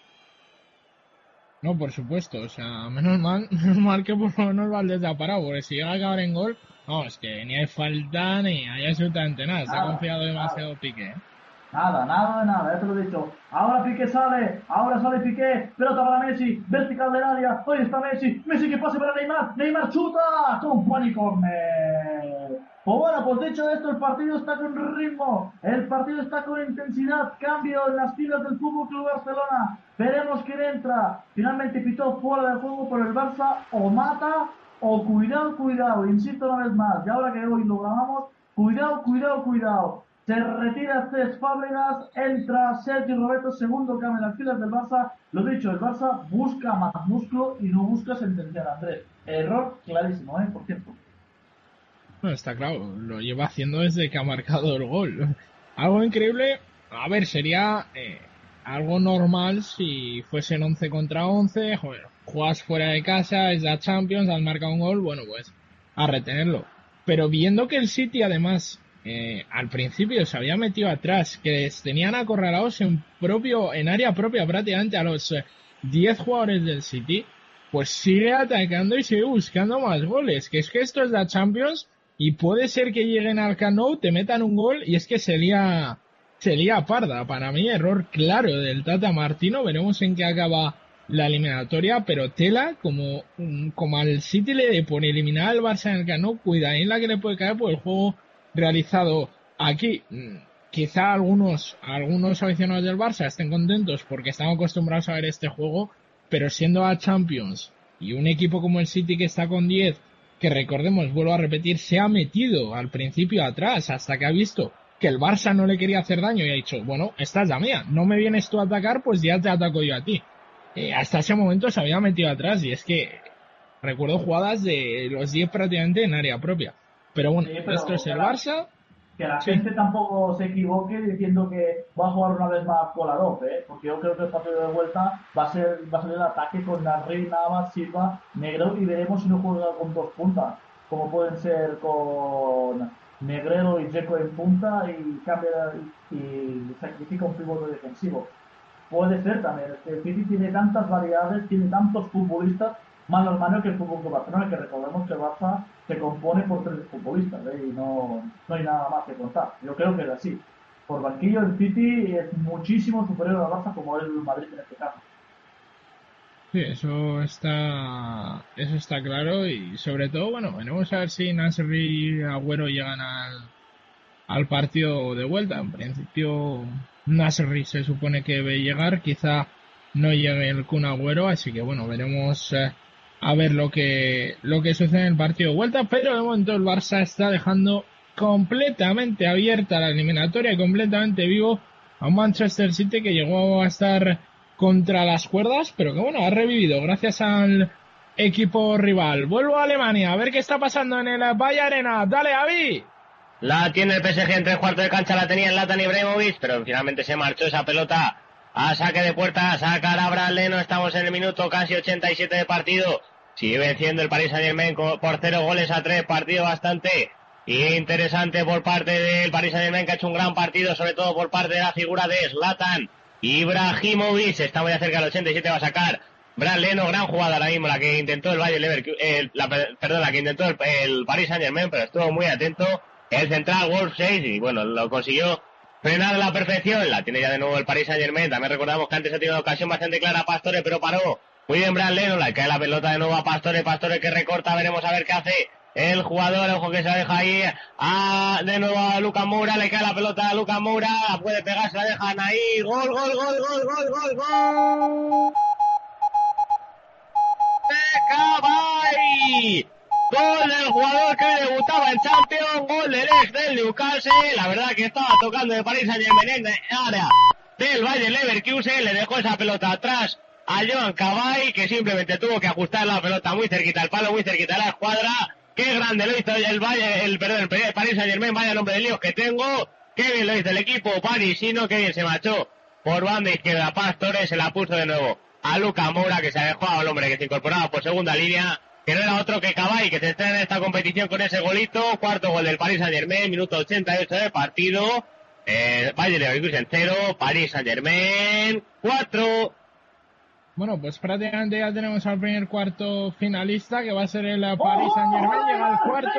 No, por supuesto, o sea, menos mal, menos mal que por lo menos Valdés ha parado, porque si llega a acabar en gol, no, es que ni hay falta ni hay absolutamente nada, se ha confiado demasiado Piqué. ¿eh? Nada, nada nada, ya te lo he dicho. Ahora Piqué sale, ahora sale Piqué, pelota para Messi, vertical del área, hoy está Messi, Messi que pase para Neymar, Neymar chuta, con Juan corner. Pues bueno, pues dicho esto, el partido está con ritmo, el partido está con intensidad, cambio en las filas del Fútbol Club Barcelona. Veremos quién entra. Finalmente pitó fuera del juego por el Barça, o mata, o cuidado, cuidado, insisto una vez más, y ahora que hoy lo grabamos, cuidado, cuidado, cuidado. Se retira Cés Fábregas, entra Sergio Roberto, segundo cambio en las filas del Barça. Lo dicho, el Barça busca más músculo y no busca sentenciar a Andrés. Error clarísimo, ¿eh? Por cierto. Bueno, está claro, lo lleva haciendo desde que ha marcado el gol. Algo increíble, a ver, sería eh, algo normal si fuesen 11 contra 11, joder, juegas fuera de casa, es la Champions, has marcado un gol, bueno, pues a retenerlo. Pero viendo que el City además eh, al principio se había metido atrás, que les tenían acorralados en propio, en área propia prácticamente a los 10 eh, jugadores del City, pues sigue atacando y sigue buscando más goles. Que es que esto es la Champions y puede ser que lleguen al Cano, te metan un gol y es que sería, sería parda. Para mí, error claro del Tata Martino. Veremos en qué acaba la eliminatoria, pero tela, como, como al City le pone eliminar al Barça en el Cano, cuida en la que le puede caer por el juego realizado aquí. Mm, quizá algunos, algunos aficionados del Barça estén contentos porque están acostumbrados a ver este juego, pero siendo a Champions y un equipo como el City que está con 10, que recordemos, vuelvo a repetir, se ha metido al principio atrás hasta que ha visto que el Barça no le quería hacer daño y ha dicho, bueno, esta es la mía, no me vienes tú a atacar, pues ya te ataco yo a ti. Eh, hasta ese momento se había metido atrás y es que recuerdo jugadas de los 10 prácticamente en área propia. Pero bueno, esto es el Barça. Que la gente tampoco se equivoque diciendo que va a jugar una vez más Kolarov, ¿eh? porque yo creo que el partido de vuelta va a ser, va a ser el ataque con Narri, Navas, Silva, Negro y veremos si no juega con dos puntas, como pueden ser con Negrero y Jeco en punta y cambia y, sacrifica un pivote defensivo. Puede ser también, el City tiene tantas variedades, tiene tantos futbolistas más normal que el fútbol de Barcelona, que recordemos que Barça se compone por tres futbolistas ¿eh? y no, no hay nada más que contar. Yo creo que es así. Por banquillo el City es muchísimo superior al Barça como el Madrid en este caso. Sí, eso está, eso está claro y sobre todo, bueno, veremos a ver si Nasri y Agüero llegan al, al partido de vuelta. En principio, Nasri se supone que debe llegar, quizá no llegue el Kun Agüero, así que bueno, veremos eh, a ver lo que, lo que sucede en el partido de vuelta, pero de momento el Barça está dejando completamente abierta la eliminatoria y completamente vivo a Manchester City que llegó a estar contra las cuerdas, pero que bueno, ha revivido gracias al equipo rival. Vuelvo a Alemania a ver qué está pasando en el Valle Arena. Dale, Avi. La tiene el PSG en tres cuartos de cancha, la tenía en Latan Ibrahimovic, pero finalmente se marchó esa pelota a saque de puerta, sacará Brad Leno, estamos en el minuto casi 87 de partido. Sigue venciendo el Paris Saint Germain por cero goles a tres, partido bastante interesante por parte del Paris Saint Germain que ha hecho un gran partido, sobre todo por parte de la figura de Zlatan Ibrahimovic. Está muy cerca del 87, va a sacar Brad Leno, gran jugada ahora mismo, la que intentó el Valle Leverkusen, la, perdón, la que intentó el, Paris Saint Germain, pero estuvo muy atento el central Wolf 6 y bueno, lo consiguió frenar a la perfección. La tiene ya de nuevo el Paris Saint Germain. También recordamos que antes ha tenido ocasión bastante clara Pastore, pero paró. Muy bien Brad Leno, la cae la pelota de nuevo a Pastore, Pastore que recorta, veremos a ver qué hace el jugador, ojo que se deja ahí a, de nuevo a Luca Moura, le cae la pelota a Luca Moura, puede pegar, se la dejan ahí, gol, gol, gol, gol, gol, gol, gol. De Gol del jugador que debutaba en Champions, gol del ex del Newcastle. La verdad que estaba tocando de París Saint Germain en área del Valle Leverkusen. Le dejó esa pelota atrás a Joan Cabay, que simplemente tuvo que ajustar la pelota muy cerquita al palo, muy cerquita a la escuadra. Qué grande lo hizo el Valle, el, perdón, el París Saint Germain, vaya nombre de líos que tengo. Qué bien lo hizo el equipo parisino, qué bien se marchó por banda izquierda. Pastores se la puso de nuevo a Luca Moura, que se dejó al hombre que se incorporaba por segunda línea que no era otro que Cabay, que se estrena en esta competición con ese golito, cuarto gol del Paris Saint Germain, minuto 88 de partido, eh, Valle en 0, Paris Saint Germain 4. Bueno, pues prácticamente ya tenemos al primer cuarto finalista, que va a ser el Paris Saint Germain, llega al cuarto.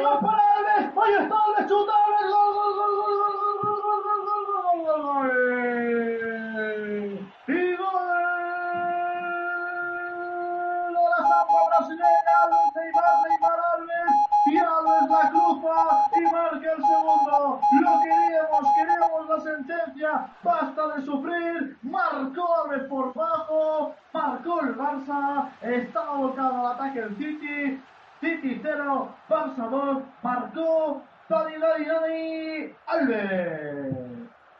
Alves la cruza y marca el segundo. Lo queríamos, queríamos la sentencia. Basta de sufrir. Marcó Alves por bajo. Marcó el Barça. Estaba volcado al ataque el City. City 0, Barça 2. Marcó Dani, Dani, Dani Alves.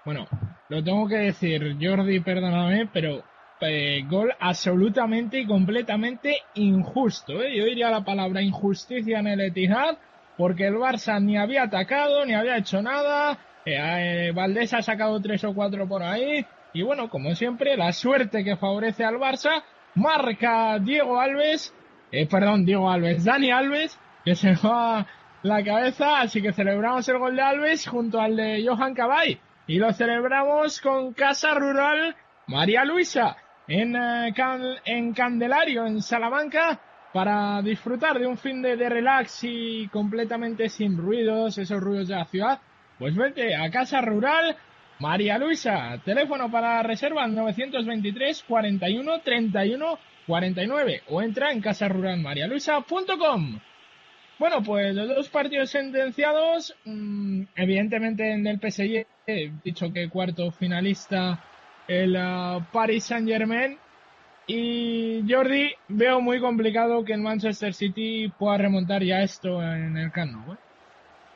Bueno, lo tengo que decir, Jordi, perdóname, pero eh, gol absolutamente y completamente injusto. ¿eh? Yo diría la palabra injusticia en el Etihad, porque el Barça ni había atacado, ni había hecho nada. Eh, Valdés ha sacado tres o cuatro por ahí. Y bueno, como siempre, la suerte que favorece al Barça. Marca Diego Alves, perdón, Diego Alves, Dani Alves, que se va la cabeza. Así que celebramos el gol de Alves junto al de Johan Cabay. Y lo celebramos con Casa Rural María Luisa en, eh, en Candelario, en Salamanca, para disfrutar de un fin de, relax y completamente sin ruidos, esos ruidos de la ciudad, pues vete a Casa Rural María Luisa. Teléfono para reserva 923 41 31 49 o entra en casaruralmarialuisa.com. Bueno, pues los dos partidos sentenciados, mm, evidentemente en el PSG, he dicho que cuarto finalista el uh, Paris Saint Germain. Y Jordi, veo muy complicado que el Manchester City pueda remontar ya esto en el Camp Nou. ¿eh?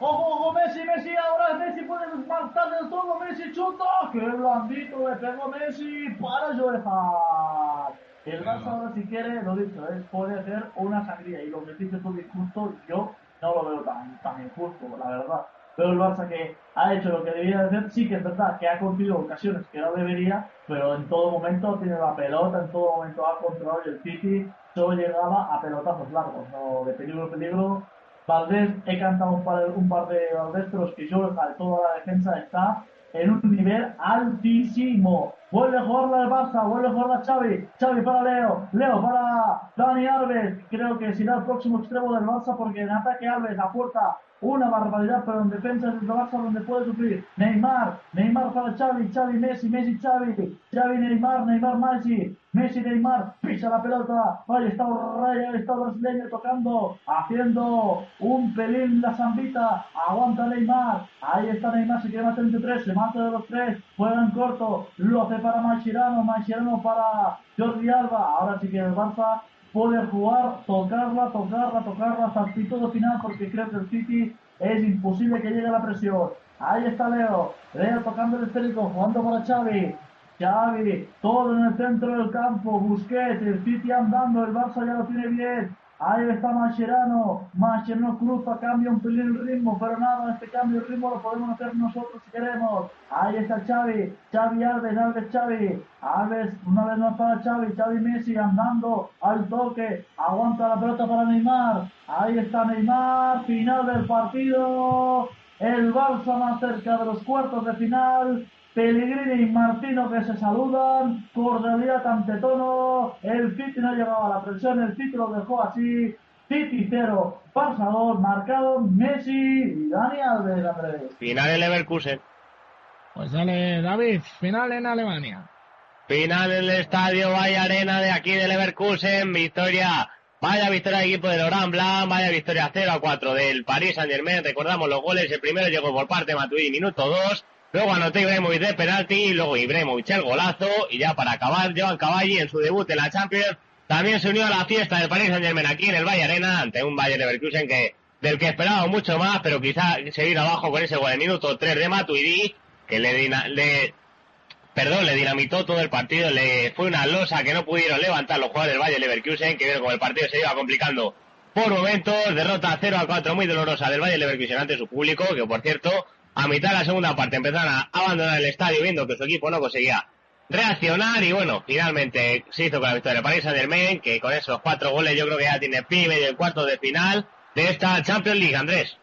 ¡Ojo, ojo, Messi, Messi! Ahora Messi puede marcar del todo, Messi chuta. ¡Qué blandito le pegó Messi para Johan! El Barça ahora si quiere, lo dicho, ¿eh? puede hacer una sangría. Y lo que dice tú injusto, yo no lo veo tan, tan injusto, la verdad. Pero el Barça que ha hecho lo que debía hacer, sí que es verdad que ha conseguido ocasiones que no debería, pero en todo momento tiene la pelota, en todo momento ha controlado el City, solo llegaba a pelotazos largos, no de peligro a peligro. Valdés, he cantado un par, un par de Valdés, pero es que yo, toda la defensa está en un nivel altísimo. Vuelve a jugar del Barça, vuelve a jugar Xavi, Xavi para Leo, Leo para Dani Alves, creo que será el próximo extremo del Barça porque en ataque Alves a puerta una barbaridad, pero en defensa es el Barça donde puede sufrir. Neymar, Neymar para Xavi, Xavi, Messi, Messi, Xavi, Xavi, Neymar, Neymar, Messi, Messi, Neymar, pisa la pelota, vaya, está Raya, está brasileño tocando, haciendo un pelín la zambita, aguanta Neymar, ahí está Neymar, se entre tres, se mata de los tres, juega en corto, lo hace para Machirano, Machirano para Jordi Alba, ahora sí que el Barça puede jugar, tocarla, tocarla, tocarla hasta el título final porque creo que el City es imposible que llegue a la presión. Ahí está Leo, Leo tocando el esférico, jugando para Xavi. Xavi, todo en el centro del campo, Busquets, el City andando, el Barça ya lo tiene bien. Ahí está Mascherano. Mascherano cruza, cambia un pelín el ritmo, pero nada, este cambio de ritmo lo podemos hacer nosotros si queremos. Ahí está Xavi, Xavi Alves, Alves Xavi. Alves, una vez más para Xavi, Xavi Messi andando al toque. Aguanta la pelota para Neymar. Ahí está Neymar, final del partido. El Barça más cerca de los cuartos de final. Pellegrini y Martino que se saludan, cordialidad ante tono, el City no ha llegado a la presión, el City lo dejó así, City 0, Barça 2, marcado Messi y Dani Alves, Andrés. Final en Leverkusen. Pues dale, David, final en Alemania. Final en el estadio Vaya Arena de aquí de Leverkusen, victoria Vaya victoria del equipo de Laurent Blanc, vaya victoria 0 a 4 del Paris Saint Germain. Recordamos los goles, el primero llegó por parte de Matuidi, minuto 2. Luego anotó Ibrahimovic de penalti, luego Ibrahimovic el golazo, y ya para acabar, Joan Cavalli en su debut en la Champions, también se unió a la fiesta del Paris Saint Germain aquí en el Valle Arena, ante un Valle Leverkusen que, del que esperaba mucho más, pero quizá seguir abajo con ese gol minuto 3 de Matuidi, que le, le, perdón, le dinamitó todo el partido, le fue una losa que no pudieron levantar los jugadores del Valle Leverkusen, que vieron como el partido se iba complicando por momentos, derrota 0 a 4 muy dolorosa del Valle Leverkusen ante su público, que por cierto, a mitad de la segunda parte empezaron a abandonar el estadio viendo que su equipo no conseguía reaccionar y bueno, finalmente se hizo con la victoria de Paris Saint Germain, que con esos cuatro goles yo creo que ya tiene pie y medio el cuarto de final de esta Champions League, Andrés.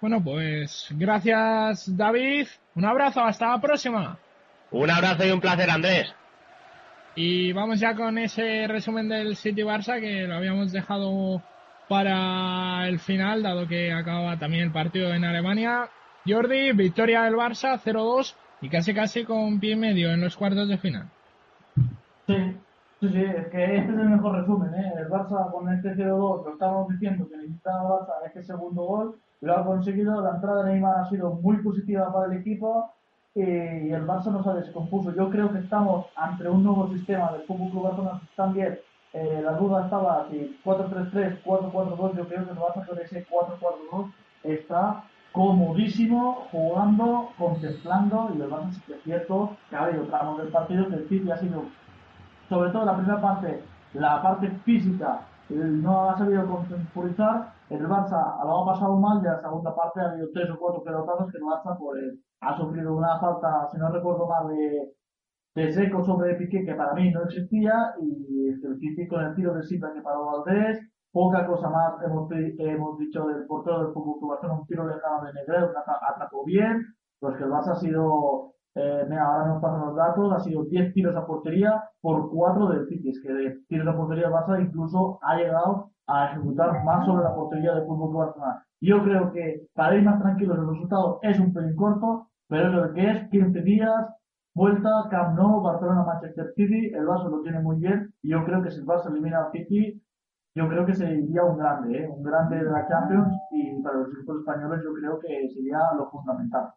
Bueno, pues gracias David, un abrazo, hasta la próxima. Un abrazo y un placer, Andrés. Y vamos ya con ese resumen del City Barça que lo habíamos dejado para el final, dado que acaba también el partido en Alemania. Jordi, victoria del Barça 0-2 y casi casi con pie y medio en los cuartos de final. Sí, sí, sí, es que este es el mejor resumen, ¿eh? El Barça con este 0-2, lo estábamos diciendo que necesitaba el Barça este segundo gol, lo ha conseguido, la entrada de Neymar ha sido muy positiva para el equipo y el Barça nos ha descompuso. Yo creo que estamos ante un nuevo sistema del Fútbol Club Barcelona también eh, la duda estaba si 4-3-3, 4-4-2, yo creo que el Barça con ese 4-4-2 está comodísimo jugando, contemplando y el Barça sí que es cierto que ha habido tramos del partido que el City ha sido, sobre todo la primera parte, la parte física no ha sabido contemporizar, el Barça lo ha pasado mal y en la segunda parte ha habido tres o cuatro pelotazos que el Barça pues, ha sufrido una falta, si no recuerdo mal, de de Seco sobre Piqué que para mí no existía y el City con el tiro de Silva que paró Valdés, poca cosa más hemos, hemos dicho del portero del Fútbol Barcelona, un tiro lejano de Negredo que atrapó bien, pues que el Barça ha sido, eh, mira, ahora nos pasan los datos, ha sido 10 tiros a portería por 4 del City, es que de tiros a portería el Barça incluso ha llegado a ejecutar más sobre la portería del Fútbol Barcelona. Yo creo que para ir más tranquilos el resultado es un pelín corto, pero es lo que es 15 días, Vuelta, Camp Nou, Barcelona, Manchester City, el Barça lo tiene muy bien y yo creo que si el Barça elimina a City, yo creo que sería un grande, ¿eh? un grande de la Champions y para los equipos españoles yo creo que sería lo fundamental.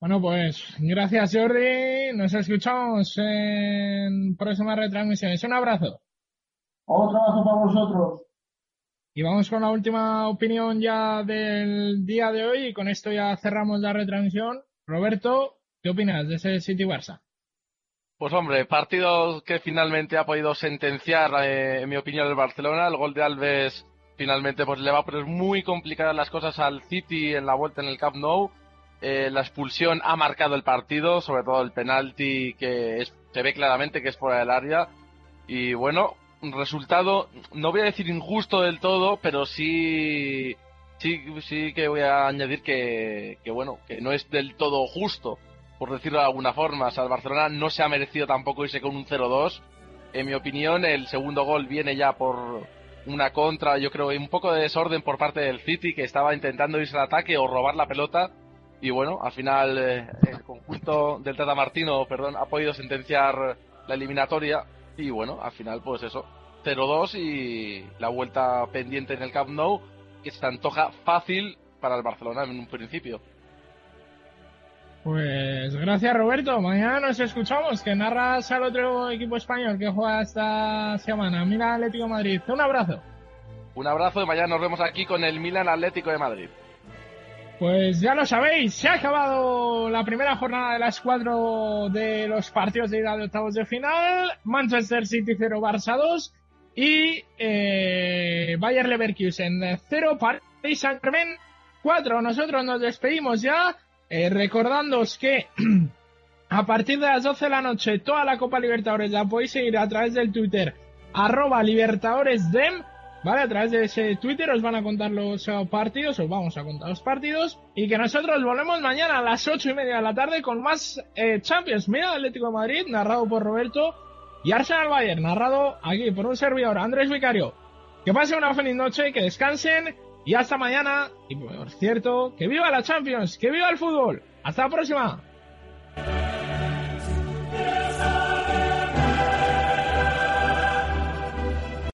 Bueno, pues gracias Jordi, nos escuchamos en próximas retransmisiones. Un abrazo. Otro abrazo para vosotros. Y vamos con la última opinión ya del día de hoy y con esto ya cerramos la retransmisión. Roberto, ¿Qué opinas de ese City Barça? Pues hombre, partido que finalmente ha podido sentenciar, eh, en mi opinión, el Barcelona. El gol de Alves finalmente pues le va a poner muy complicadas las cosas al City en la vuelta en el Camp Nou. Eh, la expulsión ha marcado el partido, sobre todo el penalti que se ve claramente que es fuera del área. Y bueno, resultado, no voy a decir injusto del todo, pero sí, sí, sí que voy a añadir que bueno, que no es del todo justo por decirlo de alguna forma. O Barcelona no se ha merecido tampoco irse con un 0-2. En mi opinión, el segundo gol viene ya por una contra, yo creo, un poco de desorden por parte del City, que estaba intentando irse al ataque o robar la pelota. Y bueno, al final eh, el conjunto del Tata Martino, perdón, ha podido sentenciar la eliminatoria. Y bueno, al final, pues eso, 0-2 y la vuelta pendiente en el Camp Nou, que se antoja fácil para el Barcelona en un principio. Pues gracias Roberto, mañana nos escuchamos, que narras al otro equipo español que juega esta semana, Milan Atlético de Madrid. Un abrazo. Un abrazo y mañana nos vemos aquí con el Milan Atlético de Madrid. Pues ya lo sabéis, se ha acabado la primera jornada de las cuatro de los partidos de ida de octavos de final. Manchester City 0, Barça 2. y eh, Bayer Leverkusen 0, Paris Saint-Germain 4. Nosotros nos despedimos ya, eh, recordándoos que a partir de las 12 de la noche toda la Copa Libertadores la podéis seguir a través del Twitter arroba libertadoresdem ¿vale? A través de ese Twitter os van a contar los eh, partidos, os vamos a contar los partidos, y que nosotros volvemos mañana a las ocho y media de la tarde con más eh, Champions. Mira Atlético de Madrid, narrado por Roberto, y Arsenal Bayern, narrado aquí por un servidor, Andrés Vicario. Que pasen una feliz noche, que descansen, y hasta mañana. Y por cierto, que viva la Champions, que viva el fútbol. Hasta la próxima.